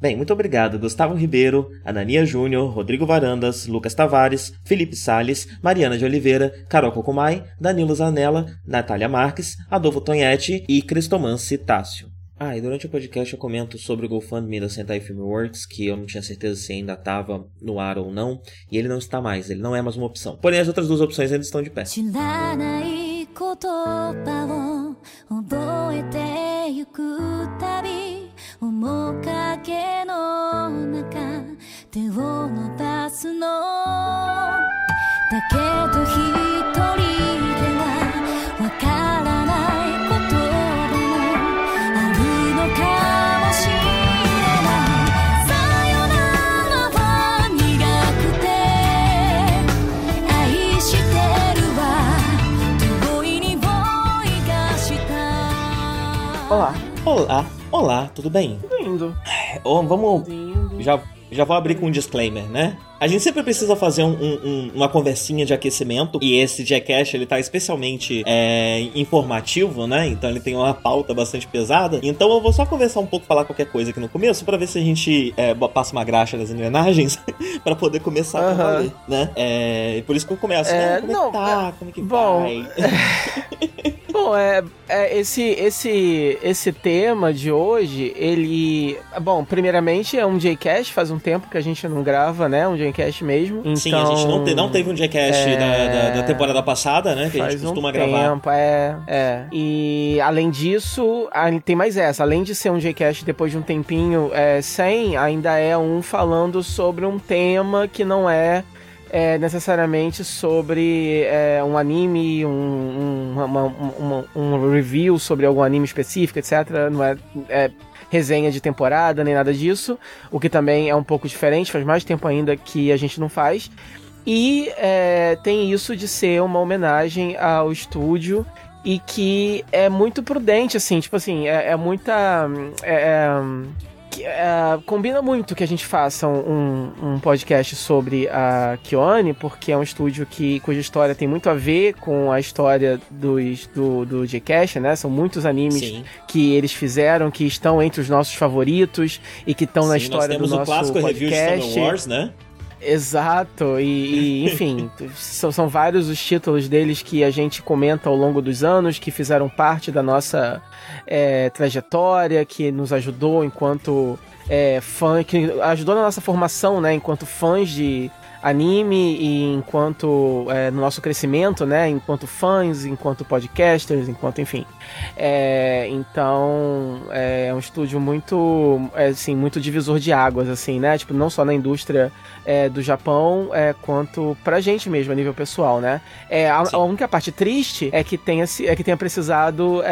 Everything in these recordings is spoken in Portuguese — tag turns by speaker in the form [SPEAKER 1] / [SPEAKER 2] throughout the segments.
[SPEAKER 1] Bem, muito obrigado Gustavo Ribeiro, Anania Júnior, Rodrigo Varandas, Lucas Tavares, Felipe Sales, Mariana de Oliveira, Carol Cocumai, Danilo Zanella, Natália Marques, Adolfo Tonhetti e Cristoman Citácio. Ah, e durante o podcast eu comento sobre o GoFundMe da Sentai Filmworks, que eu não tinha certeza se ainda estava no ar ou não, e ele não está mais, ele não é mais uma opção. Porém, as outras duas opções ainda estão de pé. 言葉を覚えてゆくたび面影の中手を伸ばすの。だけど一人 Olá Olá tudo bem?
[SPEAKER 2] Tudo indo.
[SPEAKER 1] Oh, vamos. Indo. Já, já vou abrir com um disclaimer, né? A gente sempre precisa fazer um, um, uma conversinha de aquecimento e esse Jackass ele tá especialmente é, informativo, né? Então ele tem uma pauta bastante pesada. Então eu vou só conversar um pouco, falar qualquer coisa aqui no começo para ver se a gente é, passa uma graxa das engrenagens para poder começar uh -huh. a valer, né? É, por isso que eu começo. É, né? Como é não, é que tá? É, como é que bom, vai?
[SPEAKER 2] bom, é, é, esse, esse, esse tema de hoje, ele. Bom, primeiramente é um Jcast, faz um tempo que a gente não grava, né? Um Jcast mesmo. Então,
[SPEAKER 1] Sim, a gente não, te, não teve um Jcast é... da, da, da, temporada passada, né? Que faz a gente costuma
[SPEAKER 2] um
[SPEAKER 1] gravar.
[SPEAKER 2] Tempo, é, é. E além disso, tem mais essa. Além de ser um Jcast depois de um tempinho é, sem, ainda é um falando sobre um tema que não é é, necessariamente sobre é, um anime, um, um, uma, uma, um review sobre algum anime específico, etc. Não é, é, resenha de temporada nem nada disso, o que também é um pouco diferente, faz mais tempo ainda que a gente não faz. E é, tem isso de ser uma homenagem ao estúdio e que é muito prudente, assim, tipo assim, é, é muita. É, é que, uh, combina muito que a gente faça um, um podcast sobre a Kione, porque é um estúdio que, cuja história tem muito a ver com a história dos, do, do Gcash, né? São muitos animes Sim. que eles fizeram, que estão entre os nossos favoritos e que estão na história do nosso podcast. Nós temos o clássico review de Star Wars, né? Exato, e, e enfim, são, são vários os títulos deles que a gente comenta ao longo dos anos, que fizeram parte da nossa é, trajetória, que nos ajudou enquanto é, fã, que ajudou na nossa formação, né, enquanto fãs de anime e enquanto é, no nosso crescimento, né, enquanto fãs, enquanto podcasters, enquanto enfim. É, então é um estúdio muito, é, assim, muito divisor de águas, assim, né, tipo não só na indústria é, do Japão é, quanto pra gente mesmo, a nível pessoal, né? É, a, a única parte triste é que tenha, é que tenha precisado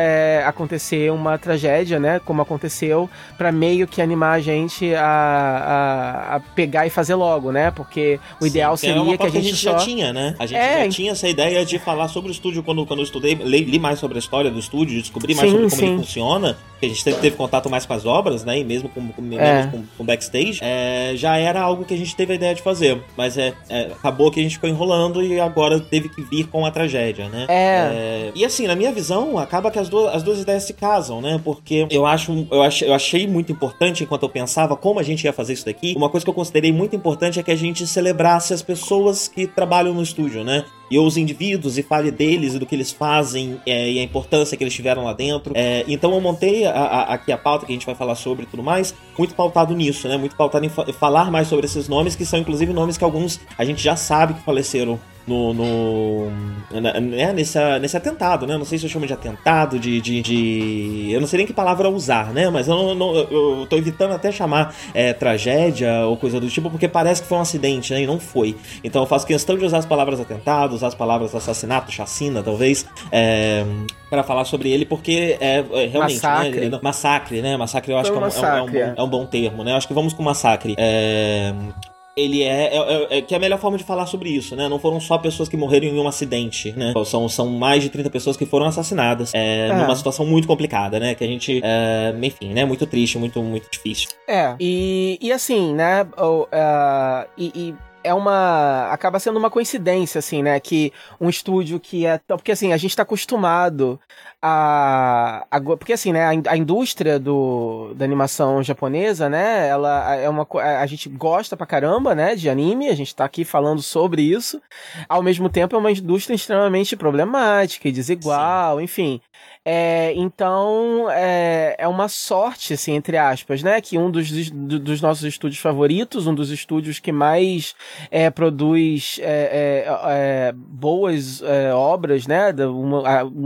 [SPEAKER 2] acontecer uma tragédia, né? Como aconteceu, para meio que animar a gente a, a, a, pegar e fazer logo, né? Porque o Sim, ideal seria que a gente, que a gente só...
[SPEAKER 1] já tinha, né? A gente é, já tinha essa ideia de falar sobre o estúdio quando, quando eu estudei, li, li mais sobre a história do estúdio, descobri mais sim, sobre como sim. ele funciona, a gente teve, teve, contato mais com as obras, né? E mesmo com, com, é. com, com backstage, é, já era algo que a gente teve a ideia de fazer. Mas é, é, acabou que a gente ficou enrolando e agora teve que vir com a tragédia, né?
[SPEAKER 2] É. é
[SPEAKER 1] e assim, na minha visão, acaba que as duas, as duas ideias se casam, né? Porque eu acho, eu, ach, eu achei muito importante, enquanto eu pensava como a gente ia fazer isso daqui, uma coisa que eu considerei muito importante é que a gente celebrasse as pessoas que trabalham no estúdio, né? e os indivíduos e fale deles e do que eles fazem é, e a importância que eles tiveram lá dentro. É, então eu montei a, a, aqui a pauta que a gente vai falar sobre e tudo mais, muito pautado nisso, né? Muito pautado em fa falar mais sobre esses nomes, que são inclusive nomes que alguns a gente já sabe que faleceram no, no né, nesse, nesse atentado, né? Não sei se eu chamo de atentado, de, de, de... Eu não sei nem que palavra usar, né? Mas eu, não, não, eu tô evitando até chamar é, tragédia ou coisa do tipo, porque parece que foi um acidente, né? E não foi. Então eu faço questão de usar as palavras atentado, usar as palavras assassinato, chacina, talvez, é, para falar sobre ele, porque é, é realmente.
[SPEAKER 2] Massacre.
[SPEAKER 1] Né? Massacre, né? Massacre eu acho que é um, é, um, bom, é um bom termo, né? Eu acho que vamos com massacre. É ele é, é, é, é, que é a melhor forma de falar sobre isso, né? Não foram só pessoas que morreram em um acidente, né? São, são mais de 30 pessoas que foram assassinadas é, é. numa situação muito complicada, né? Que a gente, é, enfim, né? Muito triste, muito, muito difícil.
[SPEAKER 2] É, e, e assim, né? Uh, e, e é uma. acaba sendo uma coincidência, assim, né? Que um estúdio que é. Porque assim, a gente tá acostumado a, a, porque assim, né, a, a, indústria do, da animação japonesa, né, ela é uma a gente gosta pra caramba, né, de anime, a gente tá aqui falando sobre isso. Ao mesmo tempo é uma indústria extremamente problemática e desigual, Sim. enfim. É, então, é, é uma sorte, assim, entre aspas, né? Que um dos, dos nossos estúdios favoritos, um dos estúdios que mais é, produz é, é, é boas é, obras, né? Uma,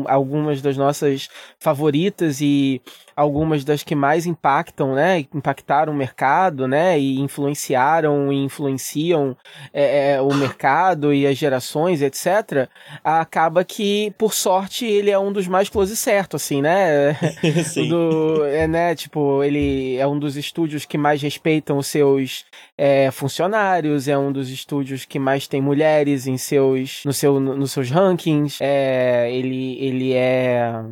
[SPEAKER 2] algumas das nossas favoritas e algumas das que mais impactam, né, impactaram o mercado, né, e influenciaram e influenciam é, é, o mercado e as gerações, etc. Acaba que, por sorte, ele é um dos mais close certo, assim, né?
[SPEAKER 1] Sim.
[SPEAKER 2] Do, é, né, tipo, ele é um dos estúdios que mais respeitam os seus é, funcionários, é um dos estúdios que mais tem mulheres em seus, no seu, no, nos seus rankings, é, ele, ele é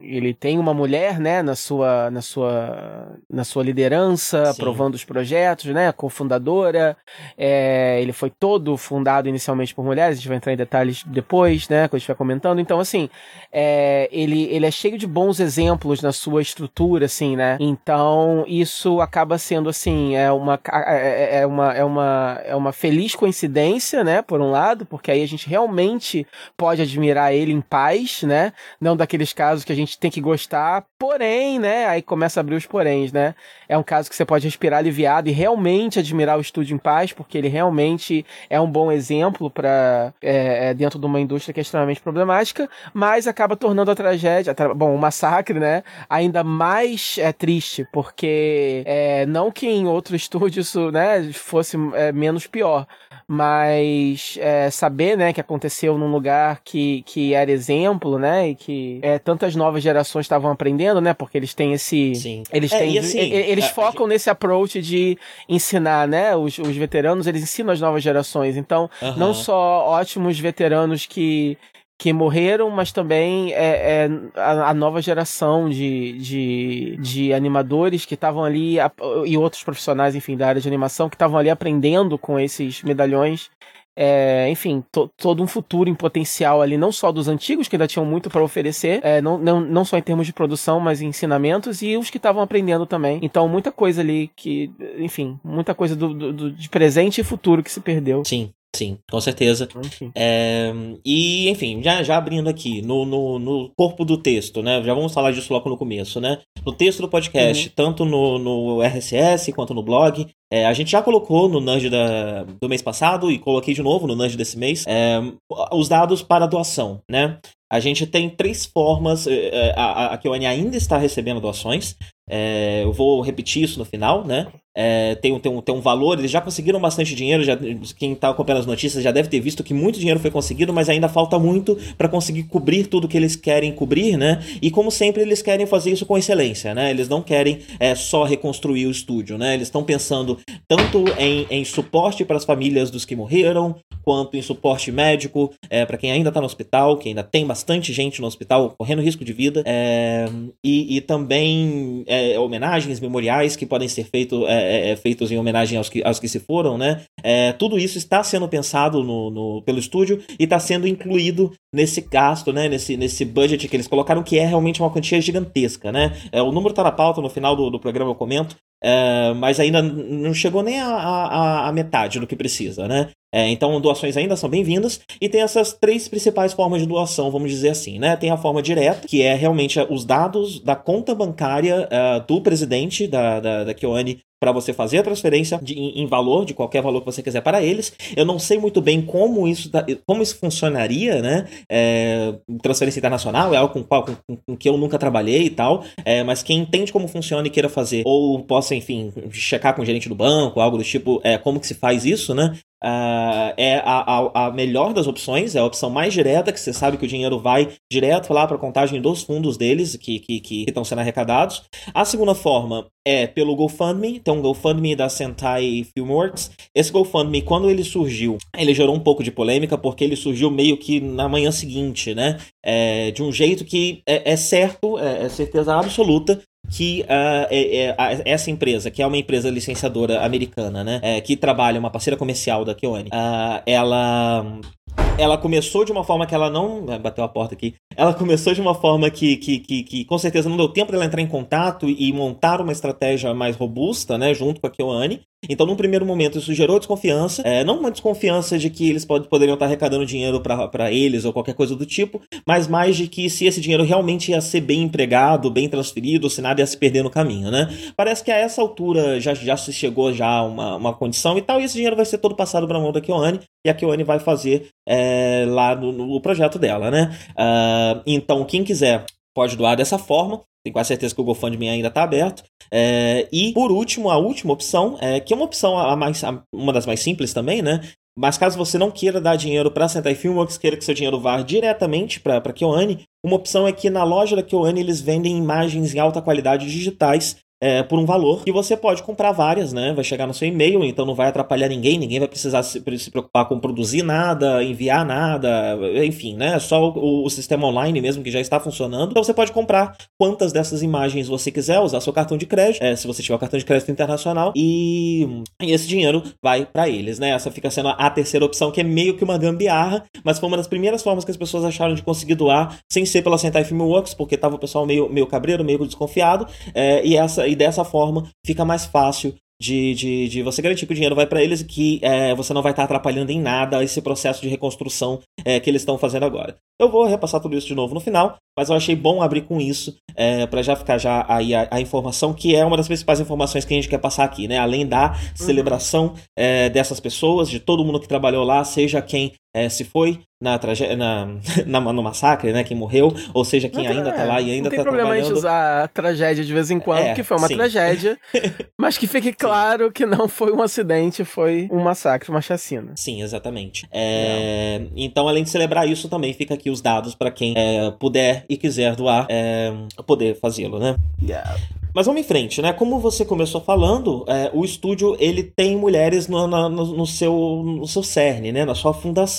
[SPEAKER 2] ele tem uma mulher, né, na sua, na sua, na sua liderança, Sim. aprovando os projetos, né, cofundadora. É, ele foi todo fundado inicialmente por mulheres. A gente vai entrar em detalhes depois, né, quando a gente vai comentando. Então, assim, é, ele, ele é cheio de bons exemplos na sua estrutura, assim, né. Então, isso acaba sendo assim, é uma, é, é, é uma, é uma, é uma feliz coincidência, né, por um lado, porque aí a gente realmente pode admirar ele em paz, né, não daqueles casos que a gente tem que gostar, porém, né? Aí começa a abrir os poréns, né? É um caso que você pode respirar aliviado e realmente admirar o estúdio em paz, porque ele realmente é um bom exemplo para é, é, dentro de uma indústria que é extremamente problemática, mas acaba tornando a tragédia, a bom, o massacre, né? Ainda mais é, triste, porque é, não que em outro estúdio isso, né, fosse é, menos pior, mas é, saber, né, que aconteceu num lugar que, que era exemplo, né, e que é, tantas novas gerações estavam aprendendo, né, porque eles têm esse...
[SPEAKER 1] Sim.
[SPEAKER 2] Eles
[SPEAKER 1] é,
[SPEAKER 2] têm...
[SPEAKER 1] assim,
[SPEAKER 2] eles focam gente... nesse approach de ensinar, né, os, os veteranos, eles ensinam as novas gerações, então, uh -huh. não só ótimos veteranos que que morreram, mas também é, é a, a, nova geração de, de, de animadores que estavam ali, a, e outros profissionais, enfim, da área de animação, que estavam ali aprendendo com esses medalhões. É, enfim, to, todo um futuro em potencial ali, não só dos antigos, que ainda tinham muito para oferecer, é, não, não, não só em termos de produção, mas em ensinamentos, e os que estavam aprendendo também. Então, muita coisa ali que, enfim, muita coisa do, do, do de presente e futuro que se perdeu.
[SPEAKER 1] Sim, Sim, com certeza. É, e, enfim, já, já abrindo aqui no, no, no, corpo do texto, né? Já vamos falar disso logo no começo, né? No texto do podcast, uhum. tanto no, no RSS quanto no blog, é, a gente já colocou no Nudge da, do mês passado e coloquei de novo no Nudge desse mês é, os dados para doação, né? A gente tem três formas. É, é, a, a, a ainda está recebendo doações. É, eu vou repetir isso no final, né? É, tem, tem, um, tem um valor, eles já conseguiram bastante dinheiro. Já, quem está acompanhando as notícias já deve ter visto que muito dinheiro foi conseguido, mas ainda falta muito para conseguir cobrir tudo que eles querem cobrir, né? E como sempre, eles querem fazer isso com excelência, né? Eles não querem é, só reconstruir o estúdio, né? Eles estão pensando tanto em, em suporte para as famílias dos que morreram, quanto em suporte médico é, para quem ainda está no hospital, que ainda tem bastante gente no hospital correndo risco de vida, é, e, e, também é, homenagens, memoriais que podem ser feito, é, é, feitos em homenagem aos que, aos que se foram, né? É, tudo isso está sendo pensado no, no pelo estúdio e está sendo incluído nesse gasto, né, nesse, nesse budget que eles colocaram, que é realmente uma quantia gigantesca, né? É, o número tá na pauta, no final do, do programa eu comento, é, mas ainda não chegou nem a, a, a, metade do que precisa, né? É, então, doações ainda são bem-vindas. E tem essas três principais formas de doação, vamos dizer assim, né? Tem a forma direta, que é realmente os dados da conta bancária uh, do presidente da, da, da para você fazer a transferência de, em, em, valor, de qualquer valor que você quiser para eles. Eu não sei muito bem como isso, como isso funcionaria, né? É, transferência internacional é algo com, com, com, com, que eu nunca trabalhei e tal, é, mas quem entende como funciona e queira fazer, ou possa, enfim, checar com o gerente do banco, algo do tipo, é, como que se faz isso, né? Uh, é a, a, a, melhor das opções, é a opção mais direta, que você sabe que o dinheiro vai direto lá para a contagem dos fundos deles que estão que, que, sendo arrecadados. A segunda forma é pelo GoFundMe, então o GoFundMe da Sentai Filmworks. Esse GoFundMe, quando ele surgiu, ele gerou um pouco de polêmica, porque ele surgiu meio que na manhã seguinte, né? É, de um jeito que é, é certo, é, é certeza absoluta que uh, é, é, essa empresa, que é uma empresa licenciadora americana, né, é, que trabalha, uma parceira comercial da Keone, uh, ela ela começou de uma forma que ela não. Bateu a porta aqui. Ela começou de uma forma que, que, que, que com certeza não deu tempo dela entrar em contato e montar uma estratégia mais robusta, né, junto com a Keoane. Então, num primeiro momento, isso gerou desconfiança. É, não uma desconfiança de que eles pod poderiam estar arrecadando dinheiro para eles ou qualquer coisa do tipo, mas mais de que se esse dinheiro realmente ia ser bem empregado, bem transferido, se nada ia se perder no caminho, né? Parece que a essa altura já, já se chegou já uma, uma condição e tal, e esse dinheiro vai ser todo passado para a mão da Keoane, e a Keoane vai fazer é, lá no, no, projeto dela, né? Uh, então, quem quiser pode doar dessa forma. Tenho quase certeza que o GoFundMe ainda está aberto. É, e, por último, a última opção, é, que é uma opção a mais, a, uma das mais simples também, né? Mas caso você não queira dar dinheiro para a Sentai Filmworks, queira que seu dinheiro vá diretamente para a Kyoane, uma opção é que na loja da Kyoane eles vendem imagens em alta qualidade digitais é, por um valor e você pode comprar várias, né? Vai chegar no seu e-mail, então não vai atrapalhar ninguém, ninguém vai precisar se, se preocupar com produzir nada, enviar nada, enfim, né? Só o, o, sistema online mesmo que já está funcionando. Então você pode comprar quantas dessas imagens você quiser, usar seu cartão de crédito, é, se você tiver o cartão de crédito internacional, e, e esse dinheiro vai para eles, né? Essa fica sendo a terceira opção, que é meio que uma gambiarra, mas foi uma das primeiras formas que as pessoas acharam de conseguir doar, sem ser pela Sentai Filmworks, porque tava o pessoal meio, meio cabreiro, meio desconfiado, é, e essa e dessa forma fica mais fácil de, de, de você garantir que o dinheiro vai para eles e que é, você não vai estar tá atrapalhando em nada esse processo de reconstrução é, que eles estão fazendo agora. Eu vou repassar tudo isso de novo no final, mas eu achei bom abrir com isso é, para já ficar já aí a, a, informação que é uma das principais informações que a gente quer passar aqui, né? Além da uhum. celebração é, dessas pessoas, de todo mundo que trabalhou lá, seja quem é, se foi na, trage... na, na, no massacre, né? Quem morreu, ou seja, quem ainda tá lá e ainda tá. Não tem
[SPEAKER 2] problema
[SPEAKER 1] trabalhando.
[SPEAKER 2] a gente usar a tragédia de vez em quando, é, que foi uma sim. tragédia, mas que fique claro sim. que não foi um acidente, foi um massacre, uma chacina.
[SPEAKER 1] Sim, exatamente. É, então, além de celebrar isso, também fica aqui os dados para quem é, puder e quiser doar, é, poder fazê-lo, né? Yeah. Mas vamos em frente, né? Como você começou falando, é, o estúdio ele tem mulheres no, no, no, seu, no seu cerne, né? Na sua fundação.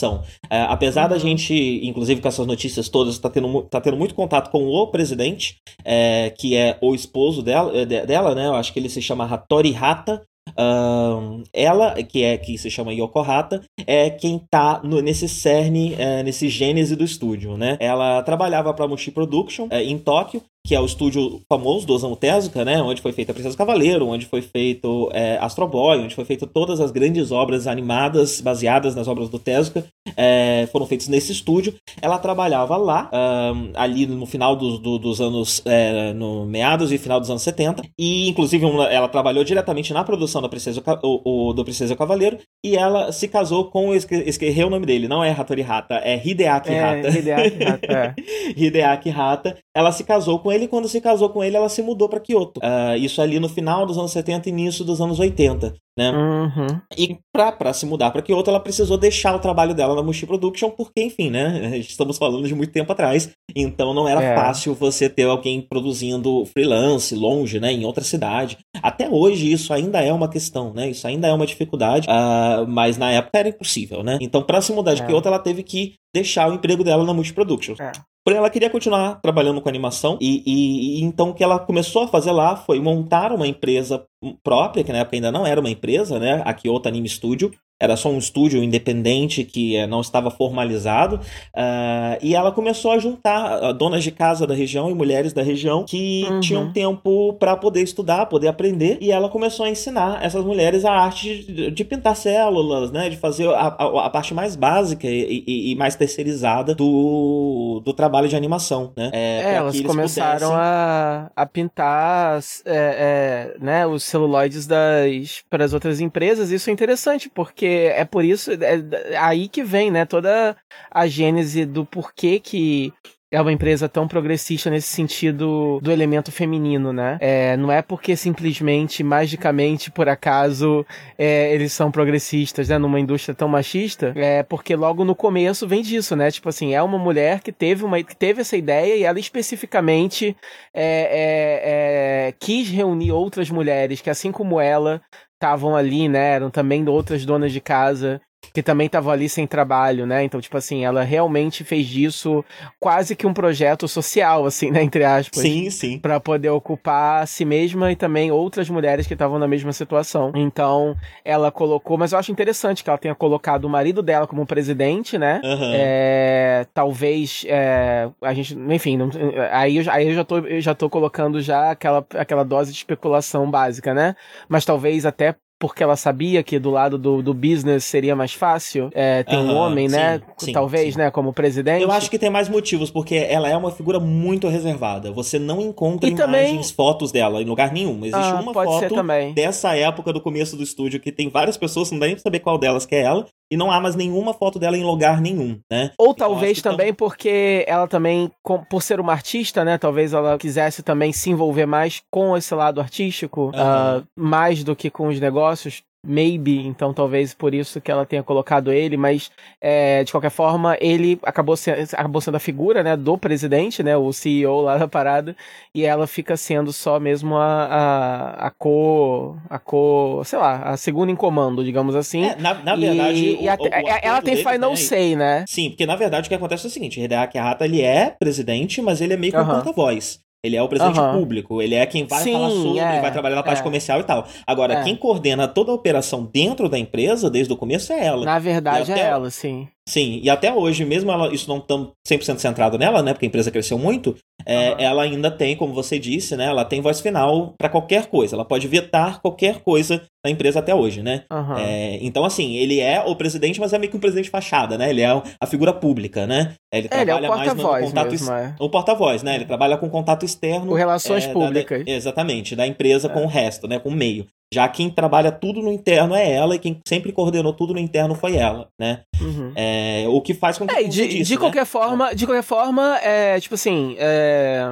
[SPEAKER 1] É, apesar uhum. da gente, inclusive com essas notícias todas, tá tendo, tá tendo muito contato com o presidente, é, que é o esposo dela, é, dela, né? Eu acho que ele se chama Hattori Hata. Um, ela, que é que se chama Yoko Hata, é quem tá no, nesse cerne, é, nesse gênese do estúdio, né? Ela trabalhava para Mushi Production é, em Tóquio que é o estúdio famoso do Osamu Tezuka, né, onde foi feita a Princesa Cavaleiro, onde foi feito é, Astro Boy, onde foi feito todas as grandes obras animadas baseadas nas obras do Tezuka, é, foram feitas nesse estúdio. Ela trabalhava lá, um, ali no final dos, do, dos anos, é, no meados e final dos anos 70, e inclusive ela trabalhou diretamente na produção da Princesa, o, o, do Princesa Cavaleiro, e ela se casou com, esqueci o nome dele, não é Hattori Hata, é Hideaki é, Hata.
[SPEAKER 2] Hideaki Hata, é.
[SPEAKER 1] Hideaki Hata. Ela se casou com ele e quando se casou com ele, ela se mudou para Kyoto. Uh, isso ali no final dos anos 70 e início dos anos 80 né?
[SPEAKER 2] Uhum.
[SPEAKER 1] E pra, pra se mudar para Kyoto, ela precisou deixar o trabalho dela na Mushi Production, porque, enfim, né? Estamos falando de muito tempo atrás, então não era é. fácil você ter alguém produzindo freelance, longe, né? Em outra cidade. Até hoje isso ainda é uma questão, né? Isso ainda é uma dificuldade, uh, mas na época era impossível, né? Então, para se mudar de é. Kyoto, ela teve que deixar o emprego dela na Multi Productions. É. Ela queria continuar trabalhando com animação e, e, e, então o que ela começou a fazer lá foi montar uma empresa própria, que na época ainda não era uma empresa, né? A Kyoto Anime Studio, era só um estúdio independente que eh, não estava formalizado. Uh, e ela começou a juntar donas de casa da região e mulheres da região que uhum. tinham tempo para poder estudar, poder aprender. E ela começou a ensinar essas mulheres a arte de, de pintar células, né? De fazer a, a, a parte mais básica e, e, e, mais terceirizada do, do trabalho de animação, né?
[SPEAKER 2] É, é elas começaram pudessem... a, a pintar é, é, né, os celuloides das para as outras empresas. Isso é interessante porque é por isso é aí que vem, né? Toda a gênese do porquê que é uma empresa tão progressista nesse sentido do elemento feminino, né? É, não é porque simplesmente, magicamente, por acaso, é, eles são progressistas, né? Numa indústria tão machista, é porque logo no começo vem disso, né? Tipo assim, é uma mulher que teve, uma, que teve essa ideia e ela especificamente é, é, é quis reunir outras mulheres que, assim como ela, estavam ali, né? Eram também outras donas de casa que também estavam ali sem trabalho, né? Então, tipo assim, ela realmente fez disso quase que um projeto social, assim, né? Entre aspas.
[SPEAKER 1] Sim, sim.
[SPEAKER 2] Pra poder ocupar a si mesma e também outras mulheres que estavam na mesma situação. Então, ela colocou, mas eu acho interessante que ela tenha colocado o marido dela como presidente, né? Uhum. É, talvez é, a gente, enfim, não, aí, eu, aí eu já tô, eu já tô colocando já aquela, aquela dose de especulação básica, né? Mas talvez até porque ela sabia que do lado do, do business seria mais fácil é, ter uhum, um homem, né? Sim, Talvez, sim. né? Como presidente.
[SPEAKER 1] Eu acho que tem mais motivos, porque ela é uma figura muito reservada. Você não encontra e imagens, também... fotos dela em lugar nenhum. Existe ah, uma foto dessa época do começo do estúdio que tem várias pessoas, não dá nem pra saber qual delas que é ela e não há mais nenhuma foto dela em lugar nenhum, né?
[SPEAKER 2] Ou então, talvez também porque ela também, por ser uma artista, né? Talvez ela quisesse também se envolver mais com esse lado artístico, uhum. uh, mais do que com os negócios. Maybe, então talvez por isso que ela tenha colocado ele, mas é, de qualquer forma, ele acabou, se, acabou sendo a figura né, do presidente, né, o CEO lá da parada, e ela fica sendo só mesmo a, a, a co. a co. sei lá, a segunda em comando, digamos assim. É,
[SPEAKER 1] na, na verdade.
[SPEAKER 2] E, o, e a, o, o ela tem final né, say, né?
[SPEAKER 1] Sim, porque na verdade o que acontece é o seguinte: Hideaki Hata ele é presidente, mas ele é meio que um porta-voz. Ele é o presidente uhum. público, ele é quem vai Sim, falar sobre, é, vai trabalhar na parte é. comercial e tal. Agora, é. quem coordena toda a operação dentro da empresa, desde o começo, é ela.
[SPEAKER 2] Na verdade, é ela, sim.
[SPEAKER 1] Sim, e até hoje, mesmo ela, isso não tão 100% centrado nela, né, porque a empresa cresceu muito, é, uhum. ela ainda tem, como você disse, né, ela tem voz final para qualquer coisa, ela pode vetar qualquer coisa na empresa até hoje, né. Uhum. É, então, assim, ele é o presidente, mas é meio que um presidente fachada, né, ele é a figura pública, né.
[SPEAKER 2] Ele é, trabalha ele é o mais no contato...
[SPEAKER 1] Mesmo, é. O porta-voz, né, ele trabalha com contato externo. Com
[SPEAKER 2] relações é, públicas.
[SPEAKER 1] Da, exatamente, da empresa com o resto, né, com o meio. Já quem trabalha tudo no interno é ela e quem sempre coordenou tudo no interno foi ela, né? Uhum. É, o que faz com que
[SPEAKER 2] é, de, disse, de né? qualquer forma, de qualquer forma, é tipo assim, é,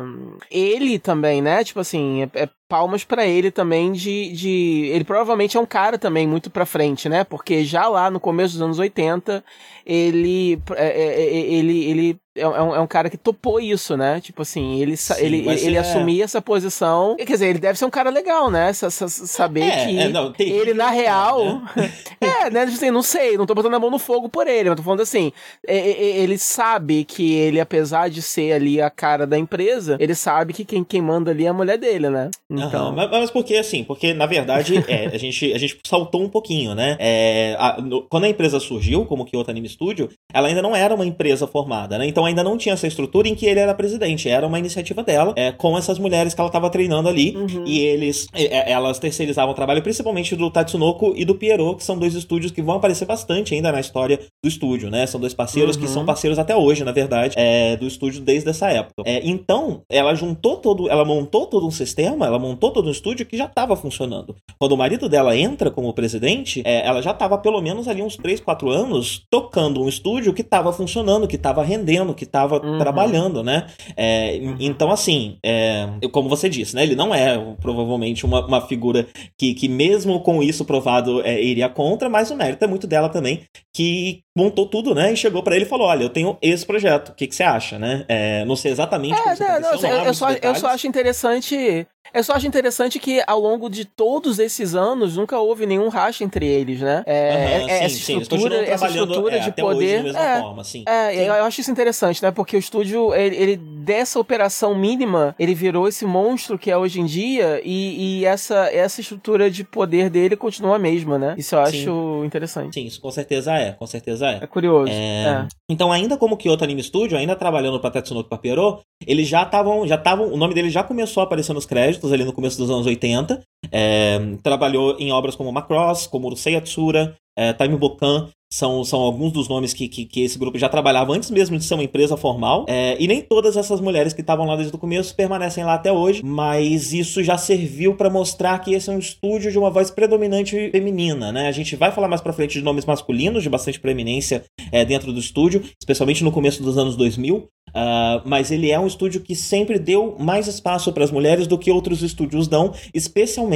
[SPEAKER 2] ele também, né? Tipo assim, é, é palmas para ele também de, de. Ele provavelmente é um cara também muito pra frente, né? Porque já lá no começo dos anos 80, ele. É, é, é, ele, ele é, é, um, é um cara que topou isso, né? Tipo assim, ele, Sim, ele, ele é... assumir essa posição. Quer dizer, ele deve ser um cara legal, né? S -s saber é, que é, não, ele, na real. Né? é, né? Tipo assim, não sei, não tô botando a mão no fogo por ele, mas tô falando assim. ele sabe que ele, apesar de ser ali a cara da empresa, ele sabe que quem, quem manda ali é a mulher dele, né?
[SPEAKER 1] Então... Uhum, mas, mas por que assim? Porque, na verdade, é, a, gente, a gente saltou um pouquinho, né? a, no, quando a empresa surgiu, como Kyoto Anime Studio, ela ainda não era uma empresa formada, né? Então ainda não tinha essa estrutura em que ele era presidente. Era uma iniciativa dela, é, com essas mulheres que ela estava treinando ali. Uhum. E eles, é, elas terceirizavam o trabalho, principalmente do Tatsunoko e do Pierrot, que são dois estúdios que vão aparecer bastante ainda na história do estúdio, né? São dois parceiros uhum. que são parceiros até hoje, na verdade, é, do estúdio desde essa época. É, então, ela juntou todo, ela montou todo um sistema, ela montou todo um estúdio que já estava funcionando. Quando o marido dela entra como presidente, é, ela já estava pelo menos ali uns 3, 4 anos tocando um estúdio que estava funcionando, que estava rendendo, que estava uhum. trabalhando, né? É, então, assim, é, como você disse, né? Ele não é provavelmente uma, uma figura que, que, mesmo com isso provado, é, iria contra, mas o mérito é muito dela também, que montou tudo, né? E chegou para ele e falou: Olha, eu tenho esse projeto, o que, que você acha, né? É, não sei exatamente
[SPEAKER 2] é, como não, não, eu, eu, só, eu só acho interessante Eu só acho interessante que ao longo de todos esses anos nunca houve nenhum racha entre eles, né? É, uhum, é, essa sim, estrutura, sim, essa estrutura é, de poder. é, forma, sim. É, sim. eu acho isso interessante, né? Porque o estúdio, ele, ele, dessa operação mínima, ele virou esse monstro que é hoje em dia e, e essa, essa estrutura de poder dele continua a mesma, né? Isso eu acho interessante.
[SPEAKER 1] Sim, isso com certeza é, com certeza é.
[SPEAKER 2] É curioso. É... É.
[SPEAKER 1] Então, ainda como Kyoto Anime Studio, ainda trabalhando para Tetsunoko Papero, eles já estavam, já estavam, o nome dele já começou a aparecer nos créditos ali no começo dos anos 80. É, trabalhou em obras como Macross, como Urusei Atsura, é, Time Bokan, são, são alguns dos nomes que, que, que, esse grupo já trabalhava antes mesmo de ser uma empresa formal. É, e nem todas essas mulheres que estavam lá desde o começo permanecem lá até hoje, mas isso já serviu para mostrar que esse é um estúdio de uma voz predominante feminina, né? A gente vai falar mais pra frente de nomes masculinos de bastante preeminência é, dentro do estúdio, especialmente no começo dos anos 2000. Uh, mas ele é um estúdio que sempre deu mais espaço para as mulheres do que outros estúdios dão, especialmente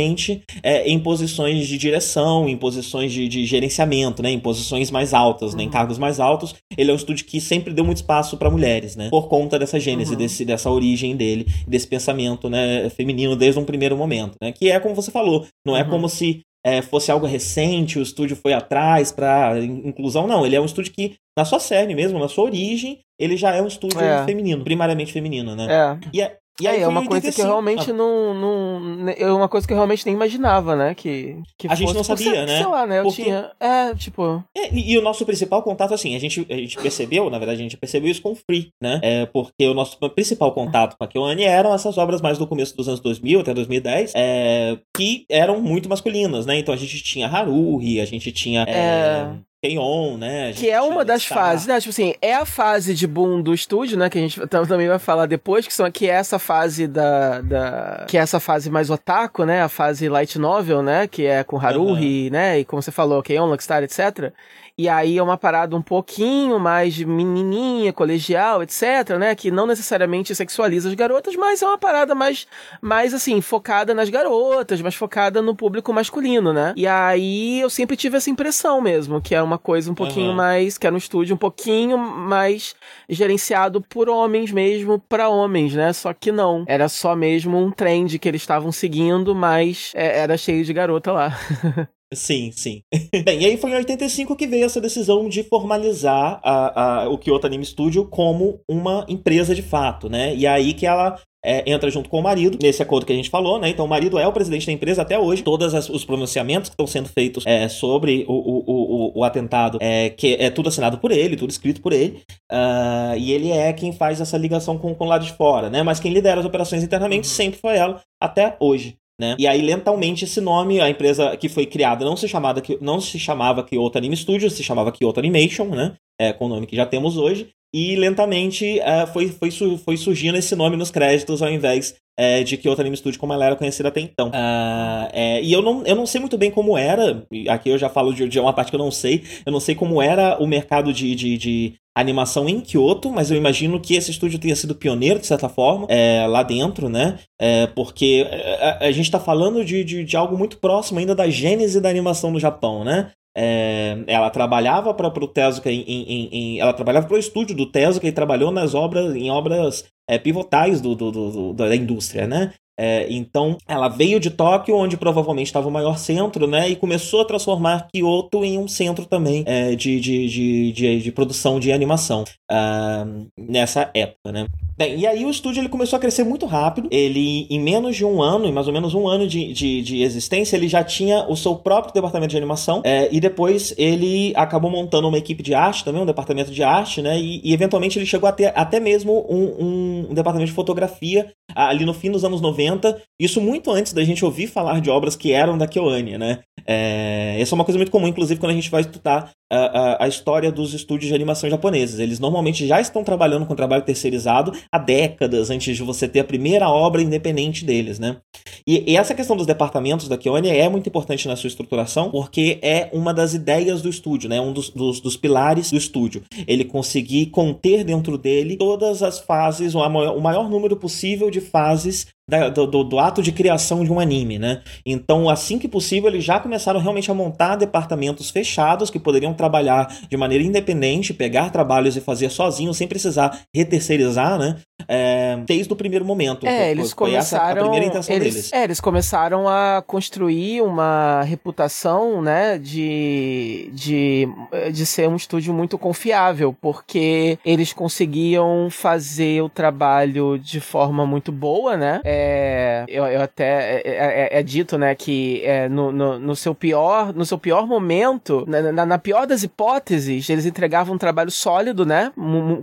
[SPEAKER 1] é, em posições de direção, em posições de, de gerenciamento, né, em posições mais altas, uhum. né, em uhum. cargos mais altos. Ele é um estúdio que sempre deu muito espaço para mulheres, né, por conta dessa gênese, uhum. desse, dessa origem dele, desse pensamento né, feminino desde um primeiro momento, né, que é como você falou, não é uhum. como se é, fosse algo recente, o estúdio foi atrás para inclusão. Não, ele é um estúdio que, na sua série mesmo, na sua origem, ele já é um estúdio é. feminino, primariamente feminino, né?
[SPEAKER 2] É. E é, e aí é, é uma coisa que eu realmente ah. não, não. É uma coisa que eu realmente nem imaginava, né? Que, que
[SPEAKER 1] a gente não sabia, né?
[SPEAKER 2] Sei lá, né? Eu Porque... tinha. É, tipo.
[SPEAKER 1] É, e, e, o nosso principal contato, assim, a gente, a gente percebeu, na verdade, a gente percebeu isso com o Free, né? É, porque o nosso principal contato com a Keone eram essas obras mais do começo dos anos 2000 até 2010, é, que eram muito masculinas, né? Então a gente tinha Haruhi, a gente tinha. É... K-On, né?
[SPEAKER 2] Que é uma das fases, né? Tipo assim, é a fase de boom do estúdio, né? Que a gente também vai falar depois, que, são, que é essa fase da, da... Que é essa fase mais otaku, né? A fase light novel, né? Que é com Haruhi, uhum. né? E como você falou, K-On, Luckstar, etc. E aí é uma parada um pouquinho mais menininha, colegial, etc, né? Que não necessariamente sexualiza as garotas, mas é uma parada mais, mais assim, focada nas garotas, mais focada no público masculino, né? E aí eu sempre tive essa impressão mesmo, que é uma coisa um pouquinho uhum. mais, que era um estúdio um pouquinho mais gerenciado por homens mesmo, para homens, né? Só que não. Era só mesmo um trend que eles estavam seguindo, mas é, era cheio de garota lá.
[SPEAKER 1] Sim, sim. Bem, e aí foi em 85 que veio essa decisão de formalizar a, a, o Kyoto Anime Studio como uma empresa de fato, né? E aí que ela é, entra junto com o marido, nesse acordo que a gente falou, né? Então o marido é o presidente da empresa até hoje. Todos os pronunciamentos que estão sendo feitos é, sobre o, o, o, o, atentado é, que é tudo assinado por ele, tudo escrito por ele. Uh, e ele é quem faz essa ligação com, com o lado de fora, né? Mas quem lidera as operações internamente uhum. sempre foi ela, até hoje. Né? E aí, lentamente, esse nome, a empresa que foi criada não se, chamava, não se chamava Kyoto Anime Studios, se chamava Kyoto Animation, né? É, com o nome que já temos hoje. E lentamente é, foi, foi, foi surgindo esse nome nos créditos ao invés é, de Kyoto Anime Studio como ela era conhecida até então. Uh, é, e eu não, eu não sei muito bem como era, aqui eu já falo de, de, uma parte que eu não sei, eu não sei como era o mercado de, de, de animação em Kyoto, mas eu imagino que esse estúdio tenha sido pioneiro, de certa forma, é, lá dentro, né? É, porque a, a gente está falando de, de, de, algo muito próximo ainda da gênese da animação no Japão, né? É, ela trabalhava para o Tezuka em, em, em, ela trabalhava para o estúdio do Tezuka e trabalhou nas obras em obras é, pivotais do, do, do, da indústria, né? É, então, ela veio de Tóquio, onde provavelmente estava o maior centro, né? E começou a transformar Kyoto em um centro também é, de, de, de, de, de, produção de animação uh, nessa época, né? Bem, e aí o estúdio ele começou a crescer muito rápido. Ele, em menos de um ano, em mais ou menos um ano de, de, de existência, ele já tinha o seu próprio departamento de animação. É, e depois ele acabou montando uma equipe de arte também, um departamento de arte, né? E, e eventualmente ele chegou a ter até mesmo um, um, um departamento de fotografia ali no fim dos anos 90. Isso muito antes da gente ouvir falar de obras que eram da Kyoane, né? É, essa é uma coisa muito comum, inclusive, quando a gente vai estudar a, a, a, história dos estúdios de animação japoneses. Eles normalmente já estão trabalhando com trabalho terceirizado há décadas antes de você ter a primeira obra independente deles, né? E, e essa questão dos departamentos da Kione é muito importante na sua estruturação, porque é uma das ideias do estúdio, né? Um dos, dos, dos pilares do estúdio. Ele conseguir conter dentro dele todas as fases, o maior, o maior número possível de fases da, do, do, ato de criação de um anime, né? Então, assim que possível, eles já começaram realmente a montar departamentos fechados que poderiam trabalhar de maneira independente, pegar trabalhos e fazer sozinho, sem precisar reterceirizar, né? É, desde o primeiro momento.
[SPEAKER 2] É, foi, eles começaram. a primeira intenção eles, deles. É, eles começaram a construir uma reputação, né, de, de, de ser um estúdio muito confiável, porque eles conseguiam fazer o trabalho de forma muito boa, né? É, eu, eu até é, é, é, é dito, né, que é, no, no, no, seu pior, no seu pior momento, na, na, na, pior das hipóteses, eles entregavam um trabalho sólido, né,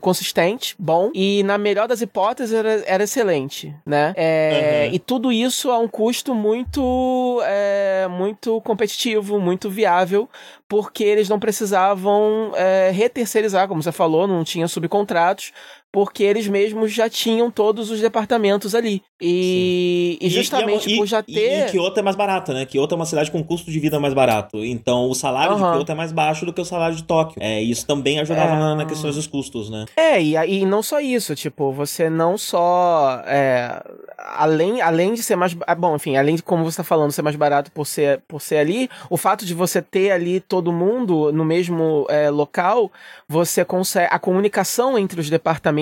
[SPEAKER 2] consistente, bom, e na melhor das hipóteses era, era excelente, né? É, uhum. E tudo isso a um custo muito, é, muito competitivo, muito viável, porque eles não precisavam é, reterceirizar, como você falou, não tinha subcontratos, porque eles mesmos já tinham todos os departamentos ali. E, e justamente
[SPEAKER 1] e,
[SPEAKER 2] e, por já ter.
[SPEAKER 1] E, Kyoto é mais barato, né? Kyoto é uma cidade com custo de vida mais barato. Então o salário uhum. de Kyoto é mais baixo do que o salário de Tóquio. É, isso também ajudava é... na, na questão dos custos, né?
[SPEAKER 2] É, e, e não só isso, tipo, você não só. É, além, além de ser mais. Bom, enfim, além de como você está falando, ser mais barato por ser, por ser ali, o fato de você ter ali todo mundo no mesmo é, local, você consegue. A comunicação entre os departamentos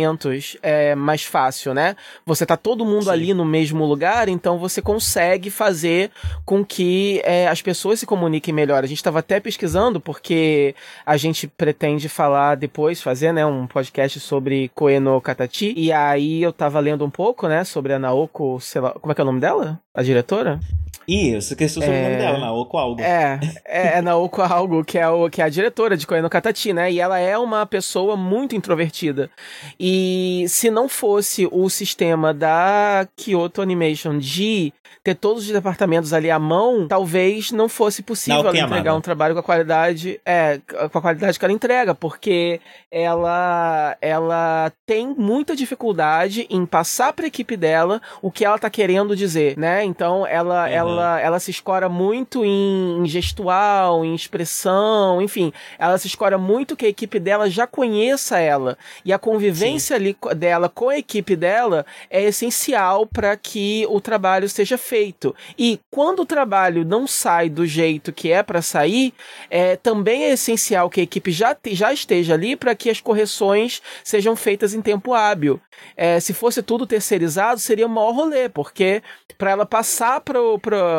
[SPEAKER 2] é mais fácil, né? Você tá todo mundo Sim. ali no mesmo lugar, então você consegue fazer com que é, as pessoas se comuniquem melhor. A gente estava até pesquisando, porque a gente pretende falar depois, fazer né, um podcast sobre Koeno Katachi, e aí eu tava lendo um pouco, né, sobre a Naoko, sei lá, como é que é o nome dela? A diretora?
[SPEAKER 1] Isso, que é o é... nome dela, Naoko Algo.
[SPEAKER 2] É, é, é Naoko Algo, que é, o, que é a diretora de Koeno Katachi, né? E ela é uma pessoa muito introvertida. E se não fosse o sistema da Kyoto Animation de ter todos os departamentos ali à mão, talvez não fosse possível não, ela entregar um trabalho com a qualidade, é, com a qualidade que ela entrega, porque ela ela tem muita dificuldade em passar para a equipe dela o que ela tá querendo dizer, né? Então ela uhum. ela ela se escora muito em, em gestual, em expressão, enfim, ela se escora muito que a equipe dela já conheça ela e a convivência Sim. ali dela com a equipe dela é essencial para que o trabalho seja feito feito. E quando o trabalho não sai do jeito que é para sair, é, também é essencial que a equipe já, te, já esteja ali para que as correções sejam feitas em tempo hábil. É, se fosse tudo terceirizado, seria o maior rolê, porque para ela passar para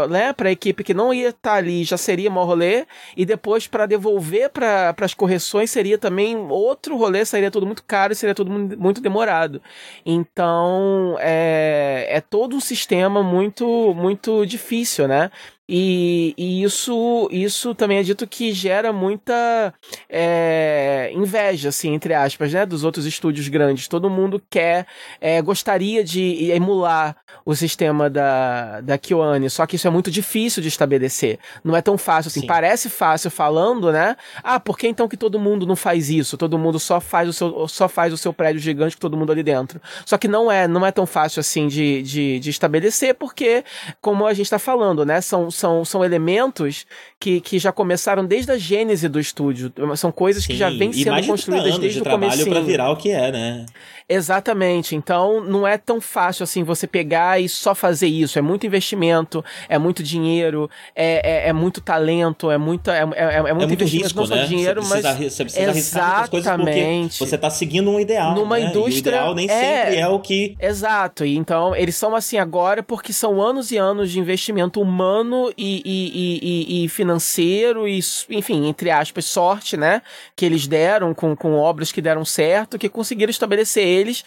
[SPEAKER 2] né, a equipe que não ia estar tá ali já seria maior rolê, e depois para devolver para as correções seria também outro rolê, seria tudo muito caro e seria tudo muito demorado. Então é, é todo um sistema muito muito difícil, né? E, e, isso, isso também é dito que gera muita é, inveja, assim, entre aspas, né, dos outros estúdios grandes. Todo mundo quer, é, gostaria de emular o sistema da, da KyoAni, só que isso é muito difícil de estabelecer. Não é tão fácil assim. Sim. Parece fácil falando, né? Ah, por que então que todo mundo não faz isso? Todo mundo só faz o seu, só faz o seu prédio gigante com todo mundo ali dentro. Só que não é, não é tão fácil assim de, de, de estabelecer, porque, como a gente está falando, né, são são, são elementos que, que já começaram desde a gênese do estúdio. São coisas Sim, que já vêm sendo construídas desde
[SPEAKER 1] de
[SPEAKER 2] o começo.
[SPEAKER 1] para virar o que é, né?
[SPEAKER 2] Exatamente. Então, não é tão fácil assim você pegar e só fazer isso. É muito investimento, é muito dinheiro, é, é, é muito talento, é, muita, é, é, é, muito, é muito risco, não só né? dinheiro, você precisa,
[SPEAKER 1] mas. Você precisa coisas porque você está seguindo um ideal. Numa né? indústria. E o ideal nem é... sempre é o que.
[SPEAKER 2] Exato. E então, eles são assim agora porque são anos e anos de investimento humano e, e, e, e financeiro, e, enfim, entre aspas, sorte, né? Que eles deram com, com obras que deram certo, que conseguiram estabelecer eles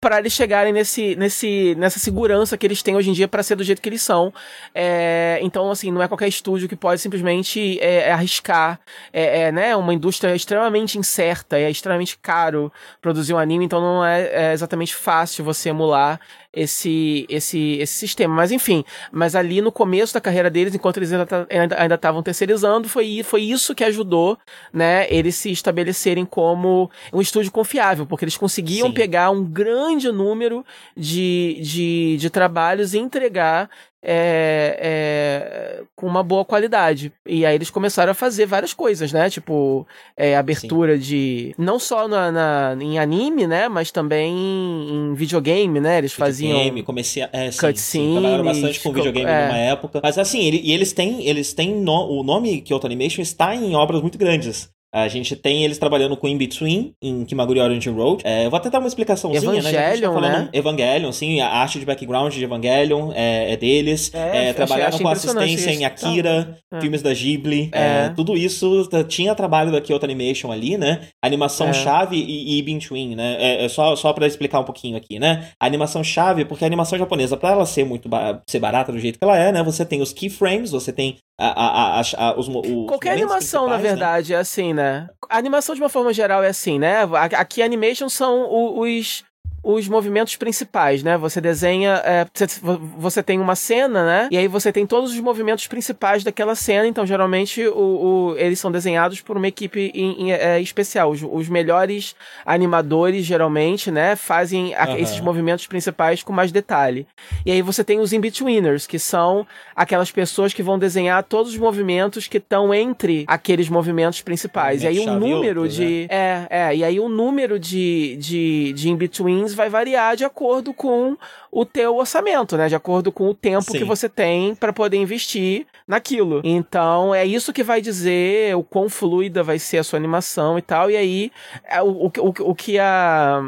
[SPEAKER 2] para eles chegarem nesse, nesse, nessa segurança que eles têm hoje em dia para ser do jeito que eles são. É, então, assim, não é qualquer estúdio que pode simplesmente é, é arriscar. É, é, né, uma indústria extremamente incerta, é extremamente caro produzir um anime, então não é, é exatamente fácil você emular esse, esse, esse sistema. Mas enfim, mas ali no começo da carreira deles, enquanto eles ainda estavam terceirizando, foi, foi isso que ajudou, né, eles se estabelecerem como um estúdio confiável, porque eles conseguiam Sim. pegar um grande número de, de, de trabalhos e entregar é, é, com uma boa qualidade. E aí eles começaram a fazer várias coisas, né? Tipo, é, abertura Sim. de. Não só na, na, em anime, né? Mas também em videogame, né? Eles faziam. Videogame,
[SPEAKER 1] comecei a. É, sim, trabalharam bastante com videogame é. numa época. Mas assim, ele, e eles têm. Eles têm no, o nome Kyoto Animation está em obras muito grandes. A gente tem eles trabalhando com In Between, em Kimaguri Orange Road. É, eu vou até dar uma explicaçãozinha,
[SPEAKER 2] né? Evangelion,
[SPEAKER 1] né?
[SPEAKER 2] né?
[SPEAKER 1] Evangelion, sim. A arte de background de Evangelion é, é deles. É, é trabalharam com assistência isso. em Akira, tá. filmes da Ghibli. É. é. tudo isso tinha trabalho da Kyoto Animation ali, né? Animação-chave é. e, e Between, né? É, só, só pra explicar um pouquinho aqui, né? A animação-chave, porque a animação japonesa, pra ela ser muito ba ser barata do jeito que ela é, né? Você tem os keyframes, você tem a, a, a, os, os
[SPEAKER 2] Qualquer animação, na né? verdade, né? é assim, né? A animação, de uma forma geral, é assim, né? Aqui, animation são os os movimentos principais, né? Você desenha, é, você tem uma cena, né? E aí você tem todos os movimentos principais daquela cena. Então, geralmente, o, o eles são desenhados por uma equipe em, em, é, especial. Os, os, melhores animadores, geralmente, né? Fazem uhum. esses movimentos principais com mais detalhe. E aí você tem os in-betweeners, que são aquelas pessoas que vão desenhar todos os movimentos que estão entre aqueles movimentos principais. e aí o um número outro, de... Né? É, é. E aí o um número de, de, de in-betweens vai variar de acordo com o teu orçamento, né? De acordo com o tempo Sim. que você tem para poder investir naquilo. Então, é isso que vai dizer o quão fluida vai ser a sua animação e tal. E aí, é, o, o, o, o que a,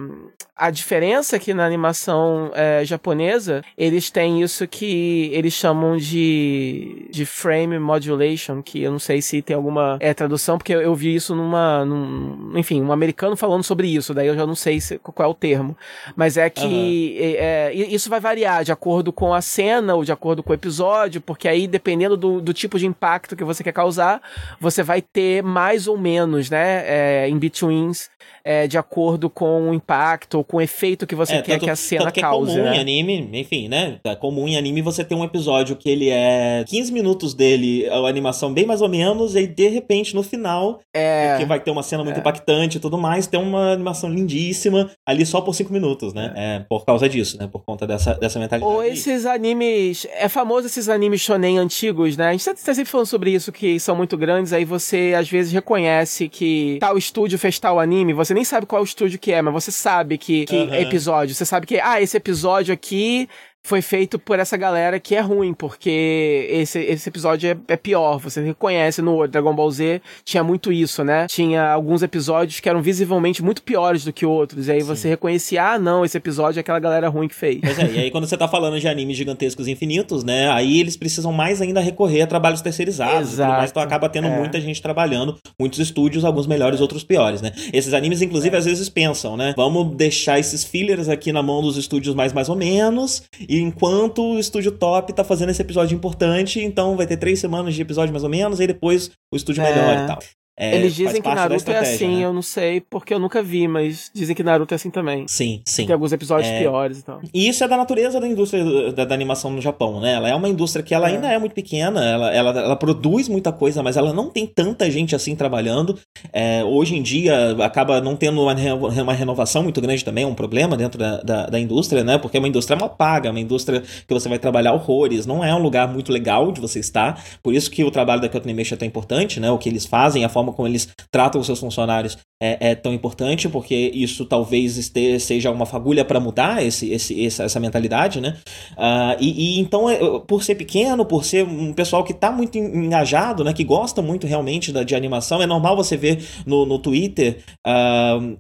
[SPEAKER 2] a diferença aqui na animação é, japonesa, eles têm isso que eles chamam de, de frame modulation, que eu não sei se tem alguma é, tradução, porque eu, eu vi isso numa. Num, enfim, um americano falando sobre isso, daí eu já não sei se, qual é o termo. Mas é que uhum. é, isso vai variar de acordo com a cena ou de acordo com o episódio, porque aí, dependendo do, do tipo de impacto que você quer causar, você vai ter mais ou menos, né, é, in-betweens, é, de acordo com o impacto ou com o efeito que você é, quer tanto, que a cena
[SPEAKER 1] que
[SPEAKER 2] cause.
[SPEAKER 1] É comum
[SPEAKER 2] né?
[SPEAKER 1] em anime, enfim, né? É comum em anime você ter um episódio que ele é 15 minutos dele, a animação bem mais ou menos, e de repente no final, é, que vai ter uma cena muito é. impactante e tudo mais, tem uma animação lindíssima ali só por 5 minutos, né? É. é. por causa disso, né? Por conta dessa, dessa mentalidade.
[SPEAKER 2] Ou esses animes. É famoso esses animes shonen antigos, né? A gente tá, tá sempre falando sobre isso, que são muito grandes, aí você às vezes reconhece que tal estúdio fez tal anime, você nem sabe qual estúdio que é, mas você sabe que, que uhum. episódio. Você sabe que, ah, esse episódio aqui foi feito por essa galera que é ruim, porque esse, esse episódio é, é, pior. Você reconhece no Dragon Ball Z, tinha muito isso, né? Tinha alguns episódios que eram visivelmente muito piores do que outros. E aí Sim. você reconhecia, ah, não, esse episódio é aquela galera ruim que fez.
[SPEAKER 1] Pois é, e aí quando você tá falando de animes gigantescos infinitos, né? Aí eles precisam mais ainda recorrer a trabalhos terceirizados. Exato. Mais, então acaba tendo é. muita gente trabalhando, muitos estúdios, alguns melhores, outros piores, né? Esses animes, inclusive, é. às vezes pensam, né? Vamos deixar esses fillers aqui na mão dos estúdios mais mais ou menos e enquanto o estúdio top tá fazendo esse episódio importante, então vai ter três semanas de episódio mais ou menos, e depois o estúdio é... melhor e tal.
[SPEAKER 2] É, Eles dizem que Naruto é assim, né? eu não sei porque eu nunca vi, mas dizem que Naruto é assim também.
[SPEAKER 1] Sim, sim.
[SPEAKER 2] Tem alguns episódios é... piores e tal.
[SPEAKER 1] E isso é da natureza da indústria da, da, animação no Japão, né? Ela é uma indústria que ela é. ainda é muito pequena, ela, ela, ela, produz muita coisa, mas ela não tem tanta gente assim trabalhando. É, hoje em dia acaba não tendo uma, uma renovação muito grande também, é um problema dentro da, da, da, indústria, né? Porque é uma indústria mal paga, uma indústria que você vai trabalhar horrores, não é um lugar muito legal de você estar. Por isso que o trabalho da Kyoto Animation é tão importante, né? O que eles fazem, a forma como eles tratam tratam os seus funcionários é, é tão importante, porque isso talvez esteja, seja uma fagulha para mudar esse, esse, essa, essa mentalidade, né? Uh, e, e, então, é, por ser pequeno, por ser um pessoal que está muito engajado, né? Que gosta muito realmente da, de animação, é normal você ver no, no Twitter uh,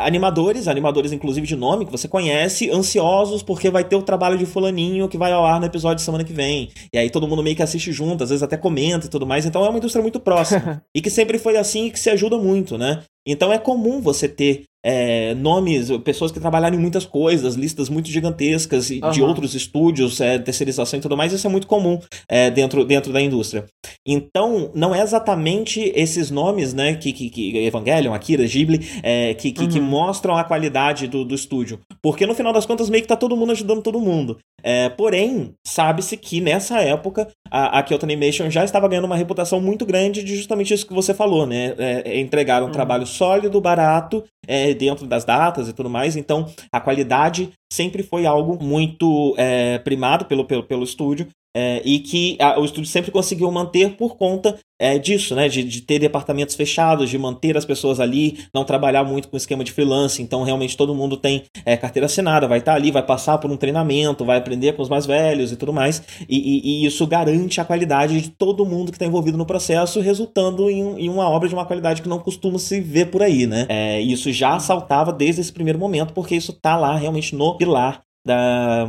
[SPEAKER 1] animadores, animadores inclusive de nome que você conhece, ansiosos porque vai ter o trabalho de fulaninho que vai ao ar no episódio de semana que vem. E aí todo mundo meio que assiste junto, às vezes até comenta e tudo mais. Então é uma indústria muito próxima. e que sempre foi assim e que se ajuda muito, né? Então é comum você ter é, nomes, pessoas que trabalharam em muitas coisas, listas muito gigantescas uhum. de outros estúdios, é, terceirização e tudo mais, isso é muito comum é, dentro, dentro da indústria. Então, não é exatamente esses nomes, né, que, que, que Evangelion, Akira, Ghibli, é, que, que, uhum. que, mostram a qualidade do, do estúdio. Porque no final das contas, meio que tá todo mundo ajudando todo mundo. É, porém, sabe-se que nessa época a, a Kyoto Animation já estava ganhando uma reputação muito grande de justamente isso que você falou, né? É, entregar um uhum. trabalho sólido, barato, é, dentro das datas e tudo mais. Então, a qualidade sempre foi algo muito é, primado pelo, pelo, pelo estúdio. É, e que a, o estúdio sempre conseguiu manter por conta é, disso, né? De, de, ter departamentos fechados, de manter as pessoas ali, não trabalhar muito com esquema de freelance. Então, realmente, todo mundo tem é, carteira assinada, vai estar tá ali, vai passar por um treinamento, vai aprender com os mais velhos e tudo mais. E, e, e isso garante a qualidade de todo mundo que está envolvido no processo, resultando em, em, uma obra de uma qualidade que não costuma se ver por aí, né? É, isso já saltava desde esse primeiro momento, porque isso tá lá realmente no pilar da,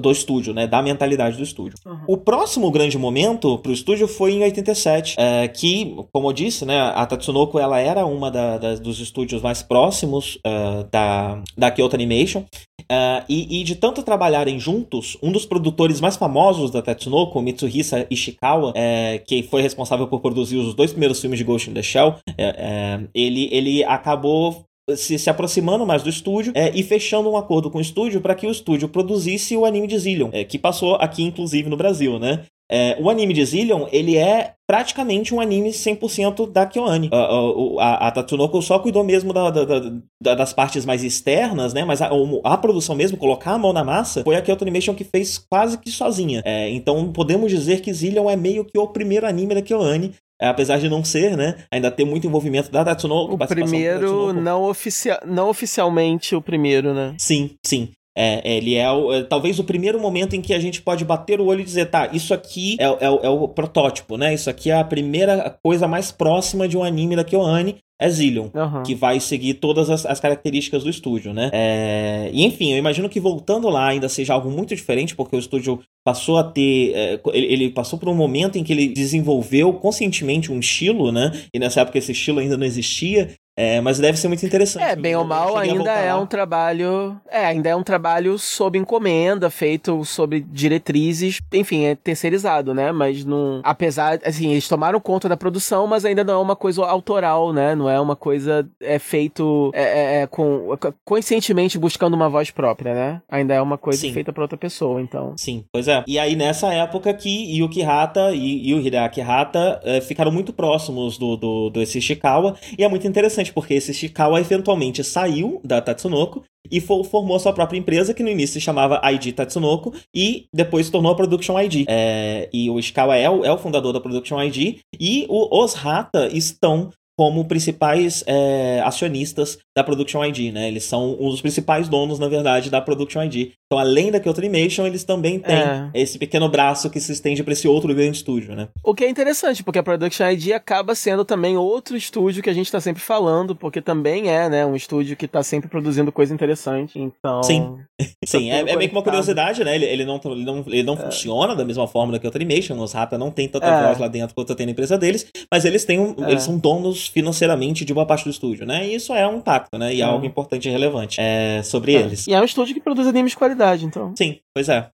[SPEAKER 1] do estúdio, né? Da mentalidade do estúdio. Uhum. O próximo grande momento para o estúdio foi em 87, é, que, como eu disse, né? A Tatsunoko ela era uma da, da, dos estúdios mais próximos uh, da, da Kyoto Animation. Uh, e, e, de tanto trabalharem juntos, um dos produtores mais famosos da Tatsunoko, Mitsuhisa Ishikawa, é, que foi responsável por produzir os dois primeiros filmes de Ghost in the Shell, é, é ele, ele acabou se, se aproximando mais do estúdio é, e fechando um acordo com o estúdio para que o estúdio produzisse o anime de Zillion, é, que passou aqui inclusive no Brasil, né? É, o anime de Zillion, ele é praticamente um anime 100% da KyoAni. A, a, a, Tatsunoko só cuidou mesmo da, da, da, das partes mais externas, né? Mas a, a, produção mesmo, colocar a mão na massa, foi a Kyoto Animation que fez quase que sozinha. É, então podemos dizer que Zillion é meio que o primeiro anime da KyoAni apesar de não ser, né? Ainda ter muito envolvimento da Tatsunoko.
[SPEAKER 2] O primeiro, não, oficia não oficialmente o primeiro, né?
[SPEAKER 1] Sim, sim. É, ele é, o, é, talvez o primeiro momento em que a gente pode bater o olho e dizer, tá, isso aqui é, é, é, o protótipo, né? Isso aqui é a primeira coisa mais próxima de um anime da KyoAni é Zillion, uhum. que vai seguir todas as, as características do estúdio, né? É... E enfim, eu imagino que voltando lá ainda seja algo muito diferente, porque o estúdio passou a ter. É, ele, ele, passou por um momento em que ele desenvolveu conscientemente um estilo, né? E nessa época esse estilo ainda não existia. É, mas deve ser muito interessante.
[SPEAKER 2] É, bem ou mal, ainda é um trabalho. É, ainda é um trabalho sob encomenda, feito sobre diretrizes, enfim, é terceirizado, né? Mas não. Apesar, assim, eles tomaram conta da produção, mas ainda não é uma coisa autoral, né? Não é uma coisa é feito é, é, é com conscientemente buscando uma voz própria, né? Ainda é uma coisa Sim. feita para outra pessoa, então.
[SPEAKER 1] Sim, pois é. E aí nessa época que Yuki Hata e, e o Hideaki Hata é, ficaram muito próximos do, do, do esse Ishikawa, e é muito interessante interessante, porque esse Ishikawa eventualmente saiu da Tatsunoko e formou sua própria empresa, que no início se chamava ID Tatsunoko, e depois se tornou a Production ID. É, e o Ishikawa é o, é o fundador da Production ID, e o, os Hata estão como principais é, acionistas da Production ID, né? Eles são um dos principais donos, na verdade, da Production ID. Então, além da Kyoto Animation, eles também têm é. esse pequeno braço que se estende para esse outro grande estúdio, né?
[SPEAKER 2] O que é interessante, porque a Production ID acaba sendo também outro estúdio que a gente está sempre falando, porque também é, né, um estúdio que está sempre produzindo coisa interessante, então...
[SPEAKER 1] Sim, sim, é, é meio que uma curiosidade, né? Ele, ele não, ele não, ele não é. funciona da mesma forma da Kyoto Animation, os Rata não tem tanta é. voz lá dentro quanto tem na empresa deles, mas eles têm um, é. eles são donos financeiramente de boa parte do estúdio, né? E isso é um impacto, né? E é, algo importante e relevante é, sobre eles.
[SPEAKER 2] E é um estúdio que produz animes de qualidade então.
[SPEAKER 1] Sim, pois é.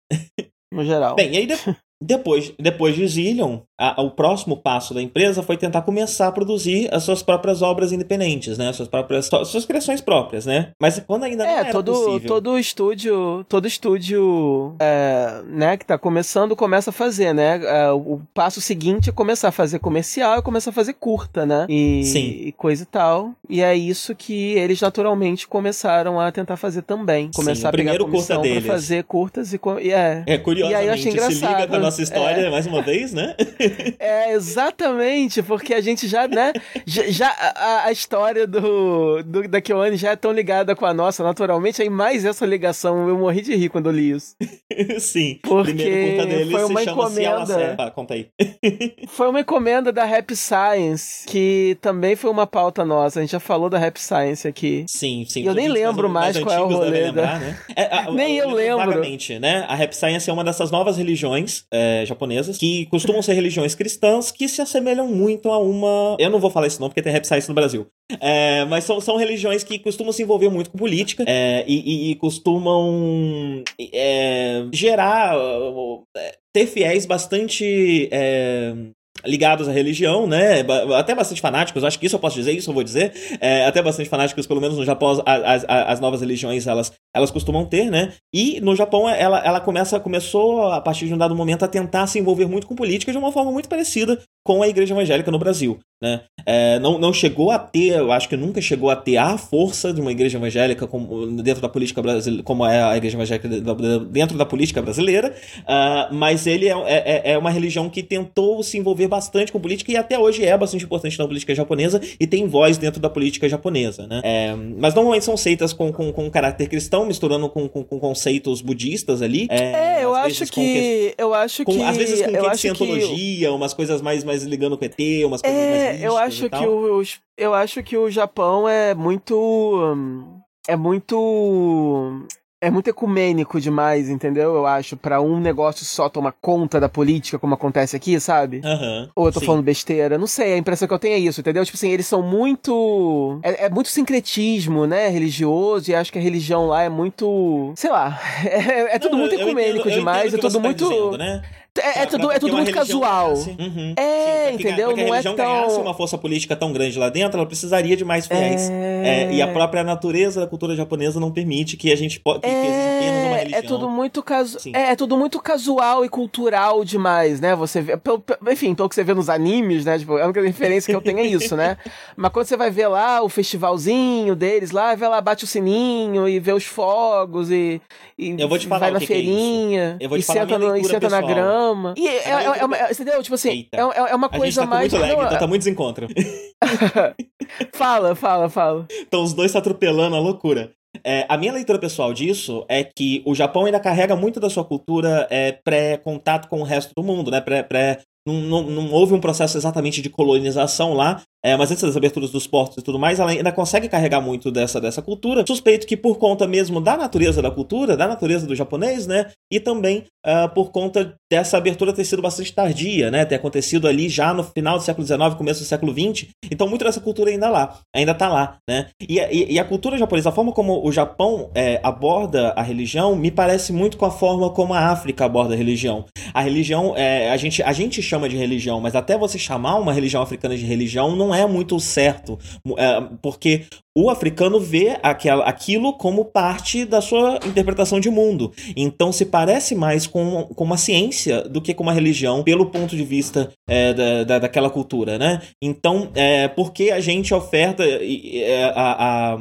[SPEAKER 2] No geral.
[SPEAKER 1] Bem, e aí depois, depois de Zillion, a, o próximo passo da empresa foi tentar começar a produzir as suas próprias obras independentes, né? As suas próprias suas criações próprias, né? Mas quando ainda não é, era
[SPEAKER 2] todo,
[SPEAKER 1] possível.
[SPEAKER 2] todo estúdio, todo estúdio, é, né, que tá começando, começa a fazer, né? É, o passo seguinte é começar a fazer comercial, é começar a fazer curta, né? E, Sim. e coisa e tal. E é isso que eles naturalmente começaram a tentar fazer também, começar Sim, a pegar a curta deles. fazer curtas e, e é.
[SPEAKER 1] É curiosamente,
[SPEAKER 2] e aí eu
[SPEAKER 1] achei engraçado. se liga com a nossa história é. mais uma vez, né?
[SPEAKER 2] É, exatamente, porque a gente já, né? Já, a, a, história do, do da Kyoane já é tão ligada com a nossa, naturalmente, aí mais essa ligação. Eu morri de rir quando eu li isso.
[SPEAKER 1] Sim.
[SPEAKER 2] Porque foi uma encomenda.
[SPEAKER 1] Ah, conta aí.
[SPEAKER 2] foi uma encomenda da Rap Science, que também foi uma pauta nossa. A gente já falou da Rap Science aqui.
[SPEAKER 1] Sim, sim.
[SPEAKER 2] E eu nem lembro mais, mais qual é o rolê. Lembrar,
[SPEAKER 1] né? é, a, nem eu lembro. Vagamente, né? A Rap Science é uma dessas novas religiões é, japonesas que costumam ser religiões cristãs que se assemelham muito a uma. Eu não vou falar esse nome porque tem rap no Brasil. É, mas são, são religiões que costumam se envolver muito com política é, e, e, e, costumam é, gerar. É, ter fiéis bastante é, ligados à religião, né? Até bastante fanáticos, acho que isso eu posso dizer, isso eu vou dizer. É, até bastante fanáticos, pelo menos no Japão, as, as, as, novas religiões elas, elas costumam ter, né? E no Japão ela, ela começa, começou, a partir de um dado momento, a tentar se envolver muito com política de uma forma muito parecida com a igreja evangélica no Brasil. Né? É, não, não chegou a ter, eu acho que nunca chegou a ter a força de uma igreja evangélica como, dentro da política brasileira, como é a igreja evangélica dentro da política brasileira, uh, mas ele é, é, é, uma religião que tentou se envolver bastante com política e até hoje é bastante importante na política japonesa e tem voz dentro da política japonesa. Né? É, mas normalmente são seitas com, com, com caráter cristão, misturando com, com, com conceitos budistas ali.
[SPEAKER 2] É, é eu, acho que, que, eu acho que.
[SPEAKER 1] Às vezes com eu acho cientologia, que... umas coisas mais, mais ligando com ET, umas coisas
[SPEAKER 2] é,
[SPEAKER 1] mais
[SPEAKER 2] eu acho que o, eu acho que o Japão é muito é muito é muito ecumênico demais, entendeu? Eu acho, para um negócio só tomar conta da política, como acontece aqui, sabe?
[SPEAKER 1] Uhum,
[SPEAKER 2] Ou eu tô
[SPEAKER 1] sim.
[SPEAKER 2] falando besteira, não sei, a impressão que eu tenho é isso, entendeu? Tipo assim, eles são muito. É, é muito sincretismo, né? Religioso, e acho que a religião lá é muito. Sei lá, é, é tudo não, muito ecumênico eu demais, é tudo tá muito.
[SPEAKER 1] Dizendo, né?
[SPEAKER 2] É, é tudo, é tudo muito casual.
[SPEAKER 1] Uhum.
[SPEAKER 2] É,
[SPEAKER 1] Sim,
[SPEAKER 2] entendeu?
[SPEAKER 1] Porque a
[SPEAKER 2] não
[SPEAKER 1] religião
[SPEAKER 2] é tão...
[SPEAKER 1] ganhasse uma força política tão grande lá dentro, ela precisaria de mais fiéis. É... É, e a própria natureza da cultura japonesa não permite que a gente que, que uma é.
[SPEAKER 2] É tudo muito casu... é, é, tudo muito casual e cultural demais, né? Você vê, pelo, enfim, pelo que você vê nos animes, né? Tipo, a única referência que eu tenho é isso, né? Mas quando você vai ver lá o festivalzinho deles, lá, vê lá, bate o sininho e vê os fogos e, e
[SPEAKER 1] eu vou te falar
[SPEAKER 2] vai na
[SPEAKER 1] que
[SPEAKER 2] feirinha
[SPEAKER 1] que é e
[SPEAKER 2] senta, no, e senta na grama. E é, é, é, uma, entendeu? Tipo assim, é, é, uma coisa
[SPEAKER 1] tá
[SPEAKER 2] mais.
[SPEAKER 1] Muito lag, não, então tá muito desencontro.
[SPEAKER 2] fala, fala, fala.
[SPEAKER 1] Então os dois se atropelando a loucura. É, a minha leitura pessoal disso é que o Japão ainda carrega muito da sua cultura é, pré-contato com o resto do mundo, né? Pré, pré, não, não, não, houve um processo exatamente de colonização lá, é, mas antes das aberturas dos portos e tudo mais, ela ainda consegue carregar muito dessa, dessa cultura. Suspeito que por conta mesmo da natureza da cultura, da natureza do japonês, né? E também uh, por conta dessa abertura ter sido bastante tardia, né? Ter acontecido ali já no final do século XIX, começo do século XX. Então, muito dessa cultura ainda lá, ainda tá lá, né? E, e, e a cultura japonesa, a forma como o Japão é, aborda a religião, me parece muito com a forma como a África aborda a religião. A religião, é, a, gente, a gente chama de religião, mas até você chamar uma religião africana de religião não é muito certo, é, porque o africano vê aquela, aquilo como parte da sua interpretação de mundo. Então se parece mais com, com uma ciência do que com uma religião, pelo ponto de vista é, da, da, daquela cultura, né? Então, é, porque a gente oferta é, a, a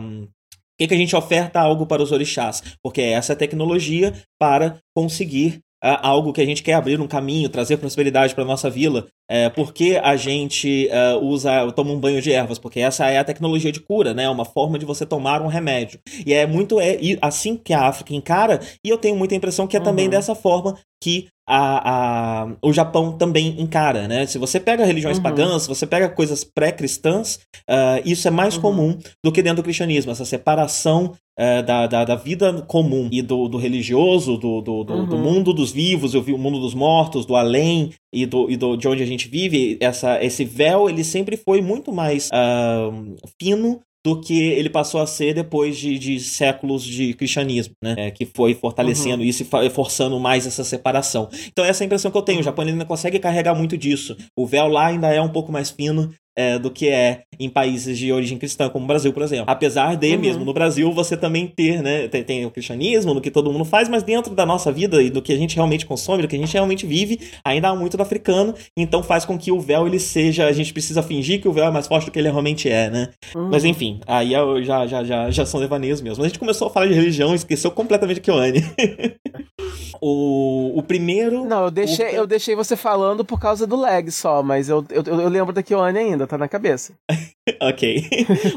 [SPEAKER 1] que, que a gente oferta algo para os orixás? Porque é essa tecnologia para conseguir algo que a gente quer abrir um caminho, trazer prosperidade para nossa vila. É, por que a gente uh, usa, toma um banho de ervas? Porque essa é a tecnologia de cura, né? Uma forma de você tomar um remédio. E é muito é assim que a África encara, e eu tenho muita impressão que é uhum. também dessa forma que a, a, o Japão também encara, né? Se você pega religiões uhum. pagãs, se você pega coisas pré-cristãs, uh, isso é mais uhum. comum do que dentro do cristianismo, essa separação uh, da, da, da, vida comum e do, do religioso, do, do, do, uhum. do, mundo dos vivos, o mundo dos mortos, do além e, do, e do, de onde a gente vive, essa, esse véu ele sempre foi muito mais uh, fino do que ele passou a ser depois de, de séculos de cristianismo, né? É, que foi fortalecendo uhum. isso e forçando mais essa separação. Então essa é a impressão que eu tenho. O Japão ainda consegue carregar muito disso. O véu lá ainda é um pouco mais fino é, do que é em países de origem cristã, como o Brasil, por exemplo. Apesar de, uhum. mesmo no Brasil, você também ter, né? Tem, tem, o cristianismo, no que todo mundo faz, mas dentro da nossa vida e do que a gente realmente consome, do que a gente realmente vive, ainda há muito do africano, então faz com que o véu ele seja. A gente precisa fingir que o véu é mais forte do que ele realmente é, né? Uhum. Mas enfim, aí já, já, já, já são devaneios mesmo. Mas a gente começou a falar de religião e esqueceu completamente a Kyoane. o, o primeiro.
[SPEAKER 2] Não, eu deixei, o... eu deixei você falando por causa do lag só, mas eu, eu, eu lembro da Kyoane ainda ainda, tá na cabeça.
[SPEAKER 1] ok.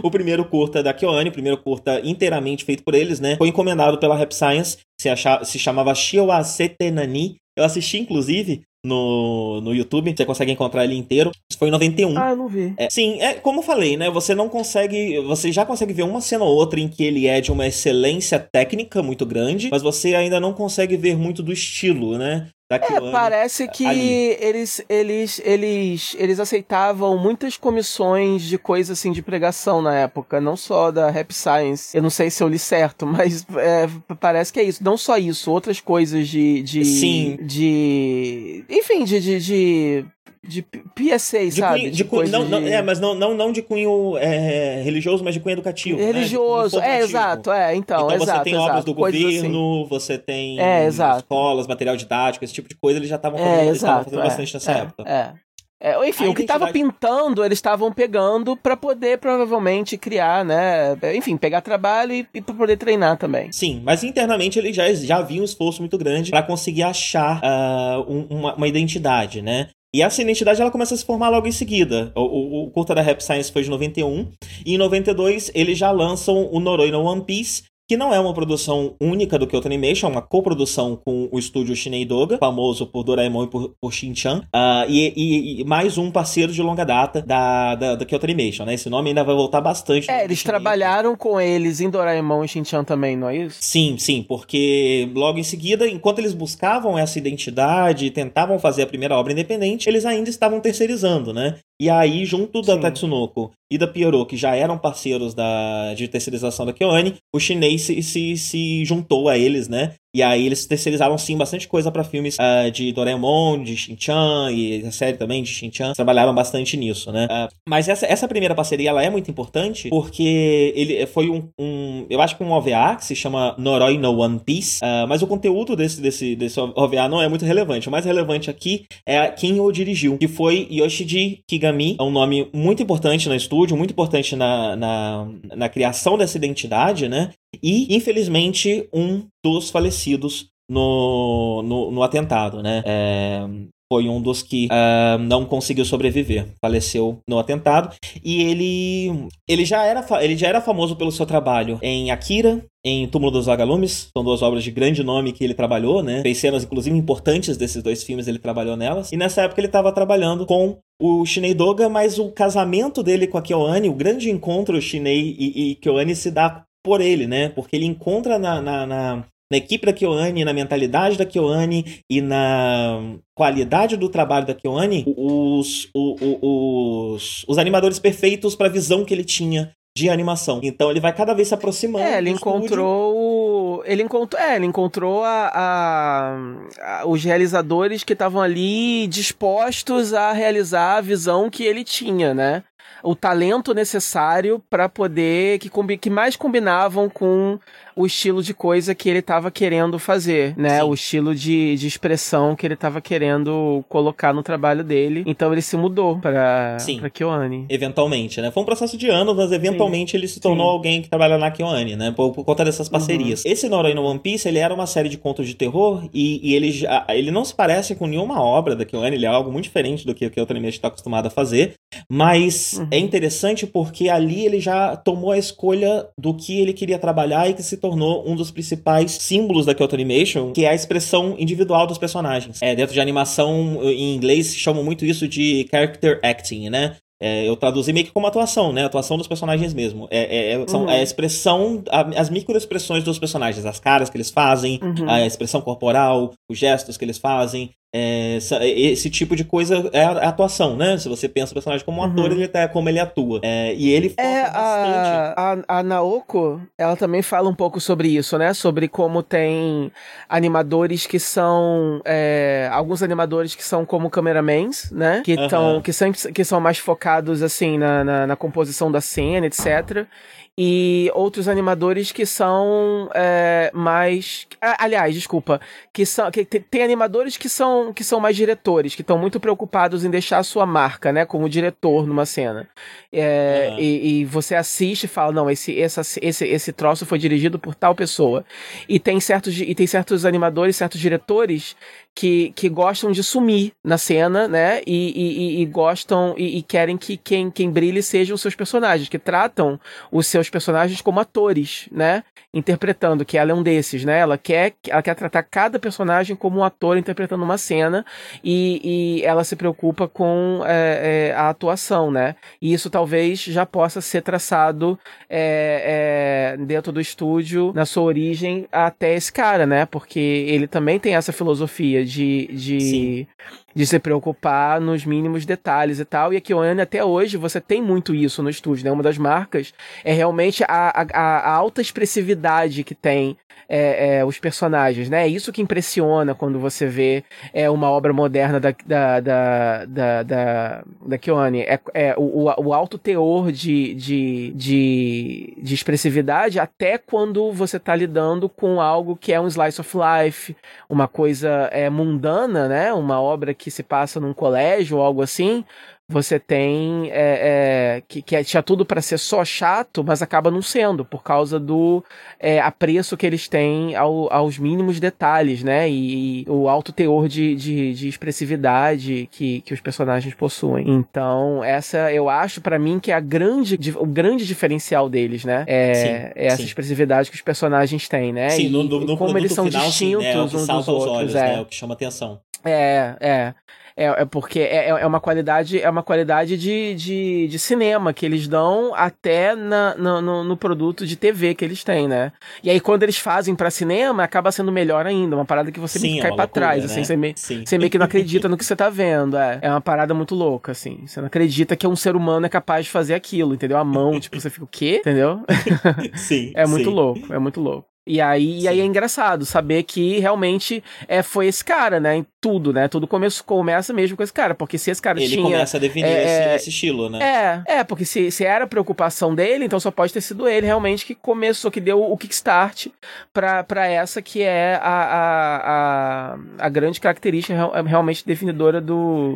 [SPEAKER 1] o primeiro curta da Kyoane, o primeiro curta inteiramente feito por eles, né? Foi encomendado pela Rap Science, se, achava, se chamava Shiwa Setenani. Eu assisti, inclusive, no, no YouTube. Você consegue encontrar ele inteiro. Isso foi em 91.
[SPEAKER 2] Ah, eu não vi.
[SPEAKER 1] É, sim, é como eu falei, né? Você não consegue. Você já consegue ver uma cena ou outra em que ele é de uma excelência técnica muito grande, mas você ainda não consegue ver muito do estilo, né?
[SPEAKER 2] É, parece que eles, eles, eles, eles aceitavam muitas comissões de coisas assim de pregação na época, não só da Rap Science. Eu não sei se eu li certo, mas é, parece que é isso. Não só isso, outras coisas de. de
[SPEAKER 1] Sim.
[SPEAKER 2] De. Enfim, de, de, de de PSA, de sabe?
[SPEAKER 1] Cunho, de cunho, não, de... não, é, mas não, não, não de cunho é, religioso, mas de cunho educativo.
[SPEAKER 2] Né? Religioso, né? é, exato, é, então,
[SPEAKER 1] então
[SPEAKER 2] exato,
[SPEAKER 1] você tem
[SPEAKER 2] exato,
[SPEAKER 1] obras do governo, assim. você tem
[SPEAKER 2] é, exato.
[SPEAKER 1] escolas, material didático, esse tipo de coisa, eles já estavam
[SPEAKER 2] é,
[SPEAKER 1] fazendo, é, bastante nessa
[SPEAKER 2] é,
[SPEAKER 1] época.
[SPEAKER 2] É. É, enfim, a o que estava pintando, eles estavam pegando para poder provavelmente criar, né? Enfim, pegar trabalho e, e para poder treinar também.
[SPEAKER 1] Sim, mas internamente ele já, já havia um esforço muito grande para conseguir achar uh, um, uma, uma identidade, né? E essa identidade ela começa a se formar logo em seguida. O, o, o curta da Rap Science foi de 91. E em 92 eles já lançam o Noroi no One Piece, que não é uma produção única do Kyoto Animation, é uma coprodução com o estúdio Shinei Doga, famoso por Doraemon e por, por Shin-chan, uh, e, e, e, mais um parceiro de longa data da, da, da, Kyoto Animation, né? Esse nome ainda vai voltar bastante.
[SPEAKER 2] É, eles trabalharam com eles em Doraemon e Shin-chan também, não é isso?
[SPEAKER 1] Sim, sim, porque logo em seguida, enquanto eles buscavam essa identidade e tentavam fazer a primeira obra independente, eles ainda estavam terceirizando, né? E aí, junto da Sim. Tatsunoko e da Pierrot, que já eram parceiros da, de terceirização da Kyoane, o chinês se, se, se juntou a eles, né? E aí eles terceirizaram sim bastante coisa para filmes uh, de Doraemon, de Shin-Chan e a série também de Shin-Chan. Trabalharam bastante nisso, né? Uh, mas essa, essa primeira parceria ela é muito importante porque ele foi um, um eu acho que um OVA que se chama Noroi no One Piece, uh, mas o conteúdo desse, desse, desse OVA não é muito relevante. O mais relevante aqui é quem o dirigiu, que foi Yoshiji Kigami, é um nome muito importante no estúdio, muito importante na, na, na criação dessa identidade, né? E, infelizmente, um dos falecidos no, no, no atentado, né? É, foi um dos que uh, não conseguiu sobreviver, faleceu no atentado. E ele, ele, já era, ele já era famoso pelo seu trabalho em Akira, em Túmulo dos Vagalumes, são duas obras de grande nome que ele trabalhou, né? Fez cenas, inclusive, importantes desses dois filmes, ele trabalhou nelas. E nessa época ele estava trabalhando com o Shinei Doga, mas o casamento dele com a Kyoane, o grande encontro Shinei e, e Kyoane se dá por ele, né? Porque ele encontra na, na, na, na equipe da Kyoane, na mentalidade da Kyoane e na qualidade do trabalho da Kyoane os, os, os, os animadores perfeitos para a visão que ele tinha de animação. Então ele vai cada vez se aproximando.
[SPEAKER 2] É, ele encontrou. Ele encontrou. É, ele encontrou a, a, a os realizadores que estavam ali dispostos a realizar a visão que ele tinha, né? O talento necessário para poder que, que mais combinavam com o estilo de coisa que ele estava querendo fazer, né? Sim. O estilo de, de expressão que ele estava querendo colocar no trabalho dele. Então ele se mudou para para Kyoane.
[SPEAKER 1] Eventualmente, né? Foi um processo de anos, mas eventualmente Sim. ele se tornou Sim. alguém que trabalha na Kyoane, né? Por, por conta dessas parcerias. Uhum. Esse Noroi no One Piece, ele era uma série de contos de terror e, e ele, já, ele não se parece com nenhuma obra da Kyoane, ele é algo muito diferente do que, que o anime está acostumado a fazer, mas uhum. É interessante porque ali ele já tomou a escolha do que ele queria trabalhar e que se tornou um dos principais símbolos da Kyoto Animation, que é a expressão individual dos personagens. É, dentro de animação, em inglês, chamam muito isso de character acting, né? É, eu traduzi meio que como atuação, né? Atuação dos personagens mesmo. É, é, é são, uhum. é a expressão, a, as microexpressões dos personagens, as caras que eles fazem, uhum. a expressão corporal, os gestos que eles fazem. É, esse tipo de coisa é a atuação, né? Se você pensa o personagem como um uhum. ator, ele é como ele atua. É, e ele foca
[SPEAKER 2] é, bastante. A, a, a, Naoko, ela também fala um pouco sobre isso, né? Sobre como tem animadores que são. É, alguns animadores que são como cameramans, né? Que, uhum. tão, que, sempre, que são mais focados, assim, na, na, na composição da cena, etc e outros animadores que são é, mais. Aliás, desculpa. Que são. Que tem animadores que são, que são mais diretores, que estão muito preocupados em deixar a sua marca, né? Como diretor numa cena. É, uhum. e, e, você assiste e fala, não, esse, essa, esse, esse troço foi dirigido por tal pessoa. E tem certos, e tem certos animadores, certos diretores que, que gostam de sumir na cena, né? E, e, e gostam e, e, querem que quem, quem brilhe sejam os seus personagens, que tratam os seus personagens como atores, né? Interpretando, que ela é um desses, né? Ela quer, ela quer tratar cada personagem como um ator interpretando uma cena e, e ela se preocupa com é, é, a atuação, né? E isso talvez já possa ser traçado é, é dentro do estúdio, na sua origem, até esse cara, né? Porque ele também tem essa filosofia de, de, de se preocupar nos mínimos detalhes e tal. E a Kyoane, até hoje, você tem muito isso no estúdio, né? Uma das marcas é realmente a, a, a alta expressividade que tem é, é, os personagens, né? É isso que impressiona quando você vê é, uma obra moderna da, da, da, da, da, da Kyoane. É, é o, o alto teor de, de, de, de expressividade até quando você está lidando com algo que é um slice of life, uma coisa é, mundana, né? Uma obra que que se passa num colégio ou algo assim, você tem é, é, que, que é, tinha tudo para ser só chato, mas acaba não sendo por causa do é, apreço que eles têm ao, aos mínimos detalhes, né? E, e o alto teor de, de, de, expressividade que, que os personagens possuem. Então essa eu acho para mim que é a grande o grande diferencial deles, né? É, sim, é essa sim. expressividade que os personagens têm, né?
[SPEAKER 1] Sim, e, no, no, como eles são final, distintos sim, né? uns dos outros, olhos, é. Né? o que chama atenção.
[SPEAKER 2] É, é. É, é porque é, é, é uma qualidade, é uma qualidade de, de, de cinema que eles dão até na, no, no, produto de TV que eles têm, né? E aí, quando eles fazem para cinema, acaba sendo melhor ainda. Uma parada que você Sim, cai é pra trás, assim, né? assim, você, me, você meio que não acredita no que você tá vendo. É, é uma parada muito louca, assim. Você não acredita que um ser humano é capaz de fazer aquilo, entendeu? A mão, tipo, você fica o quê? Entendeu?
[SPEAKER 1] Sim.
[SPEAKER 2] é muito sim. louco, é muito louco. E aí, e aí é engraçado saber que realmente é, foi esse cara, né? Em tudo, né? Tudo começa, começa mesmo com esse cara. Porque se esse cara
[SPEAKER 1] ele
[SPEAKER 2] tinha.
[SPEAKER 1] Ele começa a definir é, esse, esse, estilo, né?
[SPEAKER 2] É, é, porque se, se era preocupação dele, então só pode ter sido ele realmente que começou, que deu o kickstart pra, pra essa que é a, a, a, a grande característica realmente definidora do,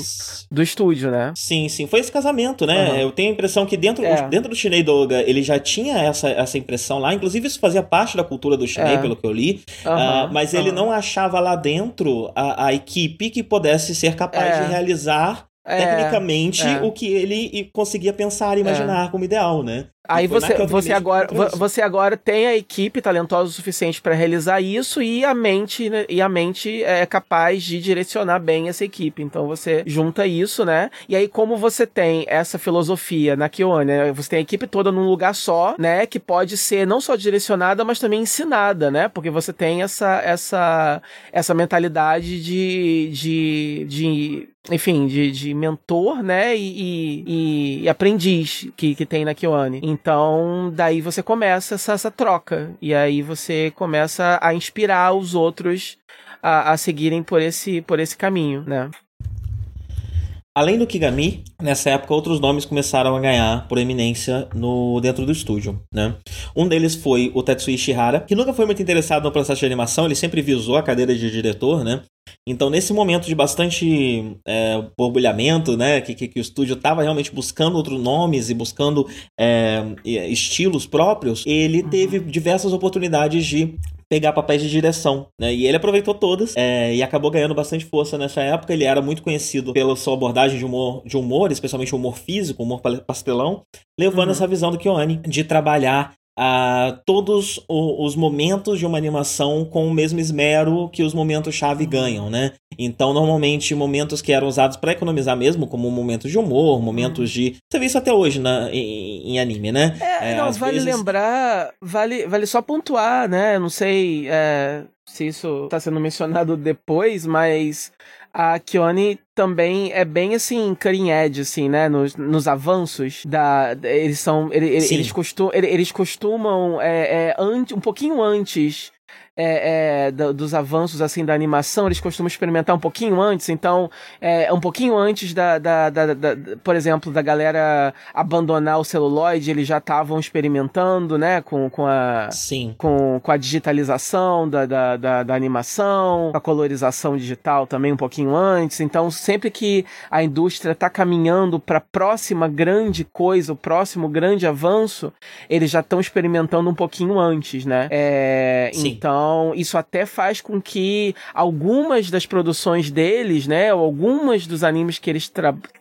[SPEAKER 2] do estúdio, né?
[SPEAKER 1] Sim, sim. Foi esse casamento, né? Uhum. Eu tenho a impressão que dentro, é. dentro do Shinei Doga ele já tinha essa, essa impressão lá. Inclusive, isso fazia parte da cultura do Shinei, é. pelo que eu li. Uhum, uh, mas uhum. ele não achava lá dentro a, a equipe que pudesse ser capaz é. de realizar é, tecnicamente é. o que ele conseguia pensar e imaginar é. como ideal, né?
[SPEAKER 2] Aí você, você, agora, você agora tem a equipe talentosa o suficiente para realizar isso e a mente né, e a mente é capaz de direcionar bem essa equipe. Então você junta isso, né? E aí como você tem essa filosofia na Kyoane, né? você tem a equipe toda num lugar só, né, que pode ser não só direcionada, mas também ensinada, né? Porque você tem essa essa essa mentalidade de de, de enfim, de, de mentor, né, e, e, e aprendiz que, que tem na Kyoane. Então, daí você começa essa, essa troca. E aí você começa a inspirar os outros a, a seguirem por esse, por esse caminho, né?
[SPEAKER 1] Além do Kigami, nessa época outros nomes começaram a ganhar proeminência no dentro do estúdio, né? Um deles foi o Tetsuya Ishihara, que nunca foi muito interessado no processo de animação, ele sempre visou a cadeira de diretor, né? Então, nesse momento de bastante é, borbulhamento, né, que, que, que o estúdio estava realmente buscando outros nomes e buscando é, estilos próprios, ele teve diversas oportunidades de pegar papéis de direção, né? E ele aproveitou todas é, e acabou ganhando bastante força nessa época. Ele era muito conhecido pela sua abordagem de humor, de humor especialmente humor físico, humor pastelão, levando uhum. essa visão do Kyoane de trabalhar a todos os momentos de uma animação com o mesmo esmero que os momentos chave ganham, né? Então, normalmente, momentos que eram usados para economizar mesmo, como momentos de humor, momentos de. Você vê isso até hoje na, em, em anime, né?
[SPEAKER 2] É, é não, vale vezes... lembrar, vale, vale só pontuar, né? Eu não sei é, se isso está sendo mencionado depois, mas a Kione também é bem assim, cutting edge, assim, né? Nos, nos avanços da. Eles são. Eles, eles, costum, eles costumam é, é, antes, um pouquinho antes é, é, dos avanços assim da animação, eles costumam experimentar um pouquinho antes, então é, um pouquinho antes da, da, da, da, por exemplo, da galera abandonar o celuloide, eles já estavam experimentando, né, com, com a
[SPEAKER 1] Sim.
[SPEAKER 2] Com, com a digitalização da, da, da, da animação, a colorização digital também um pouquinho antes. Então, sempre que a indústria está caminhando para a próxima grande coisa, o próximo grande avanço, eles já estão experimentando um pouquinho antes, né? É, então então, isso até faz com que algumas das produções deles, né, ou algumas dos animes que eles,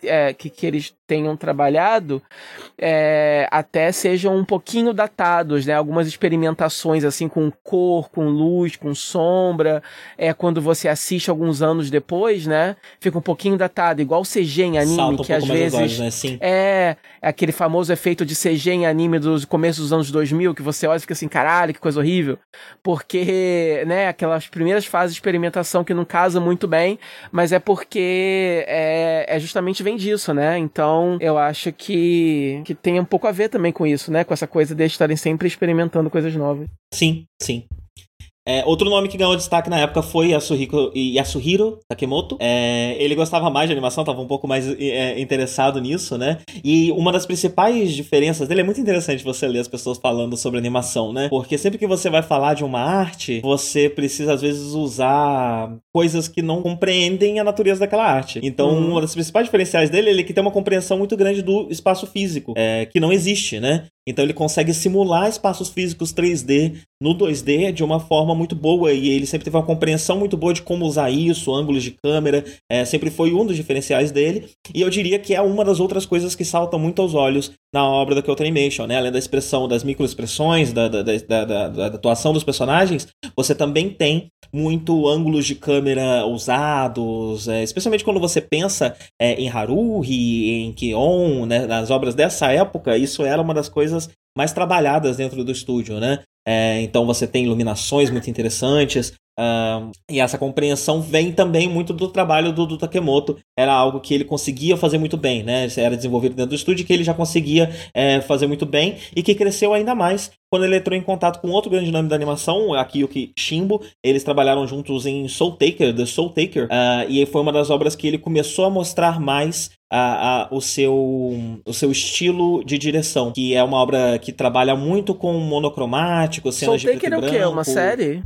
[SPEAKER 2] é, que, que eles tenham trabalhado, é, até sejam um pouquinho datados, né? Algumas experimentações assim com cor, com luz, com sombra, é quando você assiste alguns anos depois, né? Fica um pouquinho datado, igual CG em anime, Salta que um às vezes olhos, né? Sim. é aquele famoso efeito de CG em anime dos começos dos anos 2000 que você olha e fica assim, caralho, que coisa horrível, porque, né, aquelas primeiras fases de experimentação que não casa muito bem, mas é porque é, é justamente vem disso, né? Então eu acho que, que tem um pouco a ver também com isso, né? Com essa coisa de estarem sempre experimentando coisas novas.
[SPEAKER 1] Sim, sim. É, outro nome que ganhou destaque na época foi Yasuhiko, Yasuhiro Takemoto. É, ele gostava mais de animação, estava um pouco mais é, interessado nisso, né? E uma das principais diferenças dele é muito interessante você ler as pessoas falando sobre animação, né? Porque sempre que você vai falar de uma arte, você precisa às vezes usar coisas que não compreendem a natureza daquela arte. Então, uhum. uma das principais diferenciais dele é que tem uma compreensão muito grande do espaço físico, é, que não existe, né? Então ele consegue simular espaços físicos 3D no 2D de uma forma muito boa e ele sempre teve uma compreensão muito boa de como usar isso, ângulos de câmera, é, sempre foi um dos diferenciais dele. E eu diria que é uma das outras coisas que saltam muito aos olhos na obra da Kyoto Animation, né? Além da expressão, das microexpressões, da, da, da, da, atuação dos personagens, você também tem muito ângulos de câmera usados, é, especialmente quando você pensa é, em Haruhi, em Kion, né, nas obras dessa época, isso era uma das coisas mais trabalhadas dentro do estúdio, né? É, então você tem iluminações muito interessantes, Uh, e essa compreensão vem também muito do trabalho do, do, Takemoto. Era algo que ele conseguia fazer muito bem, né? Era desenvolvido dentro do estúdio que ele já conseguia é, fazer muito bem e que cresceu ainda mais quando ele entrou em contato com outro grande nome da animação, aqui o Shimbo. Eles trabalharam juntos em Soul Taker, The Soul Taker, uh, e foi uma das obras que ele começou a mostrar mais a, a, o, seu, o seu estilo de direção, que é uma obra que trabalha muito com monocromático, cenas Soul de Taker preto é o quê? É
[SPEAKER 2] uma série?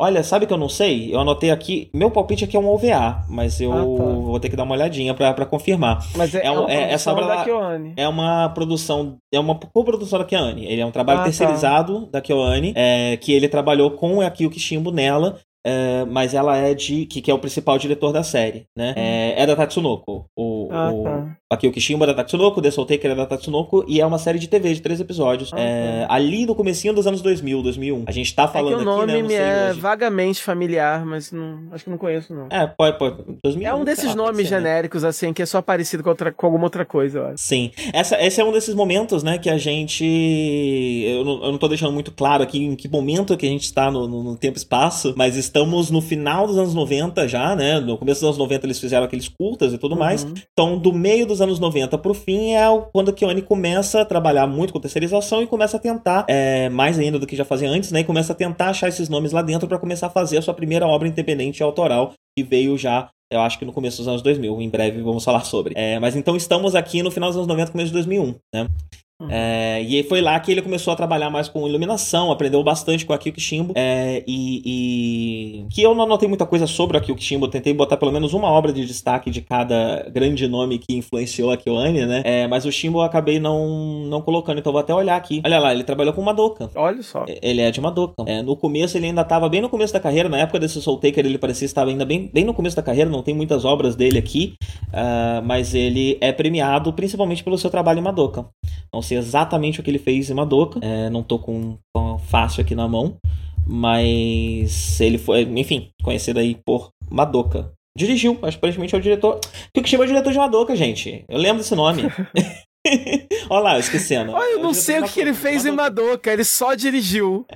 [SPEAKER 1] Olha, sabe que eu não sei? Eu anotei aqui. Meu palpite aqui é um OVA, mas eu ah, tá. vou ter que dar uma olhadinha para confirmar.
[SPEAKER 2] Mas é, é, uma é essa obra da
[SPEAKER 1] Kyoane. É uma produção. É uma co-produção da Kyoane. Ele é um trabalho ah, tá. terceirizado tá. da Kyoane, é, que ele trabalhou com a Akio Kishimbo nela. É, mas ela é de. Que, que, é o principal diretor da série, né? Hum. É, é da Tatsunoko. O, ah, o, tá. Aqui o Kishimbo é da Tatsunoko, The Soul Taker da Tatsunoko, e é uma série de TV de três episódios. Ah, é, tá. Ali no comecinho dos anos 2000, 2001. A gente tá falando é que o
[SPEAKER 2] nome
[SPEAKER 1] aqui,
[SPEAKER 2] né, me é hoje. vagamente familiar, mas não, acho que não conheço, não.
[SPEAKER 1] É, pode, pode.
[SPEAKER 2] 2001, é um desses lá, nomes ser, né? genéricos, né? assim, que é só parecido com, outra, com alguma outra coisa, eu acho.
[SPEAKER 1] Sim. Essa, esse é um desses momentos, né, que a gente... Eu não, eu não tô deixando muito claro aqui em que momento que a gente está no, no, no tempo e espaço, mas estamos no final final dos anos 90 já, né? No começo dos anos 90 eles fizeram aqueles curtas e tudo uhum. mais. Então, do meio dos anos 90 pro fim é quando a Kione começa a trabalhar muito com terceirização e começa a tentar, é, mais ainda do que já fazia antes, né? E começa a tentar achar esses nomes lá dentro para começar a fazer a sua primeira obra independente e autoral, que veio já eu acho que no começo dos anos 2000. Em breve vamos falar sobre. É, mas então estamos aqui no final dos anos 90, começo de 2001, né? Uhum. É, e foi lá que ele começou a trabalhar mais com iluminação, aprendeu bastante com a Akio Kishimbo. É, e, e, que eu não anotei muita coisa sobre a Akio Kishimbo, tentei botar pelo menos uma obra de destaque de cada grande nome que influenciou a Kyoane, né? É, mas o Shimbo eu acabei não, não colocando, então vou até olhar aqui. Olha lá, ele trabalhou com Madoka.
[SPEAKER 2] Olha só.
[SPEAKER 1] Ele é de Madoka. É, no começo ele ainda estava bem no começo da carreira, na época desse Soul Taker ele parecia estar ainda bem, bem no começo da carreira, não tem muitas obras dele aqui, uh, mas ele é premiado principalmente pelo seu trabalho em Madoka. Não sei exatamente o que ele fez em Madoka, é, não tô com, com fácil aqui na mão, mas ele foi, enfim, conhecido aí por Madoka. Dirigiu, aparentemente é o diretor. Kikushima é o diretor de Madoka, gente. Eu lembro desse nome. Olha lá, esquecendo.
[SPEAKER 2] Olha, eu não sei o que ele fez em Madoka, ele só dirigiu.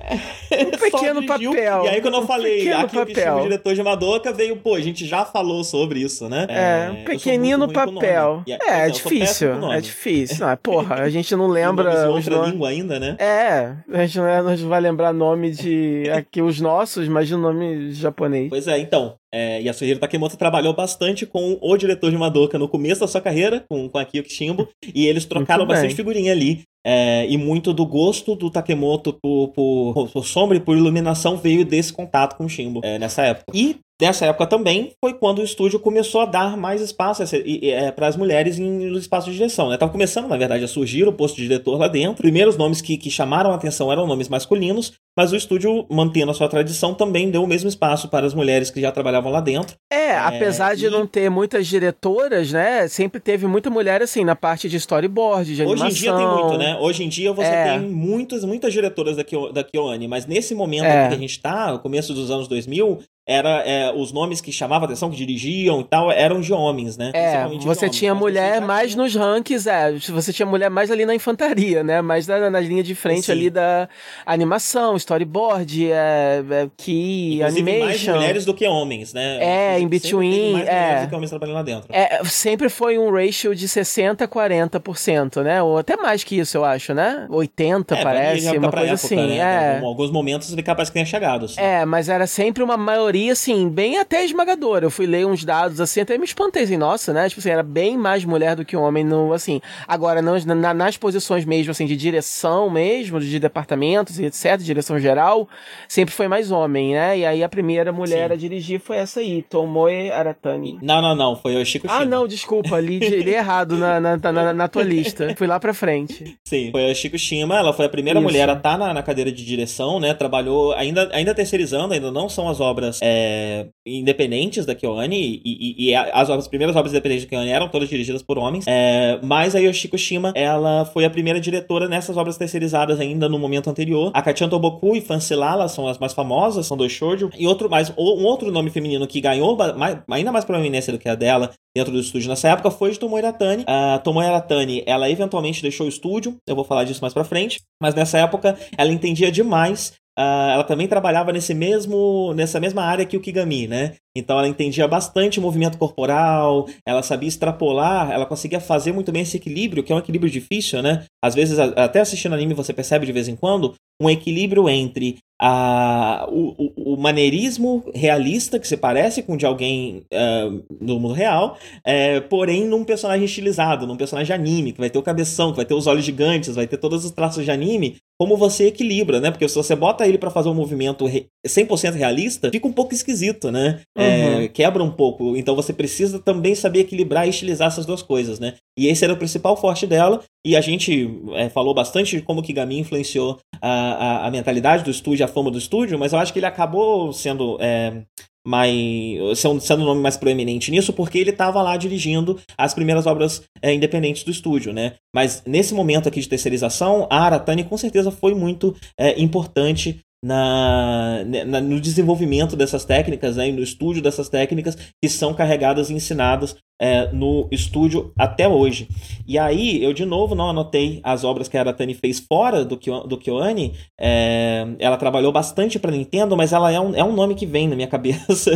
[SPEAKER 2] Um pequeno dirigiu, papel.
[SPEAKER 1] E aí, quando eu falei um aqui papel. o diretor de Madoka, veio, pô, a gente já falou sobre isso, né?
[SPEAKER 2] É, um pequenino papel. É, é, é difícil. É difícil. Ah, porra, a gente não lembra.
[SPEAKER 1] outra nome... língua ainda, né?
[SPEAKER 2] É, a gente não vai lembrar nome de aqui os nossos, imagina o nome japonês.
[SPEAKER 1] Pois é, então. É, Yasuhiro Takemoto trabalhou bastante com o diretor de Madoka no começo da sua carreira, com, com a Kyo Kishimbo, e eles trocaram bastante figurinha ali. É, e muito do gosto do Takemoto por, por, por, sombra e por iluminação veio desse contato com o Shimbo é, nessa época. E Nessa época também foi quando o estúdio começou a dar mais espaço é, para as mulheres em, nos espaços de direção. Estava né? começando, na verdade, a surgir o posto de diretor lá dentro. Primeiros nomes que, que chamaram a atenção eram nomes masculinos, mas o estúdio, mantendo a sua tradição, também deu o mesmo espaço para as mulheres que já trabalhavam lá dentro.
[SPEAKER 2] É, é apesar de não ter muitas diretoras, né? Sempre teve muita mulher assim na parte de storyboard, de animação.
[SPEAKER 1] Hoje em dia tem muito, né? Hoje em dia você é. tem muitas, muitas diretoras da, Kyo, da Kyoane, mas nesse momento é. que a gente está, no começo dos anos 2000, era é, os nomes que chamavam atenção, que dirigiam e tal, eram de homens, né?
[SPEAKER 2] É, você homens, tinha mulher mais nos rankings, é, você tinha mulher mais ali na infantaria, né? Mais na, na linha de frente Sim. ali da animação, storyboard, é, é key, Inclusive, animation. mais
[SPEAKER 1] mulheres do que homens, né?
[SPEAKER 2] É, in between, mais é.
[SPEAKER 1] do que homens trabalhando lá dentro.
[SPEAKER 2] É, sempre foi um ratio de 60 a 40%, né? Ou até mais que isso, eu acho, né? 80, é, parece, uma coisa época, assim. Né? É.
[SPEAKER 1] Em alguns momentos capaz que tenha chegado. Assim.
[SPEAKER 2] É, mas era sempre uma maioria, assim, bem até esmagadora. Eu fui ler uns dados, assim, até me espantei, assim, nossa, né? Tipo assim, era bem mais mulher do que homem, no, assim. Agora, não, na, nas posições mesmo, assim, de direção mesmo, de departamentos e etc., direção geral, sempre foi mais homem, né? E aí a primeira mulher Sim. a dirigir foi essa aí, Tomoe Aratani.
[SPEAKER 1] Não, não, não, foi o Chico
[SPEAKER 2] Ah, não, desculpa, li, li errado na, na, na, na, tua lista. Fui lá pra frente.
[SPEAKER 1] Sim, foi a Chico Shima, ela foi a primeira Isso. mulher a estar tá na, na cadeira de direção, né? Trabalhou ainda, ainda terceirizando, ainda não são as obras é, independentes da KyoAni, e, e, e, as, as primeiras obras independentes da KyoAni eram todas dirigidas por homens, é, mas a Yoshiko Shima, ela foi a primeira diretora nessas obras terceirizadas ainda no momento anterior. A Kachan Toboku e Fancelala são as mais famosas, são dois shoujo, e outro mais, um outro nome feminino que ganhou mais, ainda mais proeminência do que a dela dentro do estúdio nessa época foi de Tomoe Aratani. A Tomoe Aratani, ela eventualmente deixou o estúdio, eu vou falar disso mais pra frente, mas nessa época ela entendia demais Uh, ela também trabalhava nesse mesmo, nessa mesma área que o Kigami, né? Então ela entendia bastante o movimento corporal, ela sabia extrapolar, ela conseguia fazer muito bem esse equilíbrio, que é um equilíbrio difícil, né? Às vezes, até assistindo anime você percebe de vez em quando um equilíbrio entre a, o, o, maneirismo realista, que se parece com o de alguém uh, no mundo real, é, porém num personagem estilizado, num personagem de anime, que vai ter o cabeção, que vai ter os olhos gigantes, vai ter todos os traços de anime, como você equilibra, né? Porque se você bota ele para fazer um movimento 100% realista, fica um pouco esquisito, né? É, uhum. É, quebra um pouco. Então você precisa também saber equilibrar e estilizar essas duas coisas, né? E esse era o principal forte dela. E a gente é, falou bastante de como Kigami influenciou a, a, a, mentalidade do estúdio, a fama do estúdio, mas eu acho que ele acabou sendo é, mais sendo, sendo o nome mais proeminente nisso, porque ele estava lá dirigindo as primeiras obras é, independentes do estúdio, né? Mas nesse momento aqui de terceirização, a Aratani com certeza foi muito é, importante na, na, no desenvolvimento dessas técnicas, né, no estúdio dessas técnicas que são carregadas e ensinadas é, no estúdio até hoje. E aí, eu de novo não anotei as obras que a Aratani fez fora do, do KyoAni. É, ela trabalhou bastante para Nintendo, mas ela é um, é um nome que vem na minha cabeça.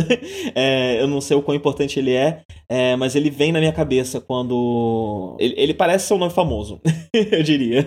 [SPEAKER 1] é, eu não sei o quão importante ele é, é mas ele vem na minha cabeça quando. Ele, ele parece ser um nome famoso, eu diria.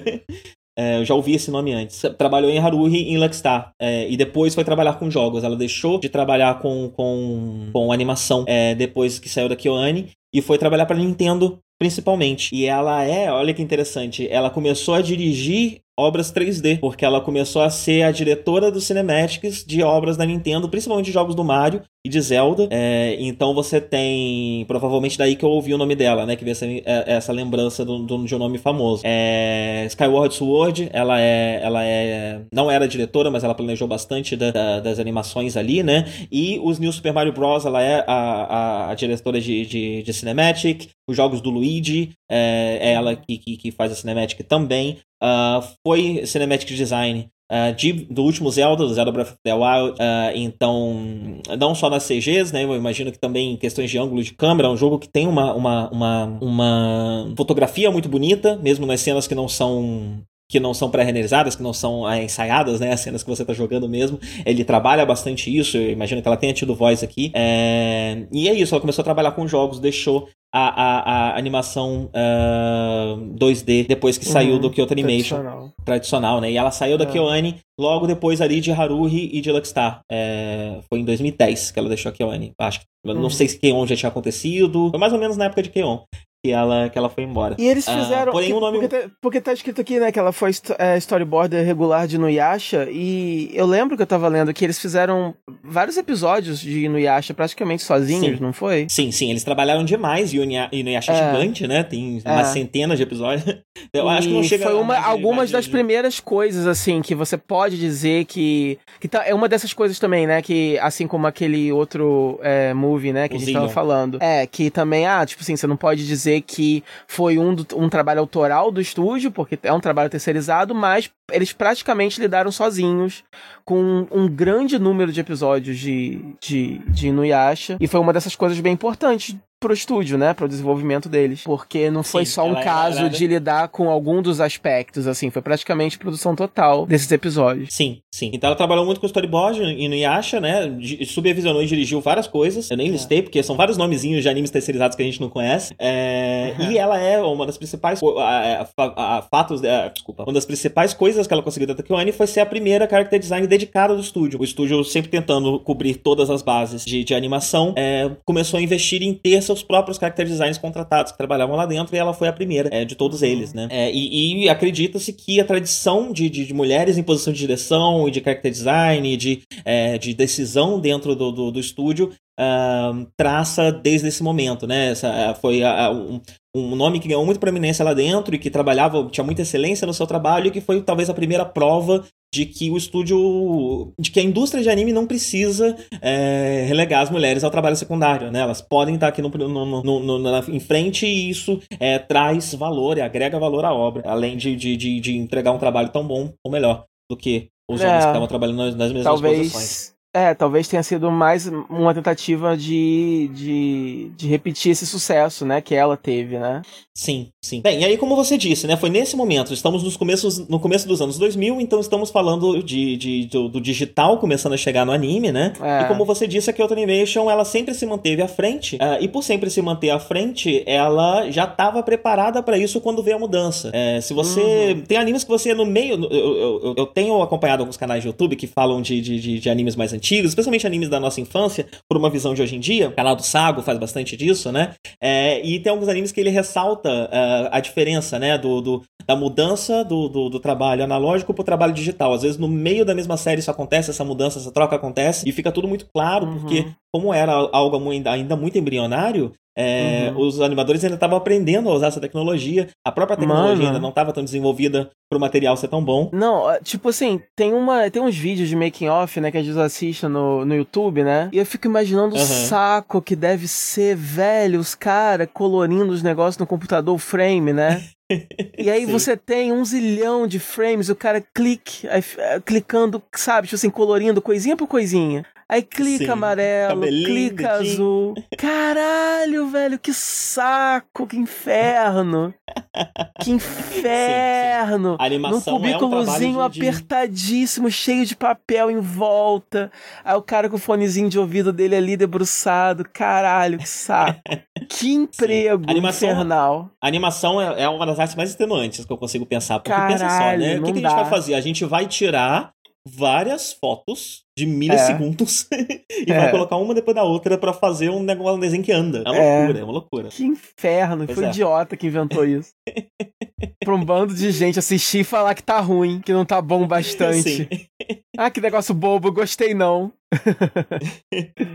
[SPEAKER 1] É, eu já ouvi esse nome antes. Trabalhou em Haruhi em Luckstar. É, e depois foi trabalhar com jogos. Ela deixou de trabalhar com, com, com animação é, depois que saiu da KyoAni e foi trabalhar para Nintendo principalmente. E ela é, olha que interessante, ela começou a dirigir obras 3D, porque ela começou a ser a diretora dos cinematics de obras da Nintendo, principalmente jogos do Mario e de Zelda. É, então você tem, provavelmente daí que eu ouvi o nome dela, né, que veio essa, é, essa lembrança do, do, de um nome famoso. É, Skyward Sword, ela é, ela é, não era diretora, mas ela planejou bastante da, da, das animações ali, né, e os New Super Mario Bros, ela é a, a, a diretora de, de, de cinematic, os jogos do Luigi, é, é ela que, que, que, faz a cinematic também. Uh, foi cinematic design uh, de, do último Zelda, do Zelda Breath of the Wild. Uh, então, não só nas CGs, né? Eu imagino que também em questões de ângulo de câmera, é um jogo que tem uma, uma, uma, uma fotografia muito bonita, mesmo nas cenas que não são que não são pré-renderizadas, que não são ensaiadas, né? As cenas que você está jogando mesmo. Ele trabalha bastante isso, eu imagino que ela tenha tido voz aqui. É... E é isso, ela começou a trabalhar com jogos, deixou a, a, a animação uh, ah, 2D depois que uhum, saiu do Kyoto Animation. Tradicional. tradicional, né? E ela saiu da é. KyoAni logo depois ali de Haruhi e de Luckstar. É, foi em 2010 que ela deixou a KyoAni. Acho que uhum. não sei se Keon já tinha acontecido. Foi mais ou menos na época de Keon que ela, que ela foi embora.
[SPEAKER 2] E eles ah, fizeram.
[SPEAKER 1] porém,
[SPEAKER 2] o
[SPEAKER 1] nome.
[SPEAKER 2] Porque tá, porque tá, escrito aqui, né, que ela foi é, storyboarder regular de Inuyasha. E eu lembro que eu tava lendo que eles fizeram vários episódios de Inuyasha praticamente sozinhos,
[SPEAKER 1] sim.
[SPEAKER 2] não foi?
[SPEAKER 1] Sim, sim. Eles trabalharam demais. E Inuyasha é, é gigante, né? Tem é. umas centenas de episódios. Eu
[SPEAKER 2] e
[SPEAKER 1] acho que não chega
[SPEAKER 2] Foi uma, algumas das primeiras coisas, assim, que você pode dizer que. que tá, é uma dessas coisas também, né? Que assim como aquele outro é, movie, né, que o a gente Zillion. tava falando. É, que também, ah, tipo assim, você não pode dizer dizer que foi um, um trabalho autoral do estúdio, porque é um trabalho terceirizado, mas eles praticamente lidaram sozinhos com um grande número de episódios de, de, de Inuyasha. E foi uma dessas coisas bem importantes pro estúdio, né, pro desenvolvimento deles, porque não foi Sim, só um ela, caso ela... de lidar com algum dos aspectos, assim, foi praticamente produção total desses episódios.
[SPEAKER 1] Sim, sim. Então ela trabalhou muito com storyboard e no Yasha, né, supervisionou e dirigiu várias coisas, eu nem é. listei porque são vários nomezinhos de animes terceirizados que a gente não conhece, é... uhum. e ela é uma das principais a, a, a, fatos, desculpa, uma das principais coisas que ela conseguiu da Tokyo foi ser a primeira character design dedicada do estúdio. O estúdio sempre tentando cobrir todas as bases de, de animação, é, começou a investir em ter seus próprios character designers contratados que trabalhavam lá dentro e ela foi a primeira é, de todos eles, né? É, e, e acredita-se que a tradição de, de, de, mulheres em posição de direção e de character design e de, é, de decisão dentro do, do, do estúdio Uh, traça desde esse momento, né? Essa, foi a, a, um, um, nome que ganhou muita proeminência lá dentro e que trabalhava, tinha muita excelência no seu trabalho e que foi talvez a primeira prova de que o estúdio, de que a indústria de anime não precisa é, relegar as mulheres ao trabalho secundário, né? Elas podem estar aqui no, no, no, na, em frente e isso é, traz valor e agrega valor à obra, além de, de, de, de, entregar um trabalho tão bom ou melhor do que os é, homens que estavam trabalhando nas, nas mesmas
[SPEAKER 2] talvez...
[SPEAKER 1] posições.
[SPEAKER 2] É, talvez tenha sido mais uma tentativa de, de, de repetir esse sucesso, né, que ela teve, né?
[SPEAKER 1] Sim, sim. Bem, e aí como você disse, né, foi nesse momento, estamos nos começos, no começo dos anos 2000, então estamos falando de, de do, do, digital começando a chegar no anime, né? É. E como você disse, a Kyoto Animation, ela sempre se manteve à frente, uh, e por sempre se manter à frente, ela já estava preparada para isso quando veio a mudança. É, se você... Uhum. Tem animes que você, no meio... Eu, eu, eu, tenho acompanhado alguns canais de YouTube que falam de, de, de, de animes mais antigos, especialmente animes da nossa infância, por uma visão de hoje em dia. O canal do Sago faz bastante disso, né? É, e tem alguns animes que ele ressalta uh, a diferença, né, do, do da mudança do, do, do, trabalho analógico para o trabalho digital. Às vezes, no meio da mesma série, isso acontece, essa mudança, essa troca acontece, e fica tudo muito claro, uhum. porque, como era algo ainda muito embrionário, é, uhum. Os animadores ainda estavam aprendendo a usar essa tecnologia. A própria tecnologia Mano. ainda não estava tão desenvolvida para o material ser tão bom.
[SPEAKER 2] Não, tipo assim, tem, uma, tem uns vídeos de making off, né, que a gente assiste no, no YouTube, né? E eu fico imaginando uhum. o saco que deve ser, velho, os caras colorindo os negócios no computador frame, né? E aí Sim. você tem um zilhão de frames, o cara clique, aí, clicando, sabe, tipo assim, colorindo coisinha por coisinha. Aí clica Sim. amarelo, clica azul. Caralho, velho, que saco, que inferno. Que inferno. Sim, sim.
[SPEAKER 1] animação
[SPEAKER 2] Num cubículozinho
[SPEAKER 1] é um
[SPEAKER 2] apertadíssimo, cheio de papel em volta. Aí o cara com o fonezinho de ouvido dele ali debruçado. Caralho, que saco. que emprego animação, infernal.
[SPEAKER 1] A animação é, é, uma das artes mais extenuantes que eu consigo pensar. Porque Caralho, pensa só, né? O que, que a gente vai fazer? A gente vai tirar várias fotos de milissegundos é. e é. vai colocar uma depois da outra para fazer um negócio um desenho que anda. É uma é. loucura, é uma loucura.
[SPEAKER 2] Que inferno, pois foi é. idiota que inventou isso. pra um bando de gente assistir e falar que tá ruim, que não tá bom bastante. Sim. Ah, que negócio bobo, gostei não.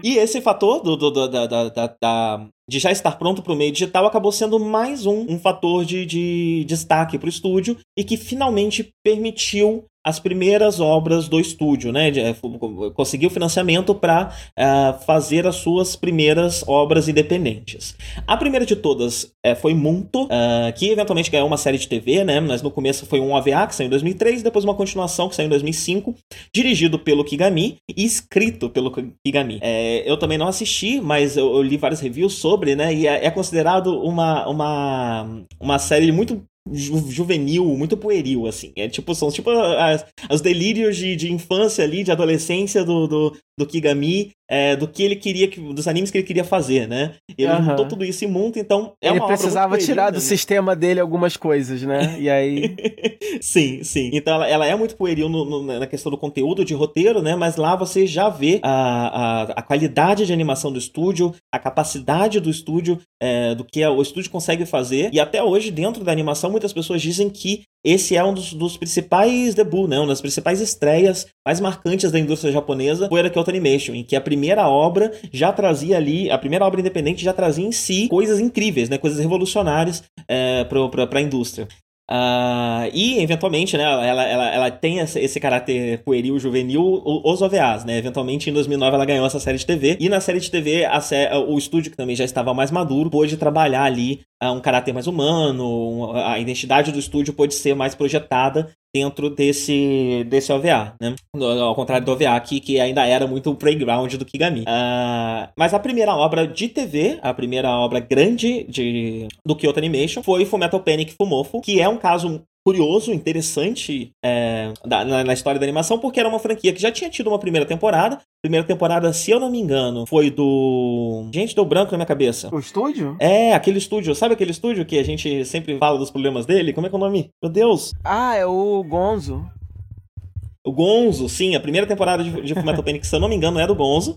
[SPEAKER 1] e esse fator do, do, do da, da, da, de já estar pronto para o meio digital acabou sendo mais um, um fator de, de destaque para o estúdio e que finalmente permitiu as primeiras obras do estúdio, né? É, conseguiu financiamento para uh, é, fazer as suas primeiras obras independentes. A primeira de todas uh, foi Munto, uh, que eventualmente ganhou uma série de TV, né? Mas no começo foi um OVA que saiu em 2003, depois uma continuação que saiu em 2005, dirigido pelo Kigami e escrito pelo Kigami. Eu também não assisti, mas eu, eu, li vários reviews sobre, né? E é, é considerado uma, uma, uma série muito ju juvenil, muito pueril, assim. É tipo, são tipo as, os delírios de, de infância ali, de adolescência do, do, do Kigami, é, do que ele queria, dos animes que ele queria fazer, né? E ele uhum. juntou tudo isso em monta, então
[SPEAKER 2] é ele uma precisava tirar do sistema dele algumas coisas, né? E aí.
[SPEAKER 1] sim, sim. Então ela, ela é muito pueril no, no, na questão do conteúdo de roteiro, né? Mas lá você já vê a, a, a qualidade de animação do estúdio, a capacidade do estúdio, é, do que o estúdio consegue fazer. E até hoje, dentro da animação, muitas pessoas dizem que esse é um dos, dos principais debuts, né? Uma das principais estreias mais marcantes da indústria japonesa foi a Kyoto Animation, em que a primeira obra já trazia ali, a primeira obra independente já trazia em si coisas incríveis, né? Coisas revolucionárias é, para a indústria. Uh, e, eventualmente, né, ela, ela, ela tem esse caráter pueril, juvenil, os OVAs, né? Eventualmente, em 2009, ela ganhou essa série de TV. E na série de TV, o estúdio, que também já estava mais maduro, pôde trabalhar ali um caráter mais humano, a identidade do estúdio pode ser mais projetada dentro desse, desse OVA, né? Ao contrário do OVA aqui, que ainda era muito o playground do Kigami. Uh, mas a primeira obra de TV, a primeira obra grande de, do Kyoto Animation, foi Fullmetal Panic Fumofo, que é um caso curioso, interessante é, na, na, história da animação, porque era uma franquia que já tinha tido uma primeira temporada. Primeira temporada, se eu não me engano, foi do. Gente, deu branco na minha cabeça.
[SPEAKER 2] O estúdio?
[SPEAKER 1] É, aquele estúdio. Sabe aquele estúdio que a gente sempre fala dos problemas dele? Como é que é o nome? Meu Deus!
[SPEAKER 2] Ah, é o Gonzo.
[SPEAKER 1] O Gonzo, sim, a primeira temporada de, de Fullmetal Panic, se eu não me engano, é do Gonzo.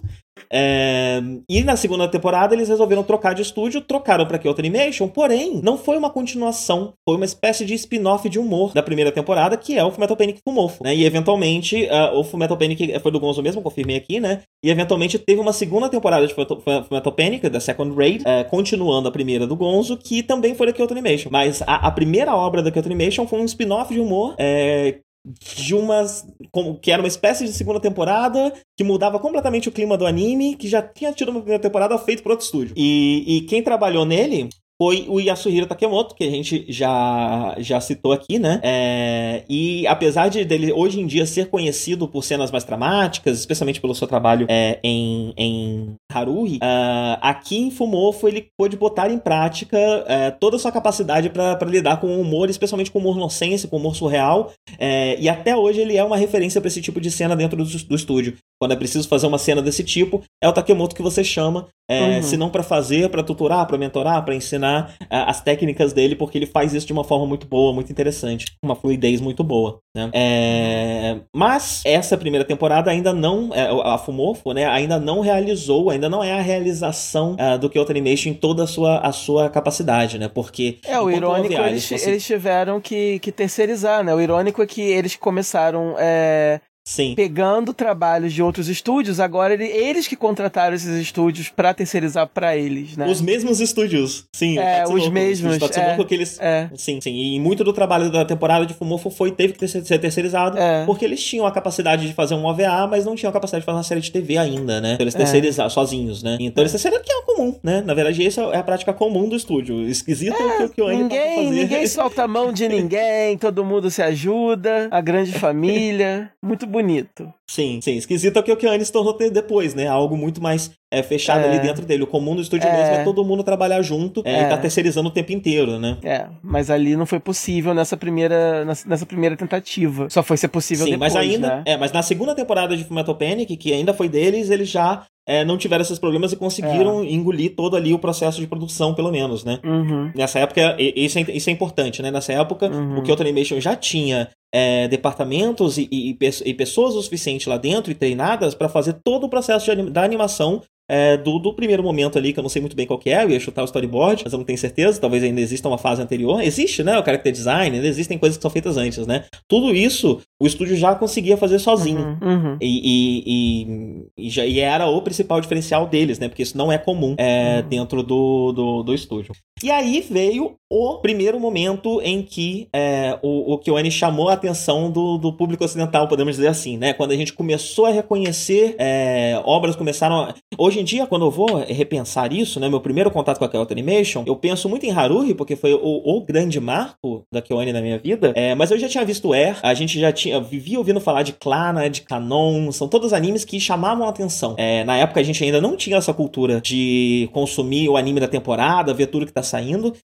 [SPEAKER 1] É... E na segunda temporada eles resolveram trocar de estúdio, trocaram para Kyoto Animation, porém, não foi uma continuação, foi uma espécie de spin-off de humor da primeira temporada, que é o Fullmetal Panic Fumofo, né? E eventualmente, uh, o Fullmetal Panic foi do Gonzo mesmo, confirmei aqui, né? E eventualmente teve uma segunda temporada de Fullmetal Panic, da Second Raid, uh, continuando a primeira do Gonzo, que também foi da Kyoto Animation. Mas a, a primeira obra da Kyoto Animation foi um spin-off de humor é, de umas. Como, que era uma espécie de segunda temporada que mudava completamente o clima do anime, que já tinha tido uma primeira temporada feito por outro estúdio. E, e quem trabalhou nele foi o Yasuhiro Takemoto, que a gente já, já citou aqui, né? É, e apesar de dele hoje em dia ser conhecido por cenas mais dramáticas, especialmente pelo seu trabalho é, em, em Haruhi, uh, aqui em Fumofo ele pôde botar em prática uh, toda a sua capacidade para lidar com o humor, especialmente com o humor nonsense, com o humor surreal, uh, e até hoje ele é uma referência para esse tipo de cena dentro do, do estúdio. Quando é preciso fazer uma cena desse tipo, é o Takemoto que você chama, é, uhum. se não para fazer, para tutorar, para mentorar, para ensinar é, as técnicas dele, porque ele faz isso de uma forma muito boa, muito interessante, uma fluidez muito boa. Né? É, mas essa primeira temporada ainda não, é, a Fumofo, né, ainda não realizou, ainda não é a realização uh, do Kyoto Animation em toda a sua, a sua capacidade, né? Porque
[SPEAKER 2] é o irônico eles, você... eles tiveram que, que terceirizar, né? O irônico é que eles começaram é,
[SPEAKER 1] Sim.
[SPEAKER 2] pegando trabalhos de outros estúdios, agora ele, eles que contrataram esses estúdios para terceirizar para eles, né?
[SPEAKER 1] Os mesmos estúdios, sim.
[SPEAKER 2] É, os louco, mesmos.
[SPEAKER 1] Pode ser é, que eles... É. Sim, sim. E muito do trabalho da temporada de Fumofo foi, teve que ser terceirizado, é. porque eles tinham a capacidade de fazer um OVA, mas não tinham a capacidade de fazer uma série de TV ainda, né? Então eles é. terceirizaram sozinhos, né? Então eles terceirizaram que é comum, né? Na verdade, essa é a prática comum do estúdio. Esquisito é, que o que o
[SPEAKER 2] ninguém, fazer. Ninguém solta a mão de ninguém, todo mundo se ajuda, a grande família. Muito bonito.
[SPEAKER 1] Sim, sim. Esquisito é o que o Keanu se tornou depois, né? Algo muito mais é, fechado é. ali dentro dele. O comum do estúdio é. mesmo é todo mundo trabalhar junto é. e tá terceirizando o tempo inteiro, né?
[SPEAKER 2] É, mas ali não foi possível nessa primeira, nessa primeira tentativa. Só foi ser possível Sim, depois,
[SPEAKER 1] mas ainda,
[SPEAKER 2] né?
[SPEAKER 1] É, mas na segunda temporada de Fullmetal Panic, que ainda foi deles, eles já é, não tiveram esses problemas e conseguiram é. engolir todo ali o processo de produção, pelo menos, né?
[SPEAKER 2] Uhum.
[SPEAKER 1] Nessa época, isso é, isso é importante, né? Nessa época, uhum. o Kyoto Animation já tinha é, departamentos e, e, e, pessoas o suficiente lá dentro e treinadas para fazer todo o processo de, da animação é, do, do, primeiro momento ali, que eu não sei muito bem qual que é, eu ia chutar o storyboard, mas eu não tenho certeza, talvez ainda exista uma fase anterior. Existe, né? O character design, ainda existem coisas que são feitas antes, né? Tudo isso o estúdio já conseguia fazer sozinho.
[SPEAKER 2] Uhum, uhum.
[SPEAKER 1] E, e, e, e, já, e era o principal diferencial deles, né? Porque isso não é comum é, uhum. dentro do, do, do estúdio. E aí veio o primeiro momento em que é, o, o Kyoane chamou a atenção do, do público ocidental, podemos dizer assim, né? Quando a gente começou a reconhecer, é, obras começaram. A... Hoje em dia, quando eu vou repensar isso, né? Meu primeiro contato com a Kyoto Animation, eu penso muito em Haruhi, porque foi o, o grande marco da Kyoane na minha vida. É, mas eu já tinha visto Air, a gente já tinha. Vivia ouvindo falar de Clana, de Canon, são todos animes que chamavam a atenção. É, na época a gente ainda não tinha essa cultura de consumir o anime da temporada, ver tudo que tá saindo.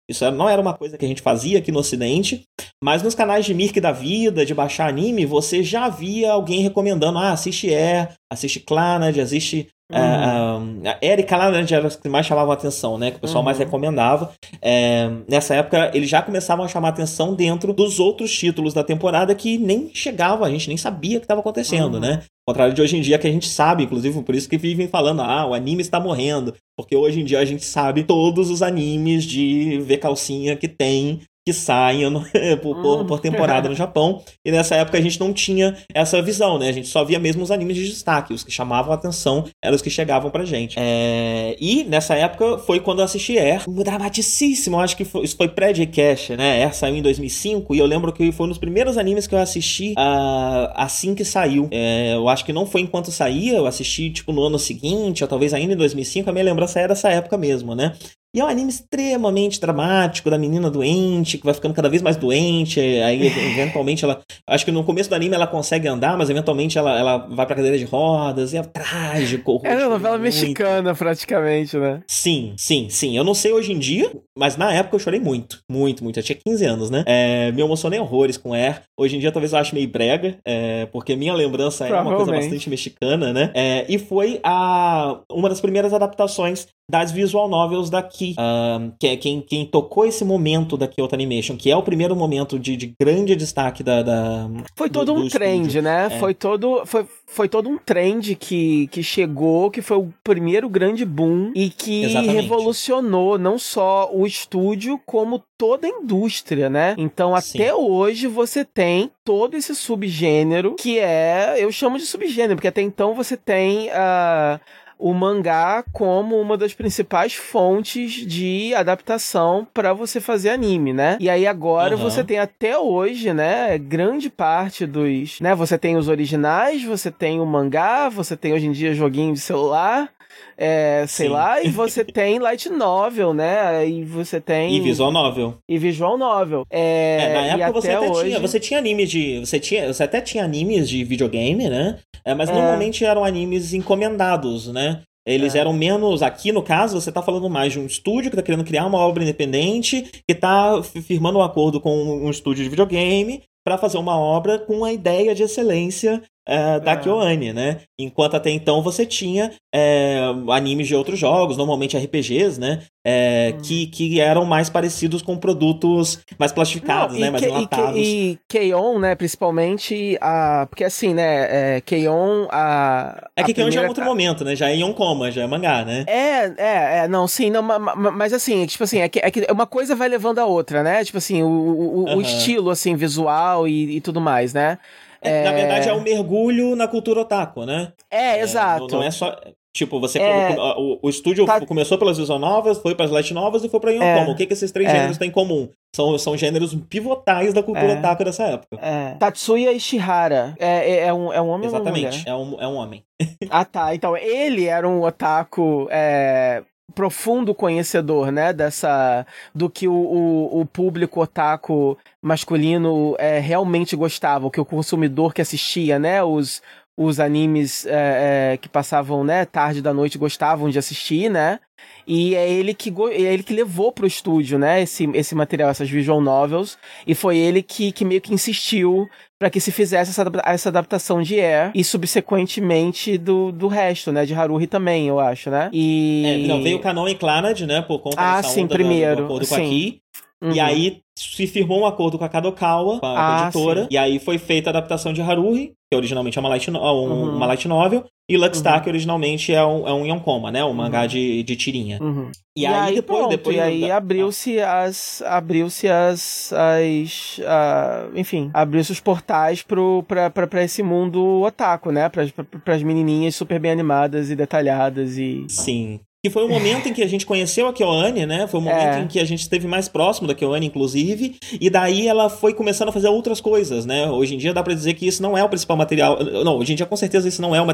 [SPEAKER 1] Isso não era uma coisa que a gente fazia aqui no Ocidente. Mas nos canais de Mirk da vida, de baixar anime, você já via alguém recomendando: ah, assiste Air, assiste Clannad, assiste Uhum. a Erika lá né, era que mais chamavam a atenção, né? Que o pessoal uhum. mais recomendava. É, nessa época, eles já começavam a chamar atenção dentro dos outros títulos da temporada que nem chegavam, a gente nem sabia o que estava acontecendo, uhum. né? Ao contrário de hoje em dia, que a gente sabe, inclusive por isso que vivem falando, ah, o anime está morrendo. Porque hoje em dia a gente sabe todos os animes de ver calcinha que tem que saem por, por, por, temporada no Japão. E nessa época a gente não tinha essa visão, né? A gente só via mesmo os animes de destaque. Os que chamavam a atenção eram os que chegavam pra gente. É... E nessa época foi quando eu assisti Air. Dramaticíssimo. Eu acho que foi, isso foi pré-J-Cash, né? Air saiu em 2005 e eu lembro que foi um dos primeiros animes que eu assisti uh, assim que saiu. É... eu acho que não foi enquanto saía, eu assisti tipo no ano seguinte, ou talvez ainda em 2005. A minha lembrança era essa época mesmo, né? E é um anime extremamente dramático da menina doente, que vai ficando cada vez mais doente. Aí, eventualmente, ela. Acho que no começo do anime ela consegue andar, mas eventualmente ela, ela vai pra cadeira de rodas. E é trágico.
[SPEAKER 2] É uma novela muito. mexicana, praticamente, né?
[SPEAKER 1] Sim, sim, sim. Eu não sei hoje em dia, mas na época eu chorei muito. Muito, muito. Eu tinha 15 anos, né? É, me emocionei horrores com Air. Hoje em dia talvez eu ache meio brega, é, porque minha lembrança é uma coisa bastante mexicana, né? É, e foi a, uma das primeiras adaptações das visual novels daqui. Uh, que é quem, quem tocou esse momento da Kyoto Animation, que é o primeiro momento de, de grande destaque da. da
[SPEAKER 2] foi todo do, um do trend, estúdio. né? É. Foi todo. Foi, foi todo um trend que, que chegou, que foi o primeiro grande boom e que Exatamente. revolucionou não só o estúdio, como toda a indústria, né? Então, Sim. até hoje, você tem todo esse subgênero que é. Eu chamo de subgênero, porque até então você tem. Uh, o mangá como uma das principais fontes de adaptação para você fazer anime, né? E aí agora uhum. você tem até hoje, né, grande parte dos, né, você tem os originais, você tem o mangá, você tem hoje em dia joguinho de celular, é, sei Sim. lá, e você tem light novel, né? E você tem.
[SPEAKER 1] E visual novel.
[SPEAKER 2] E visual novel. É,
[SPEAKER 1] é na época você até hoje... tinha. Você tinha animes de. Você, tinha, você até tinha animes de videogame, né? É, mas é. normalmente eram animes encomendados, né? Eles é. eram menos. Aqui, no caso, você está falando mais de um estúdio que está querendo criar uma obra independente, que está firmando um acordo com um estúdio de videogame para fazer uma obra com a ideia de excelência uh, da é. KyoAni, né? Enquanto até então você tinha é, animes de outros jogos, normalmente RPGs, né? É, hum. que, que eram mais parecidos com produtos mais plastificados, Não, né? Mais que, enlatados.
[SPEAKER 2] E, e on né? Principalmente, a, porque assim, né? É, K-On! A,
[SPEAKER 1] é que K-On! já é outro momento, né? Já é Yonkoma, já é mangá, né?
[SPEAKER 2] É, é, é não, sim, não, mas assim, tipo assim, é que, é que uma coisa vai levando a outra, né? Tipo assim, o, o, uhum. o estilo, assim, visual e, e tudo mais, né?
[SPEAKER 1] É... Na verdade, é um mergulho na cultura otaku, né?
[SPEAKER 2] É, é exato.
[SPEAKER 1] Não, não, é só. Tipo, você é... o, o, estúdio tá... começou pelas visual novas, foi para as light novas e foi para Yonkoma. É... O que, que esses três é. gêneros têm em comum? São, são gêneros pivotais da cultura é. otaku dessa época.
[SPEAKER 2] É. Tatsuya Ishihara é, é, é, um, é um homem
[SPEAKER 1] Exatamente,
[SPEAKER 2] é
[SPEAKER 1] um, é um homem.
[SPEAKER 2] ah, tá. Então, ele era um otaku é, profundo conhecedor, né, dessa do que o, o, o público otaku masculino é, realmente gostava, o que o consumidor que assistia, né, os, os animes é, é, que passavam, né, tarde da noite gostavam de assistir, né, e é ele que, é ele que levou pro estúdio, né, esse, esse material, essas visual novels, e foi ele que, que meio que insistiu para que se fizesse essa, essa adaptação de Air e subsequentemente do, do resto, né, de Haruhi também, eu acho, né?
[SPEAKER 1] E é, não, veio o Canon e Clannad, né, por conta
[SPEAKER 2] ah, dessa sim, primeiro, do, do acordo
[SPEAKER 1] sim. com aqui. Uhum. E aí se firmou um acordo com a Kadokawa, com a, ah, editora, sim. e aí foi feita a adaptação de Haruhi, que originalmente é uma light, no, um, uhum. uma light novel, e Luckstar, uhum. que originalmente é um, é um Yonkoma, né? Um mangá uhum. de, de tirinha.
[SPEAKER 2] Uhum. E, e, aí, aí depois, pronto, depois... E aí abriu-se as... Abriu-se as... as uh, enfim, abriu-se os portais pro, pra, pra, pra esse mundo otaku, né? Pra, pra, pras menininhas super bem animadas e detalhadas e...
[SPEAKER 1] Sim. Que foi o momento em que a gente conheceu a Kyoane, né? Foi o momento é. em que a gente esteve mais próximo da Kyoane, inclusive. E daí ela foi começando a fazer outras coisas, né? Hoje em dia dá pra dizer que isso não é o principal material. Não, hoje em dia com certeza isso não é o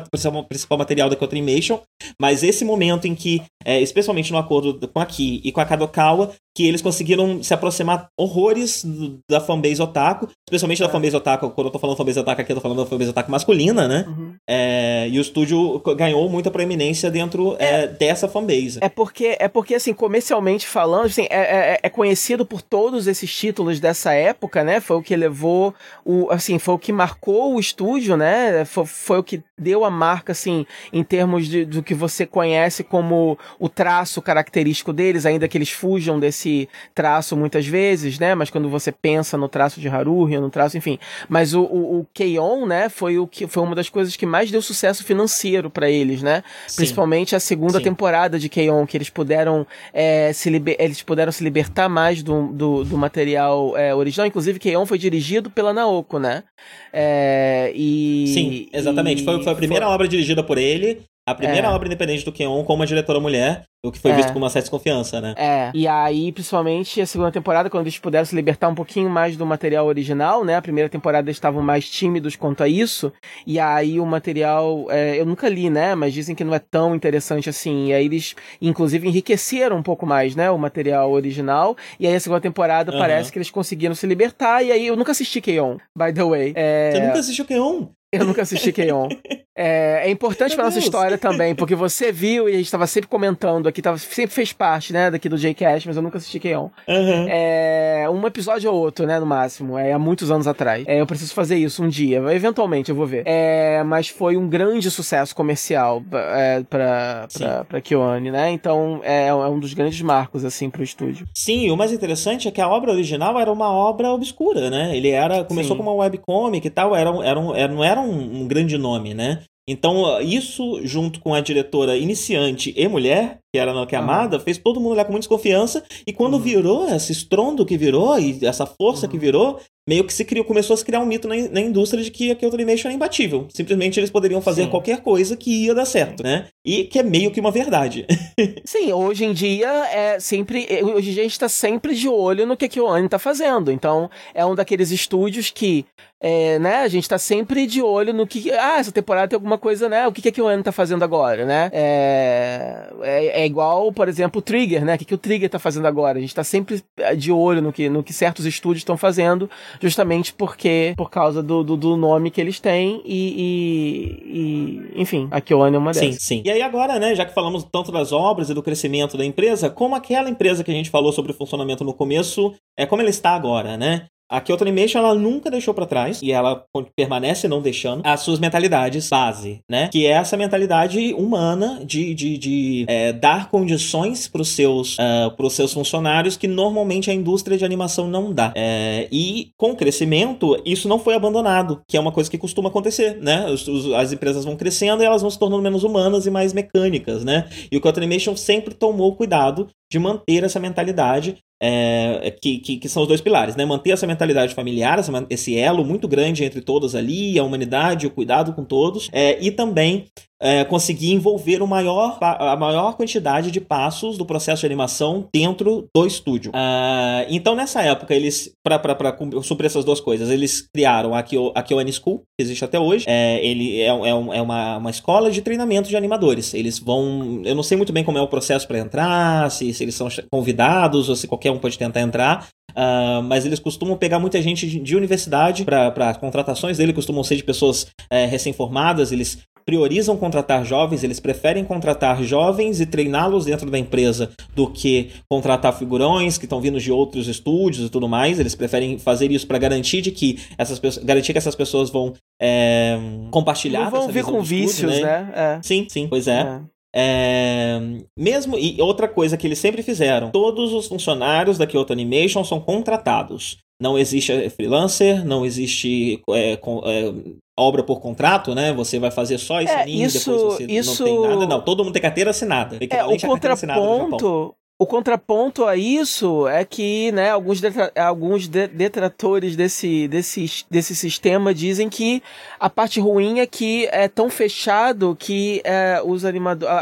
[SPEAKER 1] principal material da Kyoto Animation. Mas esse momento em que, é, especialmente no acordo com a Ki e com a Kadokawa, que eles conseguiram se aproximar horrores da fanbase otaku, especialmente da é. fanbase otaku, quando eu tô falando fanbase otaku aqui, eu tô falando da fanbase otaku masculina, né? Uhum. É, e o estúdio ganhou muita proeminência dentro é, é, dessa fanbase.
[SPEAKER 2] É porque, é porque, assim, comercialmente falando, assim, é, é, é, conhecido por todos esses títulos dessa época, né? Foi o que levou, o, assim, foi o que marcou o estúdio, né? Foi, foi o que deu a marca, assim, em termos de, do que você conhece como o traço característico deles, ainda que eles fujam desse esse traço muitas vezes, né? Mas quando você pensa no traço de Haruhi, no traço, enfim. Mas o, o, o Keion, né, foi o que foi uma das coisas que mais deu sucesso financeiro para eles, né? Sim. Principalmente a segunda Sim. temporada de Keion, que eles puderam é, se liber, eles puderam se libertar mais do, do, do material é, original. Inclusive, Keion foi dirigido pela Naoko, né? É, e,
[SPEAKER 1] Sim, exatamente. E foi, foi a primeira foi... obra dirigida por ele. A primeira
[SPEAKER 2] É.
[SPEAKER 1] obra independente do Keon com uma diretora mulher, o que foi
[SPEAKER 2] É.
[SPEAKER 1] visto com uma certa desconfiança, né?
[SPEAKER 2] É, e aí, principalmente a segunda temporada, quando eles puderam se libertar um pouquinho mais do material original, né? A primeira temporada eles estavam mais tímidos quanto a isso, e aí o material, é, eu nunca li, né? Mas dizem que não é tão interessante assim, e aí eles, inclusive, enriqueceram um pouco mais, né? O material original, e aí a segunda temporada
[SPEAKER 1] Aham.
[SPEAKER 2] parece que eles conseguiram se libertar, e aí eu nunca assisti K-On! by the way. É,
[SPEAKER 1] Você nunca assistiu Keon?
[SPEAKER 2] Eu nunca assisti K-On! É, é importante pra nossa história também, porque você viu e a gente tava sempre comentando aqui, tava, sempre fez parte, né, daqui do J-Cast, mas eu nunca assisti K-On!
[SPEAKER 1] Aham.
[SPEAKER 2] É, um episódio ou outro, né, no máximo, é, há muitos anos atrás. É, eu preciso fazer isso um dia, eventualmente eu vou ver. É, mas foi um grande sucesso comercial é, pra, pra, pra né, então é, é um dos grandes marcos, assim, pro estúdio.
[SPEAKER 1] Sim, o mais interessante é que a obra original era uma obra obscura, né? Ele era começou
[SPEAKER 2] Sim.
[SPEAKER 1] como uma webcomic e tal, era, era, era- não era um, um grande nome, né? Então, isso, junto com a diretora iniciante e mulher, que era a Naoki
[SPEAKER 2] Aham.
[SPEAKER 1] Amada, fez todo mundo olhar com muita desconfiança. E quando
[SPEAKER 2] Uhum.
[SPEAKER 1] virou, esse estrondo que virou e essa força
[SPEAKER 2] Uhum.
[SPEAKER 1] que virou, meio que se criou, começou a se criar um mito na, na indústria de que a Kyoto Animation era imbatível. Simplesmente eles poderiam fazer
[SPEAKER 2] Sim.
[SPEAKER 1] qualquer coisa que ia dar certo, né? E que é meio que uma verdade.
[SPEAKER 2] Sim, hoje em dia é sempre. é, Hoje em dia a gente tá sempre de olho no que, que o Ani tá fazendo. Então, é um daqueles estúdios que. É, né, a gente tá sempre de olho no que. Ah, essa temporada tem alguma coisa, né? O que, que, que o Ani tá fazendo agora, né? É, é, é igual, por exemplo, o Trigger, né? O que, que o Trigger tá fazendo agora? A gente tá sempre é, de olho no que, no que certos estúdios estão fazendo, justamente porque. Por causa do, do, do nome que eles têm e. e, e, enfim, a Kyoane é uma
[SPEAKER 1] Sim,
[SPEAKER 2] dessas.
[SPEAKER 1] sim. E aí agora, né, já que falamos tanto das obras e do crescimento da empresa, como aquela empresa que a gente falou sobre o funcionamento no começo, é como ela está agora, né? A Kyoto Animation, ela nunca deixou pra trás, e ela permanece não deixando, as suas mentalidades base, né? Que é essa mentalidade humana de, de, de é, dar condições pros seus, ah, pros seus funcionários que normalmente a indústria de animação não dá. É, e com o crescimento, isso não foi abandonado, que é uma coisa que costuma acontecer, né? Os- os- as empresas vão crescendo e elas vão se tornando menos humanas e mais mecânicas, né? E o Kyoto Animation sempre tomou cuidado de manter essa mentalidade é, que, que, que são os dois pilares, né? Manter essa mentalidade familiar, esse elo muito grande entre todos ali, a humanidade, o cuidado com todos, é, e também é, conseguir envolver o maior, a maior quantidade de passos do processo de animação dentro do estúdio. Ah, então, nessa época, eles, para suprir essas duas coisas, eles criaram a, Kyo, School, que existe até hoje. É, ele é, é, um- é uma, uma escola de treinamento de animadores. Eles vão. Eu não sei muito bem como é o processo para entrar, se, se eles são convidados ou se qualquer um pode tentar entrar. Ah, mas eles costumam pegar muita gente de, de universidade para contratações dele, costumam ser de pessoas é, recém-formadas, eles priorizam contratar jovens, eles preferem contratar jovens e treiná-los dentro da empresa do que contratar figurões que estão vindo de outros estúdios e tudo mais. Eles preferem fazer isso para garantir de que essas pessoas, garantir que essas pessoas vão é, compartilhar
[SPEAKER 2] Não vão
[SPEAKER 1] visão
[SPEAKER 2] com
[SPEAKER 1] do estúdio,
[SPEAKER 2] vícios, né? É.
[SPEAKER 1] Sim, sim, pois é.
[SPEAKER 2] É.
[SPEAKER 1] É, mesmo e outra coisa que eles sempre fizeram, todos os funcionários da Kyoto Animation são contratados. Não existe eh, freelancer, não existe é, com- é, obra por contrato, né? Você vai fazer só esse
[SPEAKER 2] É,
[SPEAKER 1] anime,
[SPEAKER 2] isso-
[SPEAKER 1] depois você
[SPEAKER 2] isso-
[SPEAKER 1] não tem nada. Não, todo mundo tem carteira assinada.
[SPEAKER 2] É, o contraponto. O contraponto a isso é que, né, alguns, detra- alguns de- detratores desse, desse, desse sistema dizem que a parte ruim é que é tão fechado que é, os animadores,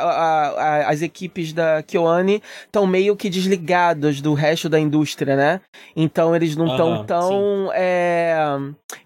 [SPEAKER 2] as equipes da Kyoane estão meio que desligados do resto da indústria, né? Então eles não estão tão é,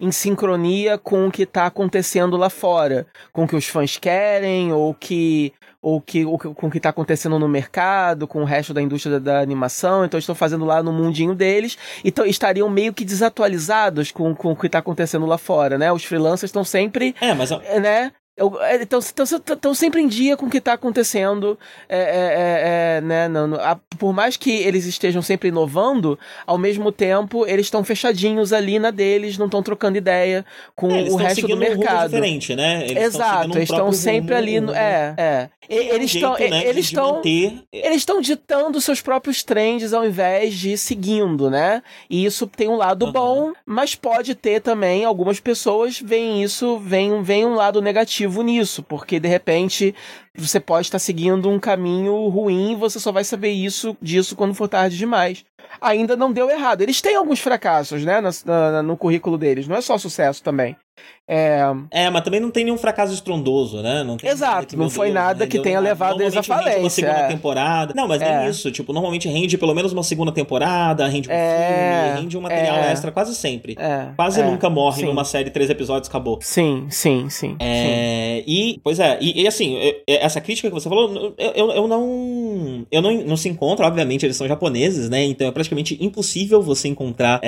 [SPEAKER 2] em sincronia com o que está acontecendo lá fora, com o que os fãs querem ou que ou que, ou com o que está acontecendo no mercado, com o resto da indústria da, da animação, então estão fazendo lá no mundinho deles, então estariam meio que desatualizados com, com o que está acontecendo lá fora, né? Os freelancers estão sempre,
[SPEAKER 1] É, mas
[SPEAKER 2] né? Estão sempre em dia com o que está acontecendo, é, é, é, é, né? não- a- por mais que eles estejam sempre inovando, ao mesmo tempo eles estão fechadinhos ali na deles, não estão trocando ideia com
[SPEAKER 1] é,
[SPEAKER 2] o resto do
[SPEAKER 1] seguindo um
[SPEAKER 2] mercado.
[SPEAKER 1] diferente, né? Eles
[SPEAKER 2] Exato, eles estão sempre
[SPEAKER 1] rumo,
[SPEAKER 2] ali. No,
[SPEAKER 1] um-
[SPEAKER 2] é, é. E-
[SPEAKER 1] é
[SPEAKER 2] Eles estão.
[SPEAKER 1] né,
[SPEAKER 2] Eles estão.
[SPEAKER 1] manter-
[SPEAKER 2] Eles estão ditando seus próprios trends ao invés de seguindo, né? E isso tem um lado
[SPEAKER 1] Aham.
[SPEAKER 2] bom, mas pode ter também algumas pessoas veem isso, veem, veem um lado negativo nisso, porque de repente você pode estar seguindo um caminho ruim e você só vai saber isso disso quando for tarde demais. ainda não deu errado. Eles têm alguns fracassos, né, no, no, no currículo deles. Não é só sucesso também.
[SPEAKER 1] É... é, mas também não tem nenhum fracasso estrondoso, né? Não
[SPEAKER 2] Exato, não foi Deus, nada que tenha levado eles à falência.
[SPEAKER 1] uma segunda é. temporada. Não, mas é. nem isso. Tipo, normalmente rende pelo menos uma segunda temporada, rende um é. filme, rende um material é. extra quase sempre. É. Quase é. nunca morre sim. numa série três episódios, acabou.
[SPEAKER 2] Sim, sim, sim.
[SPEAKER 1] É...
[SPEAKER 2] sim.
[SPEAKER 1] E, pois é, e, e, assim, essa crítica que você falou, eu, eu, eu não. Eu não, não se encontra, obviamente, eles são japoneses, né? Então é praticamente impossível você encontrar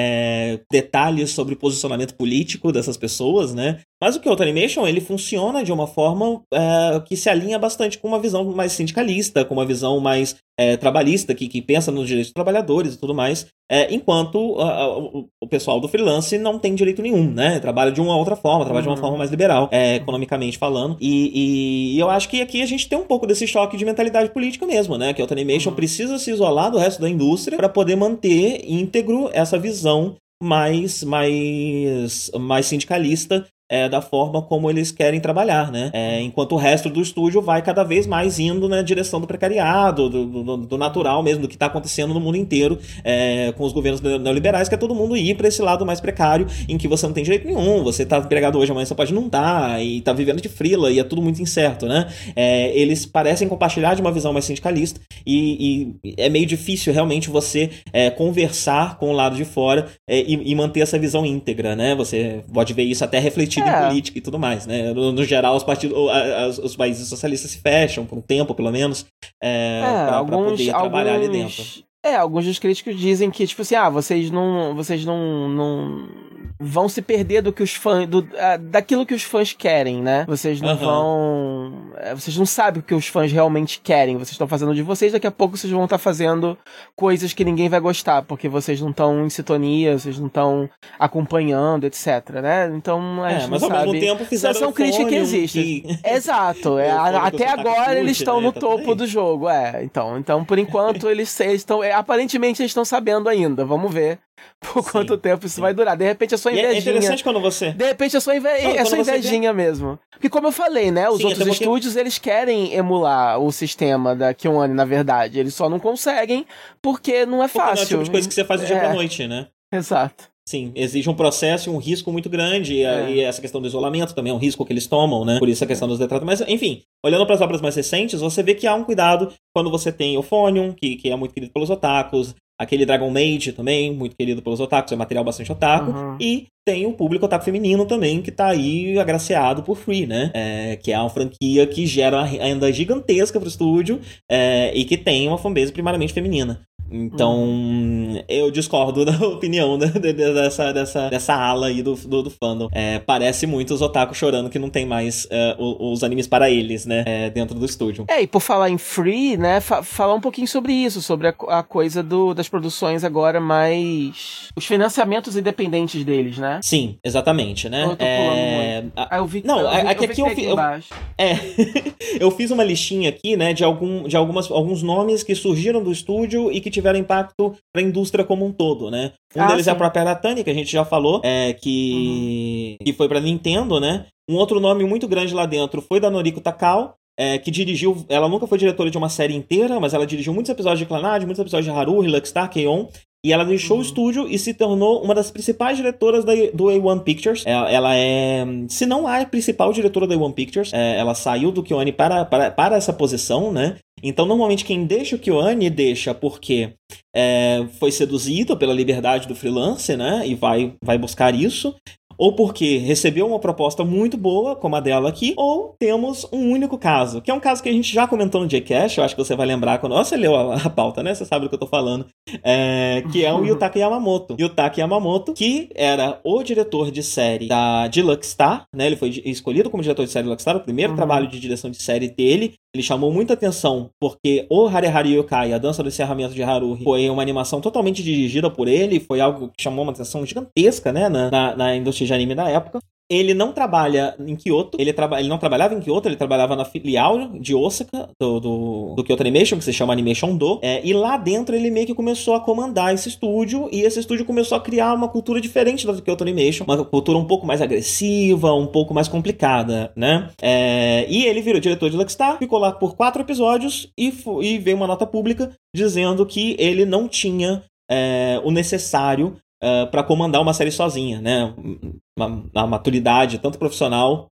[SPEAKER 1] detalhes sobre o posicionamento político dessas pessoas, né? Mas o Kyoto Animation, ele funciona de uma forma é, que se alinha bastante com uma visão mais sindicalista, com uma visão mais é, trabalhista, que, que pensa nos direitos dos trabalhadores e tudo mais, é, enquanto a, a, o, o, pessoal do freelance não tem direito nenhum, né? Trabalha de uma outra forma, trabalha uhum. de uma uhum. forma mais liberal, é, economicamente falando. E, e, eu acho que aqui a gente tem um pouco desse choque de mentalidade política mesmo, né? Que a Animation uhum. precisa se isolar do resto da indústria para poder manter íntegro essa visão mais, mais, mais sindicalista é, da forma como eles querem trabalhar, né? É, enquanto o resto do estúdio vai cada vez mais indo na direção do precariado, do, do, do natural mesmo, do que está acontecendo no mundo inteiro é, com os governos neoliberais, que é todo mundo ir para esse lado mais precário, em que você não tem direito nenhum, você está empregado hoje, amanhã você pode não estar, tá, e está vivendo de frila, e é tudo muito incerto, né? É, eles parecem compartilhar de uma visão mais sindicalista, e, e é meio difícil realmente você é, conversar com o lado de fora é, e, e manter essa visão íntegra, né? Você pode ver isso até refletir partido é. em política e tudo mais, né? No, no geral, os, partidos, os, os, países socialistas se fecham, por um tempo, pelo menos, é, é, alguns, pra poder trabalhar alguns... ali dentro.
[SPEAKER 2] É, alguns dos críticos dizem que, tipo assim, ah, vocês não. Vocês não. não vão se perder do que os fãs. Do, uh, daquilo que os fãs querem, né? Vocês não uhum. vão. Uh, vocês não sabem o que os fãs realmente querem. Vocês estão fazendo de vocês, daqui a pouco vocês vão estar tá fazendo coisas que ninguém vai gostar, porque vocês não estão em sintonia, vocês não estão acompanhando, etc, né? Então, a é,
[SPEAKER 1] mas ao
[SPEAKER 2] sabe.
[SPEAKER 1] mesmo tempo fizeram
[SPEAKER 2] São críticas que existem. Que... Exato. É, até agora eles estão né? no tá topo do jogo, é. Então, então por enquanto eles estão. É, aparentemente eles estão sabendo ainda. Vamos ver por sim, quanto tempo isso sim. vai durar. De repente é só invejinha. E é
[SPEAKER 1] interessante quando você.
[SPEAKER 2] De repente é só, inve... é só invejinha mesmo. Porque, como eu falei, né? Os sim, outros estúdios eles querem emular o sistema da KyoAni, na verdade. Eles só não conseguem porque não é porque fácil. Não é o
[SPEAKER 1] tipo de coisa que você faz do dia é. pra noite, né?
[SPEAKER 2] Exato.
[SPEAKER 1] Sim, exige um processo e um risco muito grande. E, é. e, essa questão do isolamento também é um risco que eles tomam, né? Por isso a questão dos detratos. Mas, enfim, olhando para as obras mais recentes, você vê que há um cuidado quando você tem o Phonium, que, que é muito querido pelos otakus, aquele Dragon Maid também, muito querido pelos otakus, é material bastante otaku, uhum. e tem o público otaku feminino também, que tá aí agraciado por Free, né? É, que é uma franquia que gera uma renda gigantesca pro estúdio é, e que tem uma fanbase primariamente feminina. Então, hum. eu discordo da opinião dessa, dessa, dessa ala aí do, do, do fandom. É, parece muito os otaku chorando que não tem mais é, os, animes para eles, né? É, dentro do estúdio.
[SPEAKER 2] É, e por falar em free, né? Fa falar um pouquinho sobre isso, sobre a, a, coisa do, das produções agora mais. os financiamentos independentes deles, né?
[SPEAKER 1] Sim, exatamente, né? Eu tô é...
[SPEAKER 2] muito. Ah, eu vi
[SPEAKER 1] Não,
[SPEAKER 2] eu vi,
[SPEAKER 1] aqui, eu, vi aqui eu, eu, É. eu fiz uma listinha aqui, né, de, algum, de algumas, alguns nomes que surgiram do estúdio e que tiveram impacto para a indústria como um todo, né? Um ah, deles sim. é a própria Aratani, que a gente já falou, é, que, uhum. que foi para Nintendo, né? Um outro nome muito grande lá dentro foi da Noriko Takao, é, que dirigiu. Ela nunca foi diretora de uma série inteira, mas ela dirigiu muitos episódios de Clannad, muitos episódios de Haru, Luckstar, Keion. E ela deixou uhum. o estúdio e se tornou uma das principais diretoras da, do A1 Pictures. Ela, ela, é, se não a principal diretora da A1 Pictures, é, ela saiu do Kyoani para, para, para essa posição, né? Então, normalmente, quem deixa o Kyoani deixa porque é, foi seduzido pela liberdade do freelance, né? E vai, vai buscar isso ou porque recebeu uma proposta muito boa, como a dela aqui, ou temos um único caso, que é um caso que a gente já comentou no Jcash, eu acho que você vai lembrar quando você leu a, a pauta, né? Você sabe do que eu tô falando. É, que é o Yutaka Yamamoto. Yutaka Yamamoto, que era o diretor de série da Deluxe Star, né? Ele foi escolhido como diretor de série Deluxe Star, o primeiro uhum. trabalho de direção de série dele. Ele chamou muita atenção porque o Harehari Yokai, a dança do encerramento de Haruhi, foi uma animação totalmente dirigida por ele, foi algo que chamou uma atenção gigantesca, né, na, na, na indústria de anime da época. Ele não trabalha em Kyoto, ele, traba ele não trabalhava em Kyoto, ele trabalhava na filial de Osaka, do, do, do Kyoto Animation, que se chama Animation Do, é, e lá dentro ele meio que começou a comandar esse estúdio, e esse estúdio começou a criar uma cultura diferente da do Kyoto Animation, uma cultura um pouco mais agressiva, um pouco mais complicada, né? É, e ele virou diretor de Luckstar, ficou lá por quatro episódios e, e veio uma nota pública dizendo que ele não tinha é, o necessário uh, para comandar uma série sozinha, né? Uma, maturidade tanto profissional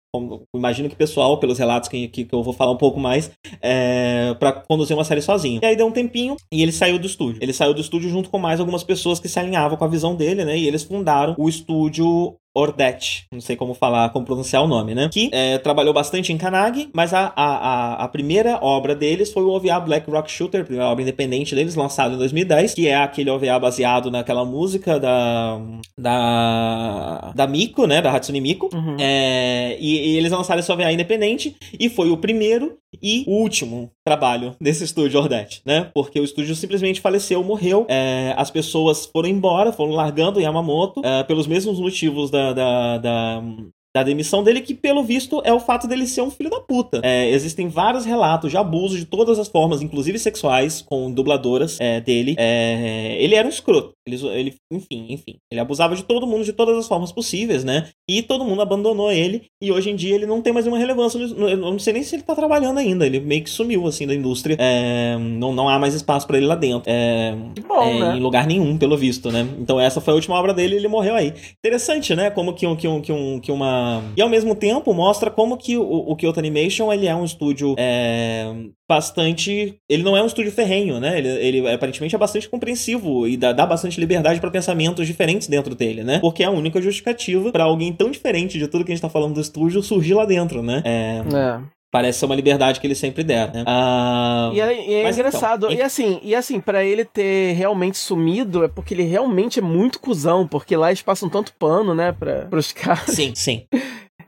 [SPEAKER 1] imagino que pessoal, pelos relatos que, que, que, eu vou falar um pouco mais, é, para conduzir uma série sozinho. E aí deu um tempinho e ele saiu do estúdio. Ele saiu do estúdio junto com mais algumas pessoas que se alinhavam com a visão dele, né? E eles fundaram o estúdio Ordet, não sei como falar, como pronunciar o nome, né? Que é, trabalhou bastante em Kanagi, mas a, a, a, primeira obra deles foi o OVA Black Rock Shooter, primeira obra independente deles, lançado em 2010, que é aquele OVA baseado naquela música da da da Miko, né? Da Hatsune Miko. Uhum. É, e, e, eles lançaram esse OVA independente e foi o primeiro e o último trabalho desse estúdio Ordet, né? Porque o estúdio simplesmente faleceu, morreu, é, as pessoas foram embora, foram largando Yamamoto é, pelos mesmos motivos da, da, da, da demissão dele, que pelo visto é o fato dele ser um filho da puta. É, existem vários relatos de abuso de todas as formas, inclusive sexuais, com dubladoras é, dele. É, ele era um escroto. Ele, ele, enfim, enfim. Ele abusava de todo mundo de todas as formas possíveis, né? E todo mundo abandonou ele. E hoje em dia ele não tem mais nenhuma relevância. Eu não sei nem se ele tá trabalhando ainda. Ele meio que sumiu, assim, da indústria. É, não, não há mais espaço para ele lá dentro. É, bom, é, né? Em lugar nenhum, pelo visto, né? Então essa foi a última obra dele e ele morreu aí. Interessante, né? Como que, que, um, que, um, que uma. E ao mesmo tempo mostra como que o, o Kyoto Animation ele é um estúdio é, bastante. Ele não é um estúdio ferrenho, né? Ele, ele aparentemente é bastante compreensivo e dá, dá bastante liberdade para pensamentos diferentes dentro dele, né? Porque é a única justificativa para alguém tão diferente de tudo que a gente tá falando do estúdio surgir lá dentro, né? É. é. Parece ser uma liberdade que ele sempre der, né?
[SPEAKER 2] Ah, e é, e é então, engraçado. Então, e assim, e assim, para ele ter realmente sumido, é porque ele realmente é muito cuzão, porque lá eles passam tanto pano, né, pra, pros caras.
[SPEAKER 1] Sim, sim.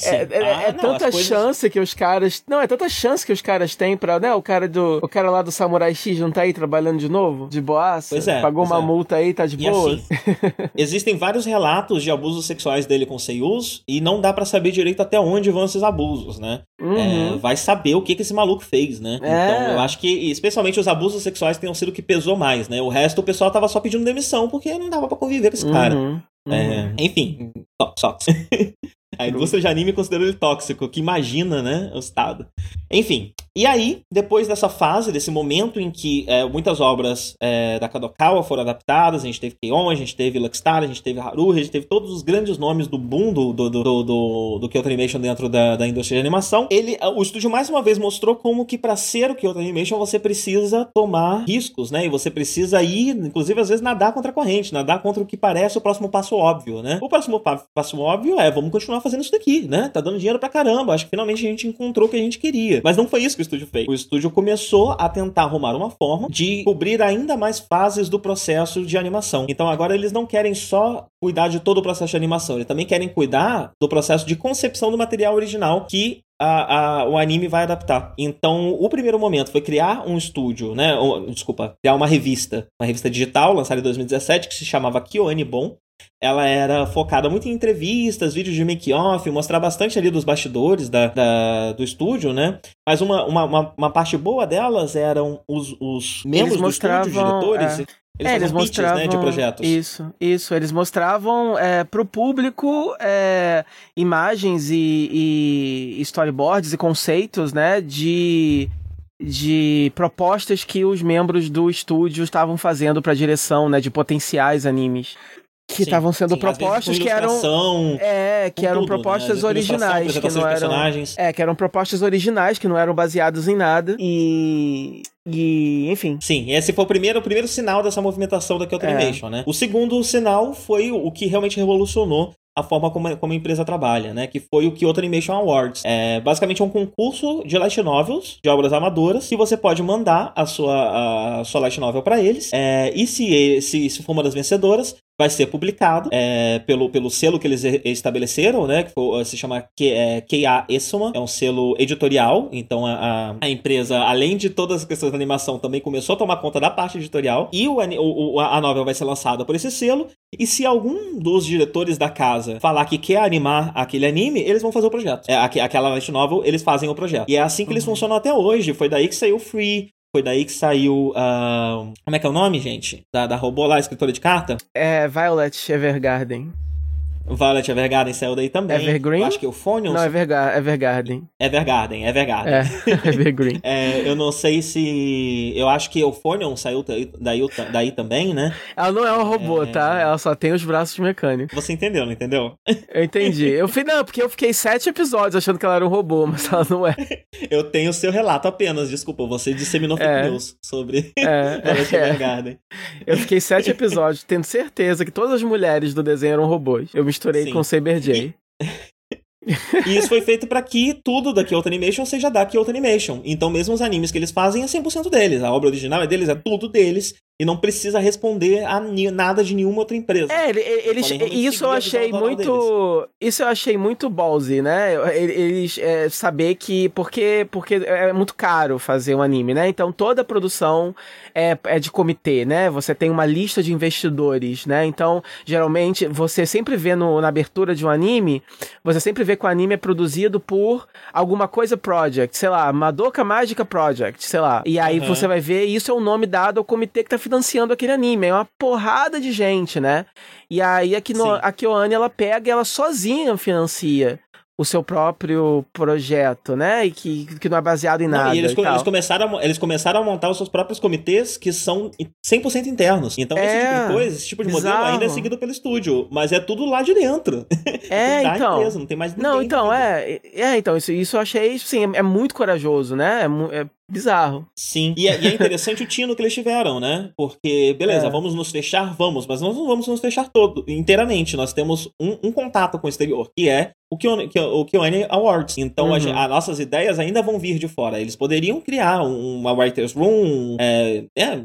[SPEAKER 2] É, é, é, ah, é não, tanta coisas... chance que os caras. Não, é tanta chance que os caras têm pra. Né, o cara do. O cara lá do Samurai X não tá aí trabalhando de novo? De boaça? Pois é. Pagou uma é. multa aí, tá de e boa. Assim,
[SPEAKER 1] existem vários relatos de abusos sexuais dele com Seiyus e não dá para saber direito até onde vão esses abusos, né? Uhum. É, vai saber o que, que esse maluco fez, né? É. Então eu acho que, especialmente os abusos sexuais tenham sido o que pesou mais, né? O resto o pessoal tava só pedindo demissão porque não dava para conviver com esse uhum. cara. Uhum. É, enfim, só. A indústria de anime considerou ele tóxico, que imagina, né, o estado. Enfim, e aí, depois dessa fase, desse momento em que é, muitas obras é, da Kadokawa foram adaptadas, a gente teve Keion, a gente teve Luckstar, a gente teve Haru, a gente teve todos os grandes nomes do boom do, do, do, do, do Kyoto Animation dentro da, da indústria de animação, ele, o estúdio mais uma vez mostrou como que para ser o Kyoto Animation você precisa tomar riscos, né, e você precisa ir, inclusive às vezes nadar contra a corrente, nadar contra o que parece o próximo passo óbvio, né. O próximo passo óbvio é, vamos continuar fazendo isso daqui, né, tá dando dinheiro pra caramba, acho que finalmente a gente encontrou o que a gente queria. Mas não foi isso que o estúdio fez. O estúdio começou a tentar arrumar uma forma de cobrir ainda mais fases do processo de animação. Então agora eles não querem só cuidar de todo o processo de animação, eles também querem cuidar do processo de concepção do material original que a, a, o anime vai adaptar. Então, o primeiro momento foi criar um estúdio, né? desculpa, criar uma revista, uma revista digital lançada em 2017 que se chamava Kyoani Bon, ela era focada muito em entrevistas, vídeos de make-off, mostrar bastante ali dos bastidores da, da do estúdio, né? Mas uma, uma, uma, parte boa delas eram os, os membros do estúdio, os diretores. É. Eles, é, eles mostravam pitches, né, de projetos.
[SPEAKER 2] Isso, isso. Eles mostravam é, para o público é, imagens e, e, storyboards e conceitos, né, de de propostas que os membros do estúdio estavam fazendo para direção, né, de potenciais animes que estavam sendo sim, propostas que eram é que eram tudo, propostas né? originais que não eram é que eram propostas originais que não eram baseadas em nada e e, enfim.
[SPEAKER 1] Sim, esse foi o primeiro, o primeiro sinal dessa movimentação da Kyoto é. Animation, né? O segundo sinal foi o que realmente revolucionou a forma como, como a empresa trabalha, né? Que foi o Kyoto Animation Awards. É basicamente um concurso de light novels, de obras amadoras, que você pode mandar a sua, a sua light novel para eles. É, e se, se, se for uma das vencedoras, vai ser publicado é, pelo, pelo selo que eles estabeleceram, né? Que foi, se chama é, K.A. Esoma, é um selo editorial. Então a, a, empresa, além de todas as questões da animação, também começou a tomar conta da parte editorial. E o, o, a novel vai ser lançada por esse selo. E se algum dos diretores da casa falar que quer animar aquele anime, eles vão fazer o projeto. É, aquela light novel, eles fazem o projeto. E é assim que uhum. eles funcionam até hoje. Foi daí que saiu o Free, foi daí que saiu. Uh, como é que é o nome, gente? Da, da robô lá, escritora de carta?
[SPEAKER 2] É Violet Evergarden.
[SPEAKER 1] Violet Evergarden saiu daí também.
[SPEAKER 2] Evergreen?
[SPEAKER 1] Eu acho que o Phonions...
[SPEAKER 2] Não, Everga Evergarden.
[SPEAKER 1] Evergarden, Evergarden.
[SPEAKER 2] É, Evergreen.
[SPEAKER 1] é, eu não sei se... Eu acho que o Phonion saiu daí, daí, também, né?
[SPEAKER 2] Ela não é um robô, é... tá? Ela só tem os braços mecânicos.
[SPEAKER 1] Você entendeu, não entendeu?
[SPEAKER 2] Eu entendi. Eu fui, não, porque eu fiquei sete episódios achando que ela era um robô, mas ela não é.
[SPEAKER 1] eu tenho o seu relato apenas, desculpa. Você disseminou fake é. news sobre
[SPEAKER 2] é, Violet é.
[SPEAKER 1] Evergarden.
[SPEAKER 2] Eu fiquei sete episódios tendo certeza que todas as mulheres do desenho eram robôs. Eu misturei Sim. com Saber J.
[SPEAKER 1] e isso foi feito para que tudo da Kyoto Animation seja da Kyoto Animation. Então, mesmo os animes que eles fazem é 100% deles. A obra original é deles, é tudo deles e não precisa responder a nada de nenhuma outra empresa.
[SPEAKER 2] É, eles, isso eu achei muito, isso eu achei muito ballsy, né? Eles é, saber que porque porque é muito caro fazer um anime, né? Então toda a produção é, é de comitê, né? Você tem uma lista de investidores, né? Então geralmente você sempre vê no, na abertura de um anime, você sempre vê que o anime é produzido por alguma coisa project, sei lá, Madoka Mágica Project, sei lá. E aí uhum. você vai ver isso é o nome dado ao comitê que tá financiando aquele anime. É uma porrada de gente, né? E aí aqui no, a Kyoane, ela pega e ela sozinha financia o seu próprio projeto, né? E que, que não é baseado em não, nada.
[SPEAKER 1] E eles,
[SPEAKER 2] e
[SPEAKER 1] eles, começaram a, eles começaram a montar os seus próprios comitês que são 100% internos. Então, é, esse tipo de coisa, esse tipo de bizarro. modelo ainda é seguido pelo estúdio. Mas é tudo lá de dentro.
[SPEAKER 2] É,
[SPEAKER 1] da
[SPEAKER 2] então.
[SPEAKER 1] Empresa, não tem mais ninguém.
[SPEAKER 2] Não, então, é. É, então, isso, isso eu achei, sim, é, é muito corajoso, né? É, é bizarro.
[SPEAKER 1] Sim. E é, e é interessante o tino que eles tiveram, né? Porque, beleza, é. vamos nos fechar? Vamos, mas nós não vamos nos fechar todo, inteiramente. Nós temos um, um contato com o exterior, que é o Kyoane, o Kyoane Awards. Então, uhum. as, as, nossas ideias ainda vão vir de fora. Eles poderiam criar uma Writer's Room. É, é,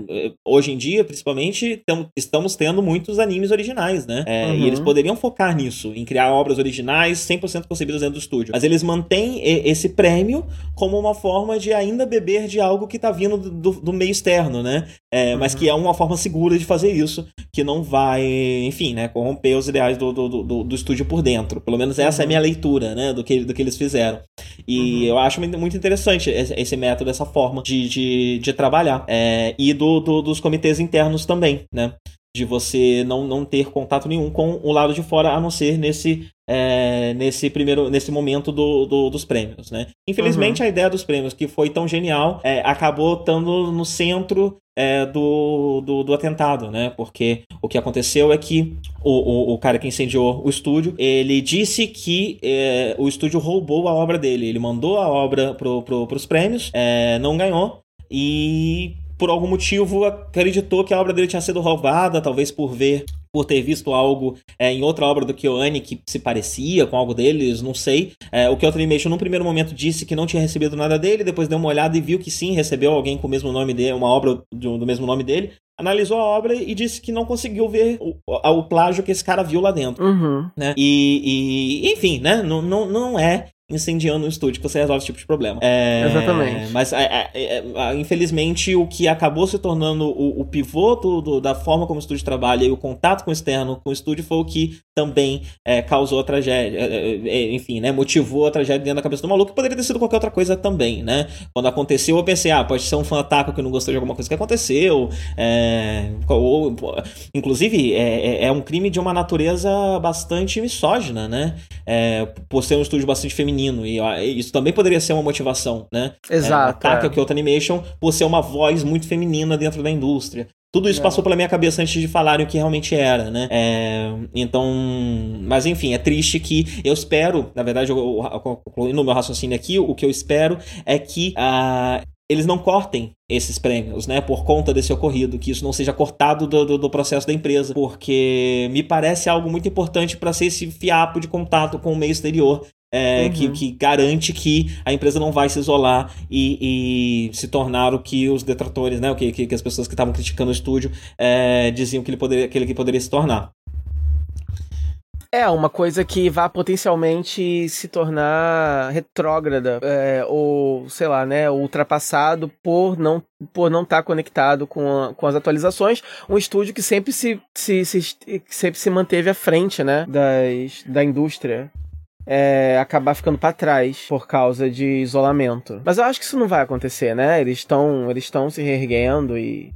[SPEAKER 1] hoje em dia, principalmente, tem, estamos tendo muitos animes originais, né? É, uhum. E eles poderiam focar nisso, em criar obras originais 100% concebidas dentro do estúdio. Mas eles mantêm esse prêmio como uma forma de ainda beber de algo que está vindo do, do, meio externo, né? É, mas que é uma forma segura de fazer isso, que não vai, enfim, né, corromper os ideais do, do, do, do estúdio por dentro. Pelo menos essa uhum. é a minha leitura, né, do que, do que eles fizeram. E uhum. eu acho muito interessante esse, esse, método, essa forma de, de, de trabalhar. É, e do, do, dos comitês internos também, né? De você não, não ter contato nenhum com o lado de fora, a não ser nesse, é, nesse primeiro nesse momento do, do dos prêmios, né? Infelizmente uhum. a ideia dos prêmios que foi tão genial é, acabou estando no centro é, do, do, do, atentado, né? Porque o que aconteceu é que o, o, o cara que incendiou o estúdio, ele disse que é, o estúdio roubou a obra dele. Ele mandou a obra pro, pro, pros prêmios, é, não ganhou. E por algum motivo acreditou que a obra dele tinha sido roubada, talvez por ver por ter visto algo é, em outra obra do Kyoane que se parecia com algo deles, não sei. É, o Kyoto Animation, num primeiro momento, disse que não tinha recebido nada dele, depois deu uma olhada e viu que sim, recebeu alguém com o mesmo nome dele, uma obra do, do mesmo nome dele. Analisou a obra e disse que não conseguiu ver o, o plágio que esse cara viu lá dentro.
[SPEAKER 2] Uhum.
[SPEAKER 1] Né? E, e, enfim, né? Não, não, não é incendiando um estúdio que você resolve esse tipo de problema.
[SPEAKER 2] É, Exatamente.
[SPEAKER 1] Mas, é, é, é, infelizmente, o que acabou se tornando o, o pivô do, do, da forma como o estúdio trabalha e o contato com o externo com o estúdio foi o que também é, causou a tragédia. É, é, enfim, né? Motivou a tragédia dentro da cabeça do maluco, que poderia ter sido qualquer outra coisa também, né? Quando aconteceu, eu pensei, ah, pode ser um fantaco que não gostou de alguma coisa que aconteceu. Ou, inclusive, é, um crime de uma natureza bastante misógina, né? por ser um estúdio bastante feminino feminino. E ó, isso também poderia ser uma motivação, né?
[SPEAKER 2] Exato.
[SPEAKER 1] É, ataque é. Kyoto Animation por ser uma voz muito feminina dentro da indústria. Tudo isso é. passou pela minha cabeça antes de falarem o que realmente era, né? É, então, mas enfim, é triste que eu espero, na verdade, concluindo o meu raciocínio aqui, o que eu espero é que uh, eles não cortem esses prêmios, né? Por conta desse ocorrido, que isso não seja cortado do, do, do processo da empresa, porque me parece algo muito importante para ser esse fiapo de contato com o meio exterior é, uhum. que, que, garante que a empresa não vai se isolar e, e se tornar o que os detratores, né, o que, que, as pessoas que estavam criticando o estúdio é, diziam que ele, poderia, que ele poderia se tornar.
[SPEAKER 2] É, uma coisa que vai potencialmente se tornar retrógrada, é, ou, sei lá, né, ultrapassado por não por não estar tá conectado com, a, com as atualizações. Um estúdio que sempre se, se, se, sempre se manteve à frente, né, das, da indústria é, acabar ficando para trás por causa de isolamento. Mas eu acho que isso não vai acontecer, né? Eles estão eles estão se reerguendo e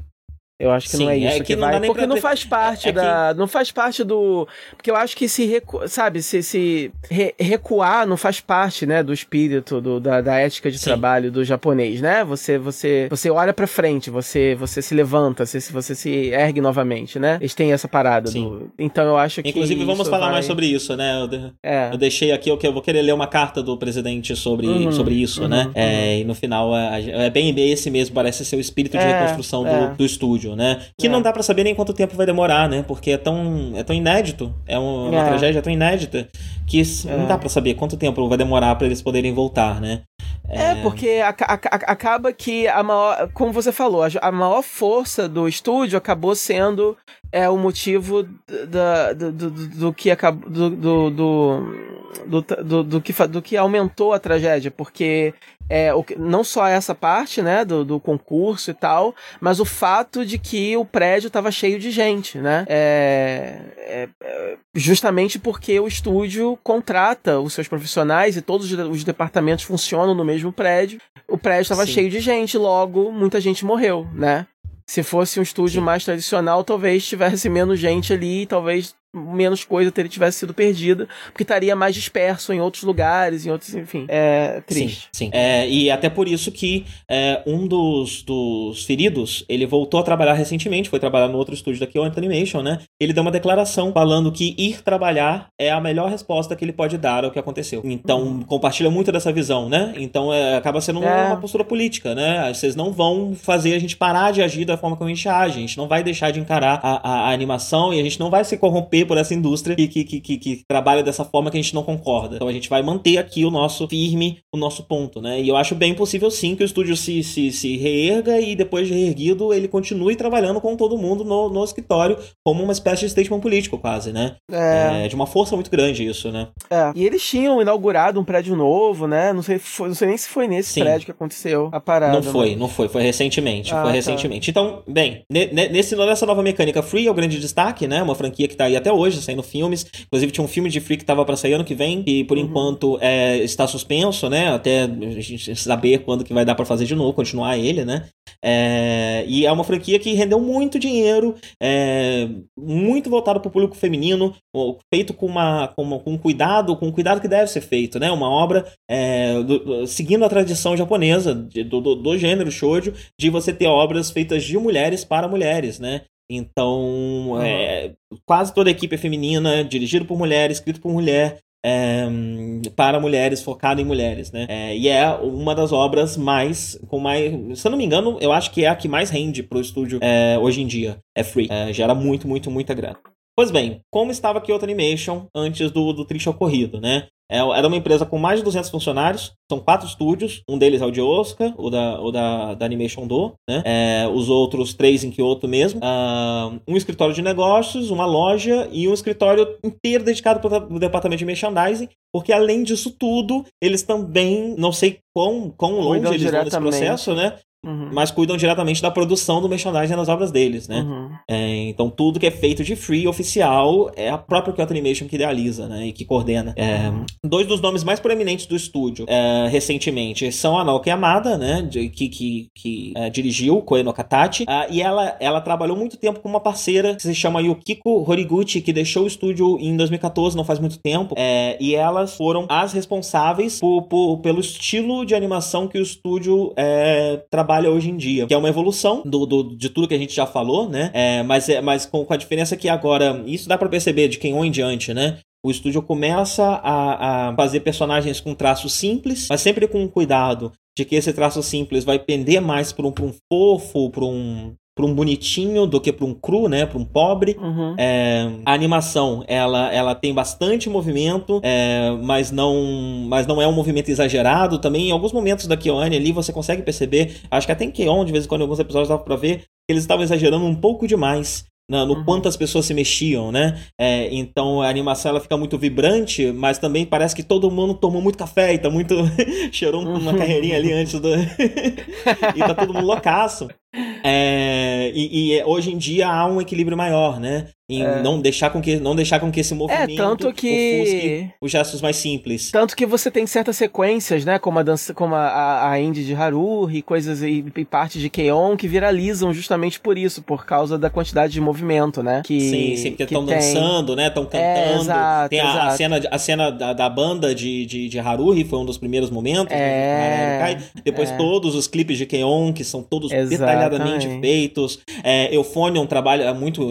[SPEAKER 2] Eu acho que Sim, não é isso é que, que vai, porque não faz parte é, é da, que... não faz parte do, porque eu acho que se recu... sabe, se, se re, recuar não faz parte, né, do espírito do, da, da ética de Sim. trabalho do japonês, né? Você você você olha para frente, você você se levanta, você você se ergue novamente, né? Eles têm essa parada do, então eu acho que
[SPEAKER 1] Inclusive vamos falar vai... mais sobre isso, né? Eu, de... é. eu deixei aqui o que eu vou querer ler uma carta do presidente sobre uhum, sobre isso, uhum, né? Uhum. É, e no final é, é bem esse mesmo, parece ser o espírito de é, reconstrução do, é. do estúdio, né? Que não dá para saber nem quanto tempo vai demorar, né? Porque é tão, é tão inédito, é uma, uma é. tragédia tão inédita que é. não dá para saber quanto tempo vai demorar para eles poderem voltar, né?
[SPEAKER 2] É, é porque a, a, a, acaba que a maior, como você falou, a, maior força do estúdio acabou sendo é o motivo da, do, do, do, que acabou do, do, do, do, do, que, do que aumentou a tragédia, porque é, não só essa parte, né, do, do concurso e tal, mas o fato de que o prédio estava cheio de gente, né? É, é, é, justamente porque o estúdio contrata os seus profissionais e todos os departamentos funcionam no mesmo prédio. O prédio estava cheio de gente, logo muita gente morreu, né? Se fosse um estúdio Sim. mais tradicional, talvez tivesse menos gente ali, talvez menos coisa teria tivesse sido perdida, porque estaria mais disperso em outros lugares, em outros, enfim, é triste.
[SPEAKER 1] Sim, sim. É, e até por isso que é, um dos, dos feridos, ele voltou a trabalhar recentemente, foi trabalhar no outro estúdio daqui, o Animation, né? Ele deu uma declaração falando que ir trabalhar é a melhor resposta que ele pode dar ao que aconteceu. Então, uhum. compartilha muito dessa visão, né? Então, é, acaba sendo uma, é. uma postura política, né? Vocês não vão fazer a gente parar de agir da forma como a gente age, a gente não vai deixar de encarar a, a, a animação e a gente não vai se corromper por essa indústria que, que, que, que, trabalha dessa forma que a gente não concorda. Então a gente vai manter aqui o nosso firme, o nosso ponto, né? E eu acho bem possível sim que o estúdio se, se, se reerga e depois de reerguido ele continue trabalhando com todo mundo no, no escritório como uma espécie de statement político quase, né? É. é de uma força muito grande isso, né?
[SPEAKER 2] É. E eles tinham inaugurado um prédio novo, né? Não sei, foi, não sei nem se foi nesse sim. prédio que aconteceu a parada.
[SPEAKER 1] Não foi, mas... não foi, foi recentemente, ah, foi tá. recentemente. Então, bem, nesse, nessa nova mecânica Free é o grande destaque, né? Uma franquia que tá aí até até hoje saindo filmes. Inclusive tinha um filme de Free que tava para sair ano que vem, e por uhum. enquanto é, está suspenso, né? Até a gente saber quando que vai dar para fazer de novo, continuar ele, né? É, e é uma franquia que rendeu muito dinheiro, é, muito voltado para o público feminino, feito com, uma, com, uma, com cuidado, com cuidado que deve ser feito, né? Uma obra é, do, seguindo a tradição japonesa de, do, do, do gênero shoujo, de você ter obras feitas de mulheres para mulheres, né? Então, é, quase toda a equipe é feminina, dirigido por mulher, escrito por mulher, é, para mulheres, focado em mulheres, né? É, e é uma das obras mais, com mais, se eu não me engano, eu acho que é a que mais rende pro estúdio é, hoje em dia. É free, é, gera muito, muito, muita grana. Pois bem, como estava Kyoto Animation antes do, do triste ocorrido, né? É, era uma empresa com mais de 200 funcionários, são quatro estúdios, um deles é o de Osaka, o da, o da, da Animation Do, né? É, os outros três em Kyoto mesmo. Uh, um escritório de negócios, uma loja e um escritório inteiro dedicado para o departamento de merchandising, porque além disso tudo, eles também, não sei quão, quão longe eles vão nesse processo, né? Uhum. mas cuidam diretamente da produção do merchandising nas obras deles, né? Uhum. É, então tudo que é feito de free oficial é a própria Kyoto Animation que idealiza, né? E que coordena. É, uhum. Dois dos nomes mais proeminentes do estúdio é, recentemente são a Naoki Yamada, né? De, que que, que é, dirigiu Koe no Katachi. Uh, e ela, ela trabalhou muito tempo com uma parceira que se chama Yukiko Horiguchi, que deixou o estúdio em 2014, não faz muito tempo. É, e elas foram as responsáveis por, por, pelo estilo de animação que o estúdio trabalhou trabalha hoje em dia, que é uma evolução do, do de tudo que a gente já falou, né? É, mas é, mas com, com a diferença que agora, isso dá para perceber de quem ou em diante, né? O estúdio começa a, a, fazer personagens com traços simples, mas sempre com cuidado de que esse traço simples vai pender mais para um, um fofo, para um, para um bonitinho do que para um cru, né? Para um pobre. Uhum. É, a animação, ela, ela tem bastante movimento, é, mas não mas não é um movimento exagerado. Também em alguns momentos da Kyoane ali você consegue perceber, acho que até em Keon, de vez em quando, em alguns episódios dava para ver, eles estavam exagerando um pouco demais no, no uhum. quanto as pessoas se mexiam, né? É, então a animação ela fica muito vibrante, mas também parece que todo mundo tomou muito café e tá muito. cheirou uma uhum. carreirinha ali antes do. e tá todo mundo loucaço. É, e, e, hoje em dia há um equilíbrio maior, né? Em é. não deixar com que não deixar com que esse é, movimento
[SPEAKER 2] é, tanto que...
[SPEAKER 1] os gestos mais simples.
[SPEAKER 2] Tanto que você tem certas sequências, né, como a dança, como a, a Indie de Haruhi, coisas e, e partes de Keion que viralizam justamente por isso, por causa da quantidade de movimento, né? Que,
[SPEAKER 1] sim, sim, porque estão dançando, né? Estão cantando. É, exato, tem a, exato. a, cena, a cena da, da banda de, de, de, Haruhi, foi um dos primeiros momentos. Né, é, Depois é. todos os clipes de Keion, que são todos Exatamente. detalhadamente feitos. É, Euphonium trabalha muito,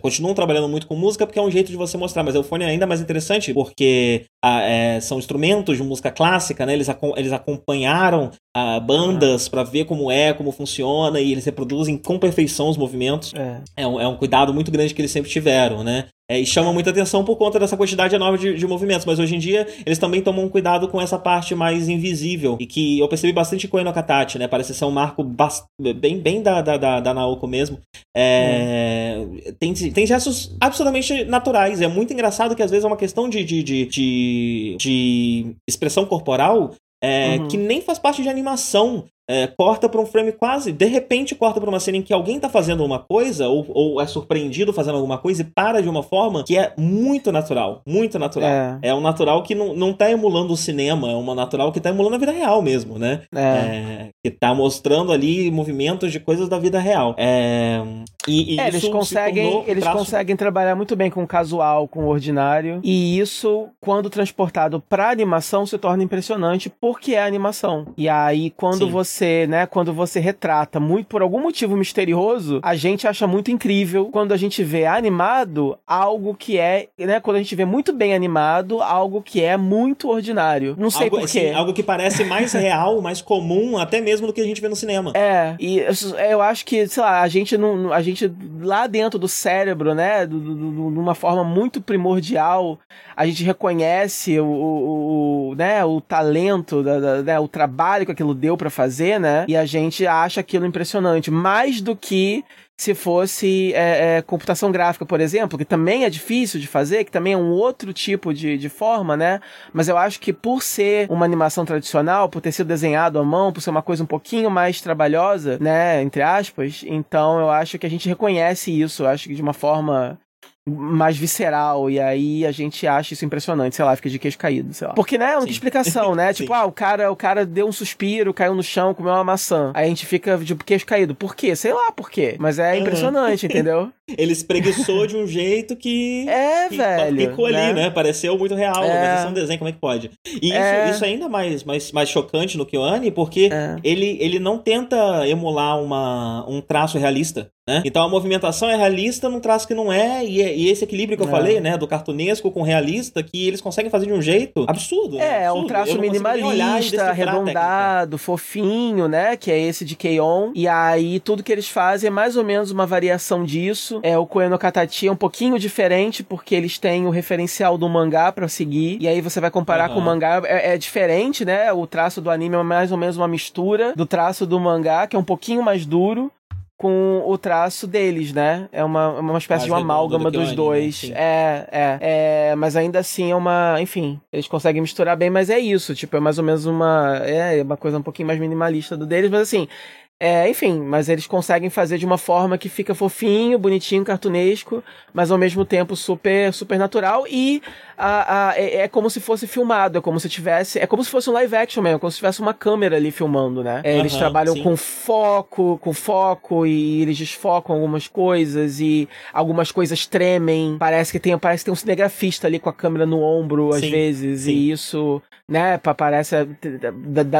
[SPEAKER 1] continuam trabalhando muito com música porque é um jeito de você mostrar, mas Euphonium é ainda mais interessante porque a, é, são instrumentos de música clássica, né? Eles, eles acompanharam a, bandas para ver como é, como funciona e eles reproduzem com perfeição os movimentos. É. É, um, é um cuidado muito grande que eles sempre tiveram, né? É, e chama muita atenção por conta dessa quantidade enorme de, de, movimentos. Mas hoje em dia, eles também tomam cuidado com essa parte mais invisível. E que eu percebi bastante com o Enokatachi, né? Parece ser um marco bem, bem da, da, da, da Naoko mesmo. É, hum. tem, tem gestos absolutamente naturais. É muito engraçado que às vezes é uma questão de, de, de, de, de expressão corporal é, uhum. que nem faz parte de animação é, corta para um frame quase, de repente corta para uma cena em que alguém tá fazendo uma coisa, ou, ou é surpreendido fazendo alguma coisa e para de uma forma que é muito natural, muito natural. É, é um natural que não, não tá emulando o cinema, é uma natural que tá emulando a vida real mesmo, né? É. é que tá mostrando ali movimentos de coisas da vida real. É,
[SPEAKER 2] e, e é, eles conseguem, eles traço... conseguem trabalhar muito bem com o casual, com o ordinário, e isso, quando transportado pra animação, se torna impressionante porque é animação. E aí, quando Sim. você você, né, quando você retrata muito por algum motivo misterioso, a gente acha muito incrível quando a gente vê animado algo que é, né, quando a gente vê muito bem animado algo que é muito ordinário. Não sei
[SPEAKER 1] algo,
[SPEAKER 2] porquê.
[SPEAKER 1] Assim, algo que parece mais real, mais comum, até mesmo do que a gente vê no cinema.
[SPEAKER 2] É, e eu acho que, sei lá, a gente não, a gente lá dentro do cérebro, né, de uma forma muito primordial, a gente reconhece o, o, o né, o talento, da, da, né, o trabalho que aquilo deu para fazer, né? E a gente acha aquilo impressionante, mais do que se fosse é, é, computação gráfica, por exemplo, que também é difícil de fazer, que também é um outro tipo de, de forma, né? Mas eu acho que por ser uma animação tradicional, por ter sido desenhado à mão, por ser uma coisa um pouquinho mais trabalhosa, né? Entre aspas, então eu acho que a gente reconhece isso, eu acho que de uma forma mais visceral, e aí a gente acha isso impressionante, sei lá, fica de queixo caído, sei lá. Porque, né, não tem explicação, né? tipo, ah, o cara, o cara deu um suspiro, caiu no chão, comeu uma maçã. Aí a gente fica de queixo caído. Por quê? Sei lá por quê. Mas é impressionante, entendeu?
[SPEAKER 1] Ele espreguiçou de um jeito que.
[SPEAKER 2] É, que velho.
[SPEAKER 1] Ficou né? ali, né? Pareceu muito real, é. mas é um desenho, como é que pode? E é. isso, isso é ainda mais, mais, mais chocante no Kyoani, porque é. ele, ele não tenta emular uma, um traço realista. Né? Então a movimentação é realista num traço que não é, e, e esse equilíbrio que eu é. falei, né, do cartunesco com realista, que eles conseguem fazer de um jeito absurdo.
[SPEAKER 2] Né? É,
[SPEAKER 1] absurdo.
[SPEAKER 2] um traço minimalista, arredondado, fofinho, né, que é esse de Keion. E aí tudo que eles fazem é mais ou menos uma variação disso. É o Koeno Katachi é um pouquinho diferente porque eles têm o referencial do mangá para seguir. E aí você vai comparar uhum. com o mangá, é, é diferente, né? O traço do anime é mais ou menos uma mistura do traço do mangá, que é um pouquinho mais duro com o traço deles, né? É uma, uma espécie de uma amálgama do dos anime, dois. É, é, é. Mas ainda assim é uma. Enfim, eles conseguem misturar bem, mas é isso. Tipo, é mais ou menos uma. É uma coisa um pouquinho mais minimalista do deles, mas assim. É, enfim, mas eles conseguem fazer de uma forma que fica fofinho, bonitinho, cartunesco, mas ao mesmo tempo super, super natural e a, a, é, é, como se fosse filmado, é como se tivesse, é como se fosse um live action mesmo, como se tivesse uma câmera ali filmando, né? É, eles trabalham sim. com foco, com foco e eles desfocam algumas coisas e algumas coisas tremem. Parece que tem, parece que tem um cinegrafista ali com a câmera no ombro às sim, vezes sim. e isso né? Parece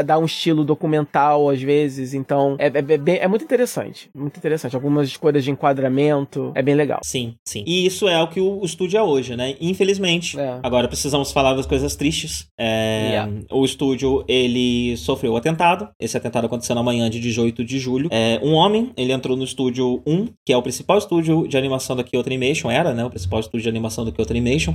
[SPEAKER 2] dar um estilo documental às vezes. Então é, é, bem, é, muito interessante. Muito interessante. Algumas escolhas de enquadramento. É bem legal.
[SPEAKER 1] Sim, sim. E isso é o que o, estúdio é hoje, né? Infelizmente. É. Agora precisamos falar das coisas tristes. É, yeah. O estúdio, ele sofreu o atentado. Esse atentado aconteceu na manhã de 18 de julho. É, um homem, ele entrou no estúdio 1, que é o principal estúdio de animação da Kyoto Animation. Era, né? O principal estúdio de animação da Kyoto Animation.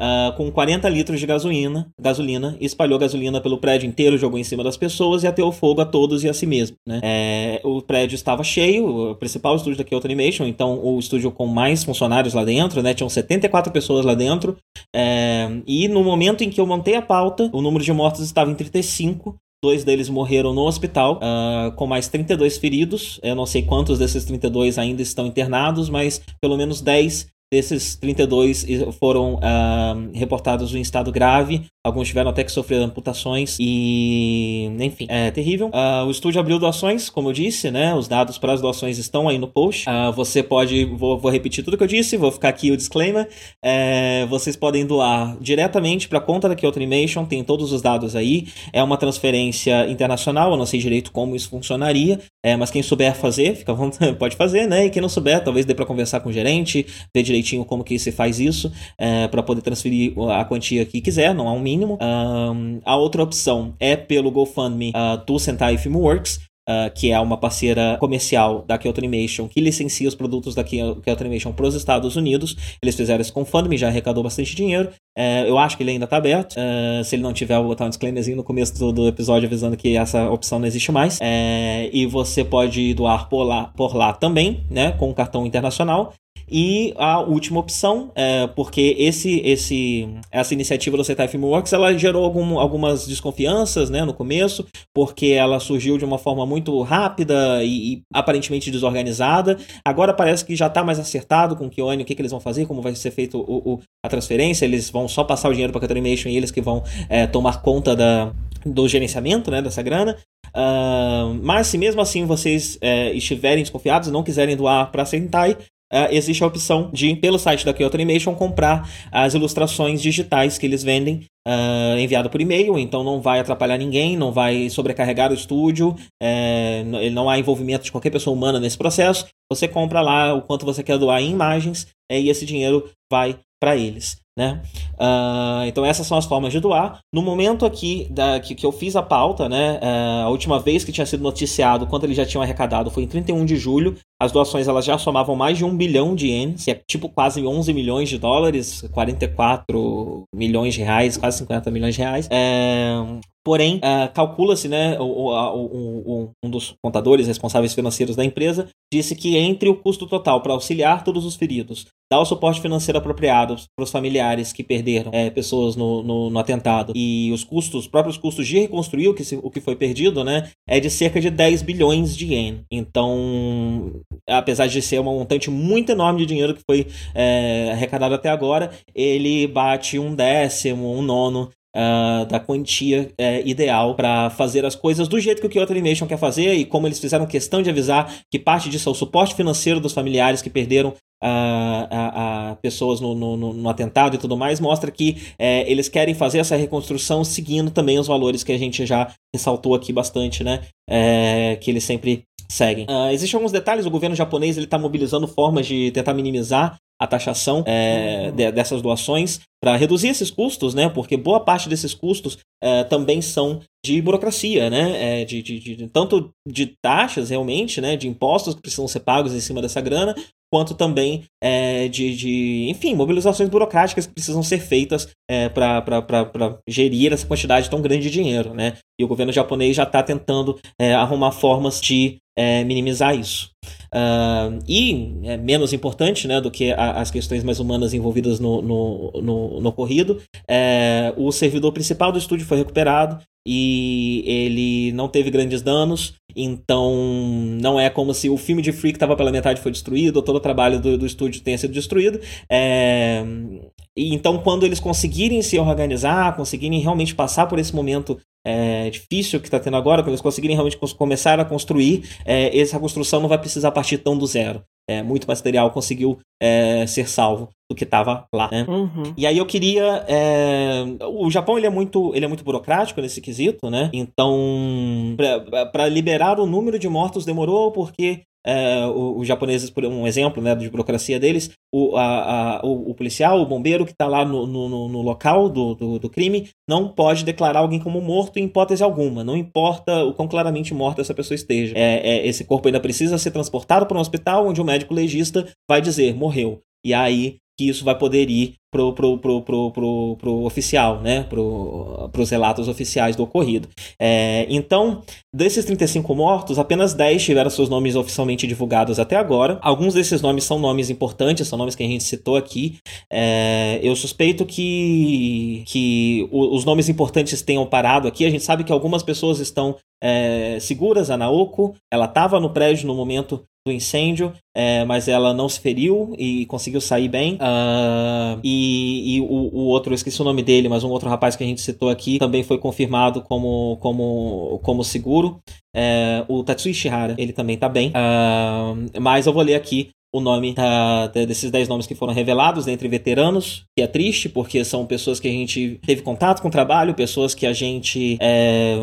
[SPEAKER 1] Uh, com 40 litros de gasolina. Gasolina espalhou gasolina pelo prédio inteiro, jogou em cima das pessoas e ateu fogo a todos e a si mesmo. Né? É, o prédio estava cheio, o principal estúdio da Kyoto Animation, então o estúdio com mais funcionários lá dentro, né? Tinham 74 pessoas lá dentro. É, e no momento em que eu montei a pauta, o número de mortos estava em 35. Dois deles morreram no hospital, uh, com mais 32 feridos. Eu não sei quantos desses 32 ainda estão internados, mas pelo menos 10 Desses 32 foram uh, reportados em estado grave, alguns tiveram até que sofrer amputações e, enfim, é terrível. Uh, o estúdio abriu doações, como eu disse, né? Os dados para as doações estão aí no post. Uh, você pode, vou, vou, repetir tudo que eu disse, vou ficar aqui o disclaimer. É, vocês podem doar diretamente para a conta da Kyoto Animation, tem todos os dados aí. É uma transferência internacional, eu não sei direito como isso funcionaria, é, mas quem souber fazer, fica pode fazer, né? E quem não souber, talvez dê para conversar com o gerente, ver direito direitinho como que se faz isso é, para poder transferir a quantia que quiser, não há um mínimo. Um, a outra opção é pelo GoFundMe uh, do Sentai Filmworks, Uh, que é uma parceira comercial da Kyoto Animation, que licencia os produtos da Kyoto Animation para os Estados Unidos. Eles fizeram esse GoFundMe, já arrecadou bastante dinheiro. Uh, eu acho que ele ainda está aberto. Uh, se ele não tiver, eu vou botar um disclaimerzinho no começo do, do episódio avisando que essa opção não existe mais. É, e você pode doar por lá, por lá também, né, com um cartão internacional. E a última opção, é, porque esse, esse, essa iniciativa do Setai Filmworks ela gerou algum, algumas desconfianças né, no começo, porque ela surgiu de uma forma muito rápida e, e aparentemente desorganizada. Agora parece que já está mais acertado com o Kyoane, o que, que eles vão fazer, como vai ser feito o, o, a transferência. Eles vão só passar o dinheiro para a Animation e eles que vão é, tomar conta da, do gerenciamento né, dessa grana. Uh, mas se mesmo assim vocês é, estiverem desconfiados e não quiserem doar para a Sentai, Uh, existe a opção de, pelo site da Kyoto Animation, comprar as ilustrações digitais que eles vendem uh, enviado por e-mail, então não vai atrapalhar ninguém, não vai sobrecarregar o estúdio, é, não há envolvimento de qualquer pessoa humana nesse processo. Você compra lá o quanto você quer doar em imagens é, e esse dinheiro vai para eles. Né? Uh, então essas são as formas de doar. No momento aqui da, que, que eu fiz a pauta, né, uh, a última vez que tinha sido noticiado quanto eles já tinham arrecadado foi em 31 de julho. As doações elas já somavam mais de um bilhão de ienes, que é tipo quase 11 milhões de dólares, 44 milhões de reais, quase 50 milhões de reais. É, Porém, uh, calcula-se, né, o, o, o, um dos contadores responsáveis financeiros da empresa disse que entre o custo total para auxiliar todos os feridos, dar o suporte financeiro apropriado para os familiares que perderam é, pessoas no, no, no, atentado e os custos, os próprios custos de reconstruir o que, se, o que foi perdido, né, é de cerca de 10 bilhões de ien. Então, apesar de ser um montante muito enorme de dinheiro que foi é, arrecadado até agora, ele bate um décimo, um nono Uh, da quantia uh, ideal para fazer as coisas do jeito que o Kyoto Animation quer fazer e como eles fizeram questão de avisar que parte disso é o suporte financeiro dos familiares que perderam a, a, pessoas no, no, no, atentado e tudo mais, mostra que é, eles querem fazer essa reconstrução seguindo também os valores que a gente já ressaltou aqui bastante, né? É, que eles sempre seguem. Uh, existem alguns detalhes, o governo japonês ele está mobilizando formas de tentar minimizar a taxação é, de, dessas doações para reduzir esses custos, né? Porque boa parte desses custos é, também são de burocracia, né? É, de, de, de, tanto de taxas realmente, né? De impostos que precisam ser pagos em cima dessa grana, quanto também é, de, de, enfim, mobilizações burocráticas que precisam ser feitas é, para gerir essa quantidade tão grande de dinheiro, né? E o governo japonês já está tentando é, arrumar formas de é, minimizar isso. Uh, e, é menos importante né, do que a, as questões mais humanas envolvidas no, no, no, no ocorrido, é, o servidor principal do estúdio foi recuperado e ele não teve grandes danos, então não é como se o filme de Freak estava pela metade foi destruído, ou todo o trabalho do, do estúdio tenha sido destruído. É, então, quando eles conseguirem se organizar, conseguirem realmente passar por esse momento é, difícil que está tendo agora, quando eles conseguirem realmente começar a construir, é, essa construção não vai precisar partir tão do zero. É, muito material conseguiu é, ser salvo do que estava lá, né? Uhum. E aí eu queria, é... o Japão ele é muito, ele é muito burocrático nesse quesito, né? Então, para liberar o número de mortos demorou porque é, os japoneses, por um exemplo né, de burocracia deles, o, a, a, o, o, policial, o bombeiro que está lá no, no, no local do, do, do, crime, não pode declarar alguém como morto em hipótese alguma. Não importa o quão claramente morta essa pessoa esteja. É, é, esse corpo ainda precisa ser transportado para um hospital onde o médico legista vai dizer morreu. E aí que isso vai poder ir pro, pro, pro, pro, pro, pro oficial, né? Pro, pros relatos oficiais do ocorrido. É, então, desses 35 mortos, apenas 10 tiveram seus nomes oficialmente divulgados até agora. Alguns desses nomes são nomes importantes, são nomes que a gente citou aqui. É, eu suspeito que, que os nomes importantes tenham parado aqui. A gente sabe que algumas pessoas estão é, seguras. A Naoko, ela estava no prédio no momento do incêndio, é, mas ela não se feriu e conseguiu sair bem. Uh, e, e o, o, outro, eu esqueci o nome dele, mas um outro rapaz que a gente citou aqui também foi confirmado como, como, como seguro. É, o Tatsui Shihara, ele também tá bem. Uh, mas eu vou ler aqui o nome da, desses 10 nomes que foram revelados entre veteranos, que é triste, porque são pessoas que a gente teve contato com o trabalho, pessoas que a gente é,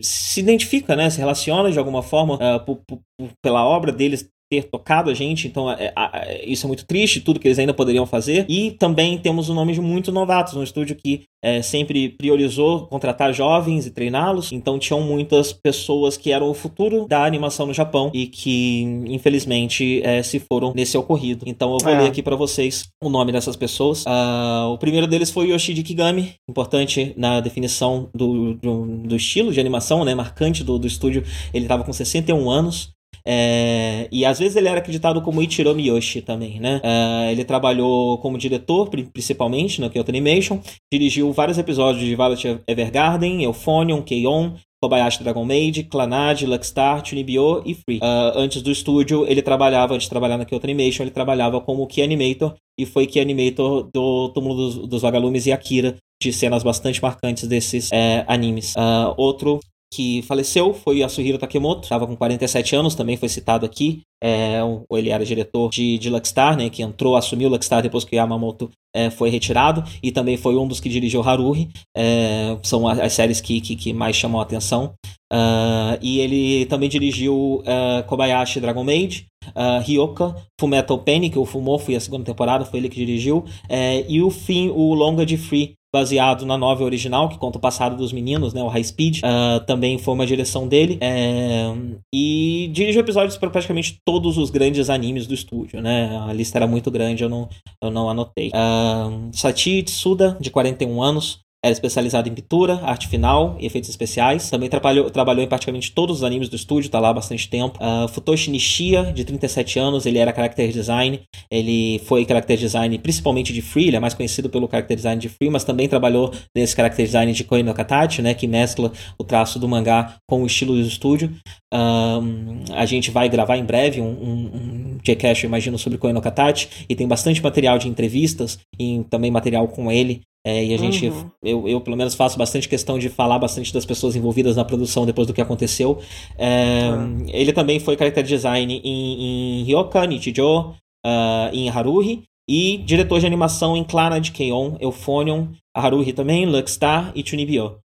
[SPEAKER 1] se identifica, né, se relaciona de alguma forma é, pela obra deles ter tocado a gente, então é, é, isso é muito triste, tudo que eles ainda poderiam fazer. E também temos o nome de muitos novatos, um estúdio que é, sempre priorizou contratar jovens e treiná-los, então tinham muitas pessoas que eram o futuro da animação no Japão e que, infelizmente, é, se foram nesse ocorrido. Então eu vou ler é. aqui para vocês o nome dessas pessoas. Uh, o primeiro deles foi Yoshiji Kigami, importante na definição do, do, do estilo de animação, né, marcante do, do estúdio. Ele estava com 61 anos. É, e às vezes ele era acreditado como Ichiro Miyoshi também, né? É, ele trabalhou como diretor, principalmente, no Kyoto Animation, dirigiu vários episódios de Violet Evergarden, Euphonium, Keion, Kobayashi Dragon Maid, Clanad, Luckstar, Tunibyo e Free. Uh, antes do estúdio, ele trabalhava, antes de trabalhar na Kyoto Animation, ele trabalhava como Key Animator e foi Key Animator do Túmulo dos, dos Vagalumes e Akira, de cenas bastante marcantes desses é, animes. Uh, outro que faleceu foi Yasuhiro Takemoto, estava com 47 anos, também foi citado aqui. É, ele era diretor de, de Luckstar, né, que entrou, assumiu Luckstar depois que Yamamoto é, foi retirado, e também foi um dos que dirigiu Haruhi, é, são as séries que, que, que, mais chamam a atenção. Uh, e ele também dirigiu uh, Kobayashi Dragon Maid, uh, Ryoka, Fullmetal Panic, o Fumou foi a segunda temporada, foi ele que dirigiu, é, e o fim, o longa de Free, baseado na novela original, que conta o passado dos meninos, né? O High Speed. Uh, também foi uma direção dele. É... E dirigiu episódios para praticamente todos os grandes animes do estúdio, né? A lista era muito grande, eu não, eu não anotei. Uh, Sachi Tsuda, de 41 anos. Era especializado em pintura, arte final e efeitos especiais. Também trabalhou, trabalhou em praticamente todos os animes do estúdio, tá lá há bastante tempo. Uh, Futoshi Nishia, de 37 anos, ele era character design. Ele foi character design principalmente de Free, ele é mais conhecido pelo character design de Free, mas também trabalhou nesse character design de Koei no Katachi, né, que mescla o traço do mangá com o estilo do estúdio. Um, a gente vai gravar em breve um, um, um J-Cash, eu imagino, sobre Koei no Katachi, e tem bastante material de entrevistas e também material com ele é, e a gente, uhum. eu, eu pelo menos faço bastante questão de falar bastante das pessoas envolvidas na produção depois do que aconteceu. É, uhum. Ele também foi character design em, em Ryoka, Nichijou, uh, em Haruhi, e diretor de animação em Clannad, Keion, Euphonium, Haruhi também, Luckstar e Chunibyo.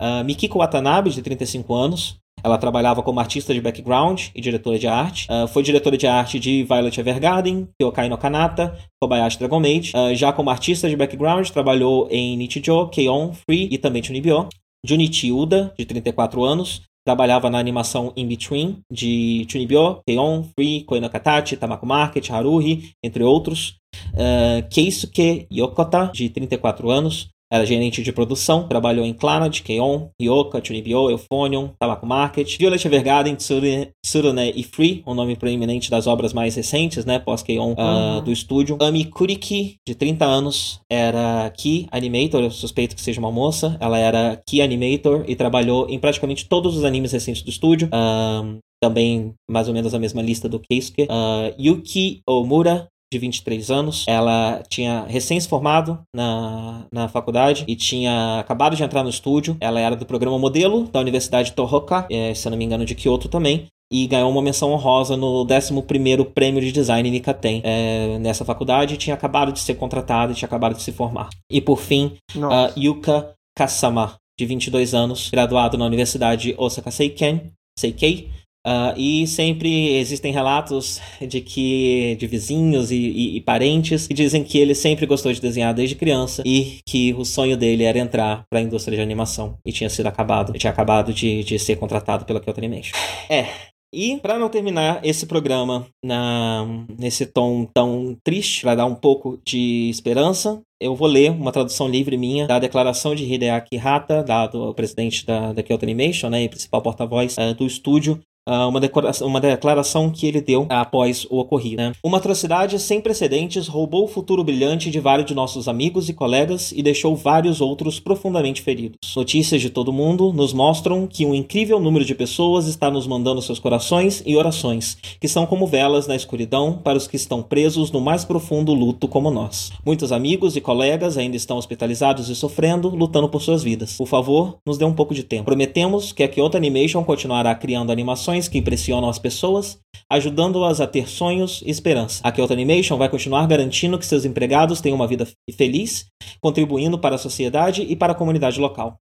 [SPEAKER 1] Uh, Mikiko Watanabe, de 35 anos, ela trabalhava como artista de background e diretora de arte. Uh, foi diretora de arte de Violet Evergarden, Kyokai no Kanata, Kobayashi Dragon Maid. Uh, já como artista de background, trabalhou em Nichijou, Keion, Free e também Chunibyo. Junichi Uda, de 34 anos, trabalhava na animação In Between de Chunibyo, Keion, Free, Koe Katachi, Tamako Market, Haruhi, entre outros. Uh, Keisuke Yokota, de 34 anos, era gerente de produção, trabalhou em Clannad, Keion, Ryoka, Chunibyo, Euphonium, Tabaco Market, Violet Evergarden, Tsurune e Free, o nome proeminente das obras mais recentes, né, pós-Keion uh, do estúdio. Ami Kuriki, de 30 anos, era Key Animator, eu suspeito que seja uma moça. Ela era Key Animator e trabalhou em praticamente todos os animes recentes do estúdio. Uh, também mais ou menos a mesma lista do Keisuke. Uh, Yuki Omura, de 23 anos. Ela tinha recém se formado na, na faculdade e tinha acabado de entrar no estúdio. Ela era do programa modelo da Universidade Tohoka, é, se eu não me engano, de Kyoto também e ganhou uma menção honrosa no 11º Prêmio de Design Nikaten é, nessa faculdade tinha acabado de ser contratada e tinha acabado de se formar. E por fim, uh, Yuka Kasama, de 22 anos, graduado na Universidade Osaka Seiken, Seikei, Uh, e sempre existem relatos de que de vizinhos e, e, e, parentes que dizem que ele sempre gostou de desenhar desde criança e que o sonho dele era entrar para a indústria de animação e tinha sido acabado, tinha acabado de, de ser contratado pela Kyoto Animation. É, E para não terminar esse programa na, nesse tom tão triste, para dar um pouco de esperança, eu vou ler uma tradução livre minha da declaração de Hideaki Hata, dado o presidente da, da Kyoto Animation, né, e principal porta-voz uh, do estúdio, ah, uma, uma, declaração que ele deu após o ocorrido. Né? Uma atrocidade sem precedentes roubou o futuro brilhante de vários de nossos amigos e colegas e deixou vários outros profundamente feridos. Notícias de todo mundo nos mostram que um incrível número de pessoas está nos mandando seus corações e orações, que são como velas na escuridão para os que estão presos no mais profundo luto como nós. Muitos amigos e colegas ainda estão hospitalizados e sofrendo, lutando por suas vidas. Por favor, nos dê um pouco de tempo. Prometemos que a Kyoto Animation continuará criando animações ações que impressionam as pessoas, ajudando-as a ter sonhos e esperança. A Kyoto Animation vai continuar garantindo que seus empregados tenham uma vida feliz, contribuindo para a sociedade e para a comunidade local.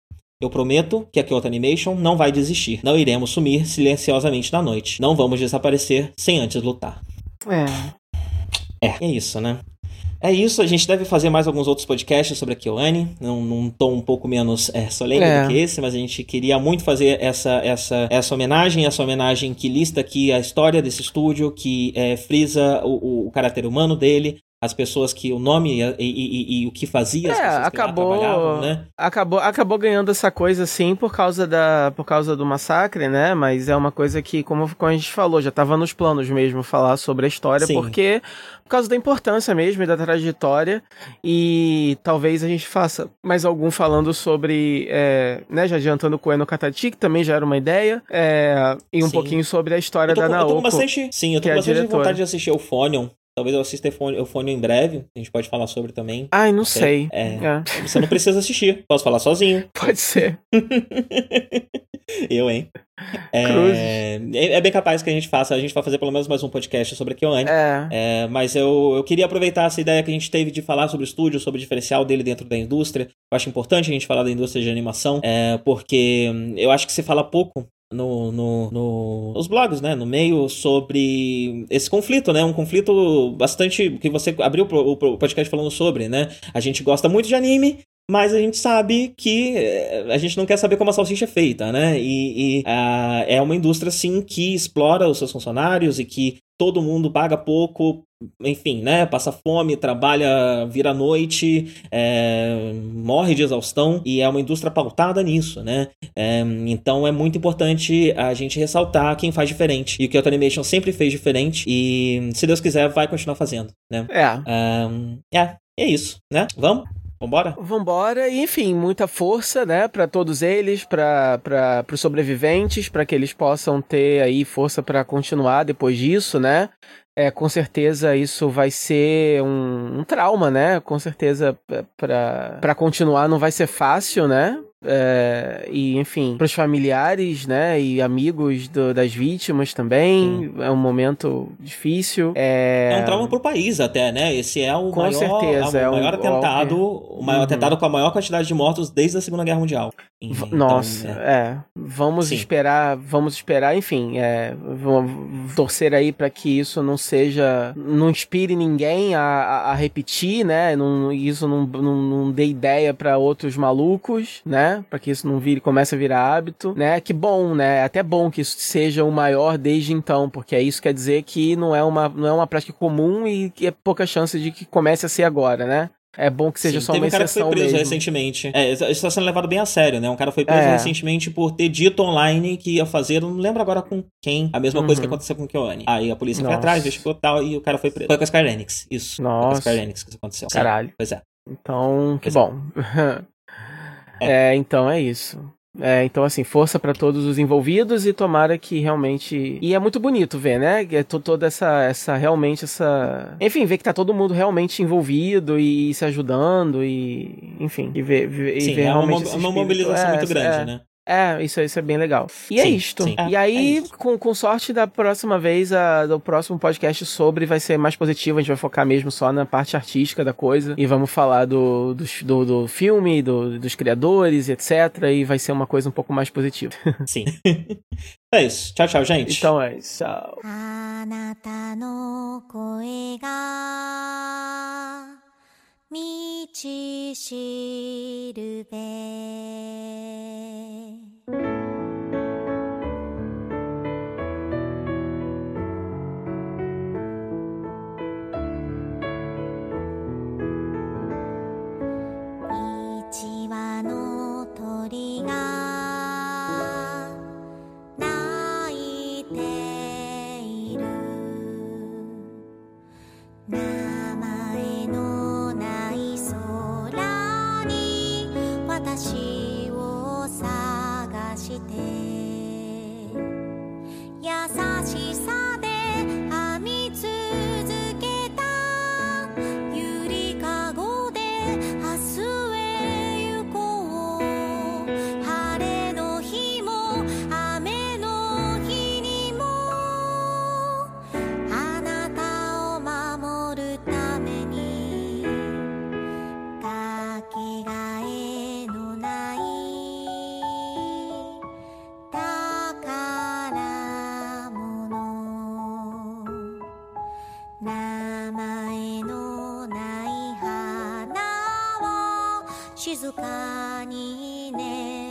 [SPEAKER 1] Eu prometo que a Kyoto Animation não vai desistir. Não iremos sumir silenciosamente na noite. Não vamos desaparecer sem antes lutar.
[SPEAKER 2] É.
[SPEAKER 1] É, é isso, né? É isso, a gente deve fazer mais alguns outros podcasts sobre a Kyoane, num, num tom um pouco menos é, solene é. do que esse, mas a gente queria muito fazer essa, essa, essa homenagem, essa homenagem que lista aqui a história desse estúdio, que é, frisa o, o caráter humano dele, as pessoas que o nome e, e, e, e o que fazia, as é, pessoas
[SPEAKER 2] acabou,
[SPEAKER 1] que trabalhavam, né?
[SPEAKER 2] Acabou, acabou ganhando essa coisa sim por causa da por causa do massacre, né? Mas é uma coisa que, como, como a gente falou, já estava nos planos mesmo falar sobre a história, sim. porque por causa da importância mesmo e da trajetória e talvez a gente faça mais algum falando sobre, é, né? Já adiantando com o Eno Katati, que também já era uma ideia, é, e um sim. pouquinho sobre a história da Naoko. Eu tô
[SPEAKER 1] com bastante, sim, eu tô com é bastante vontade de assistir o Fonion, Talvez eu assista o Fone em breve. A gente pode falar sobre também.
[SPEAKER 2] Ai, não sei.
[SPEAKER 1] É, é. Você não precisa assistir. Posso falar sozinho.
[SPEAKER 2] Pode ser.
[SPEAKER 1] eu, hein? É, é, é, bem capaz que a gente faça. A gente vai fazer pelo menos mais um podcast sobre a Kyoane.
[SPEAKER 2] É.
[SPEAKER 1] é. mas eu, eu queria aproveitar essa ideia que a gente teve de falar sobre o estúdio, sobre o diferencial dele dentro da indústria. Eu acho importante a gente falar da indústria de animação, é, porque eu acho que se fala pouco no, no, no, nos blogs, né, no meio, sobre esse conflito, né, um conflito bastante, que você abriu o podcast falando sobre, né, a gente gosta muito de anime, mas a gente sabe que eh, a gente não quer saber como a salsicha é feita, né? E, e uh, é uma indústria, sim, que explora os seus funcionários e que todo mundo paga pouco, enfim, né? Passa fome, trabalha, vira noite, é, morre de exaustão e é uma indústria pautada nisso, né? É, então é muito importante a gente ressaltar quem faz diferente. E o Kyoto Animation sempre fez diferente e, se Deus quiser, vai continuar fazendo, né?
[SPEAKER 2] É.
[SPEAKER 1] é, é isso, né? Vamos? Vambora?
[SPEAKER 2] Vambora, e enfim, muita força, né, para todos eles, para os sobreviventes, para que eles possam ter aí força para continuar depois disso, né? É, com certeza isso vai ser um, um trauma, né? Com certeza para continuar não vai ser fácil, né? É, e enfim, para os familiares, né, e amigos do, das vítimas também, Sim. é um momento difícil. É...
[SPEAKER 1] é um trauma para o país até, né? Esse é o
[SPEAKER 2] com
[SPEAKER 1] maior,
[SPEAKER 2] certeza,
[SPEAKER 1] a,
[SPEAKER 2] é
[SPEAKER 1] o maior atentado, o maior uhum. atentado com a maior quantidade de mortos desde a Segunda Guerra Mundial.
[SPEAKER 2] Então, Nossa, é. é. Vamos Sim. esperar, vamos esperar, enfim, é, vamos torcer aí para que isso não seja, não inspire ninguém a, a, a repetir, né? Não, isso não, não, não dê ideia para outros malucos, né? Para que isso não vire, comece a virar hábito, né? Que bom, né? É até bom que isso seja o maior desde então, porque isso quer dizer que não é uma, não é uma prática comum e que é pouca chance de que comece a ser agora, né? É bom que seja Sim, só uma exceção
[SPEAKER 1] um cara que foi preso
[SPEAKER 2] mesmo.
[SPEAKER 1] recentemente. É, isso está sendo levado bem a sério, né? Um cara foi preso é. recentemente por ter dito online que ia fazer, não lembro agora com quem, a mesma uhum. coisa que uhum. aconteceu com o Kyoane. Aí a polícia Nossa. foi atrás, investigou tal, e o cara foi preso. Foi com a Square Enix, isso.
[SPEAKER 2] Nossa. Foi com a
[SPEAKER 1] Square Enix que isso aconteceu.
[SPEAKER 2] Caralho.
[SPEAKER 1] Sim, pois é.
[SPEAKER 2] Então, que pois é. bom. É. É, então é isso. É, então, assim, força para todos os envolvidos e tomara que realmente. E é muito bonito ver, né? É toda essa, essa. Realmente essa. Enfim, ver que tá todo mundo realmente envolvido e se ajudando e. Enfim, e ver, ver,
[SPEAKER 1] Sim,
[SPEAKER 2] ver
[SPEAKER 1] é
[SPEAKER 2] realmente.
[SPEAKER 1] Uma, uma mobilização é, muito grande,
[SPEAKER 2] é,
[SPEAKER 1] né?
[SPEAKER 2] É, isso, isso é bem legal. E é sim, é isto. Sim. E aí, é com, com sorte, da próxima vez, a, do próximo podcast sobre vai ser mais positivo. A gente vai focar mesmo só na parte artística da coisa. E vamos falar do, do, do, do filme, do, dos criadores, etc. E vai ser uma coisa um pouco mais positiva.
[SPEAKER 1] Sim. é isso. Tchau, tchau, gente.
[SPEAKER 2] Então é isso. Tchau. 道しるべ」
[SPEAKER 3] Thank you. 中にね。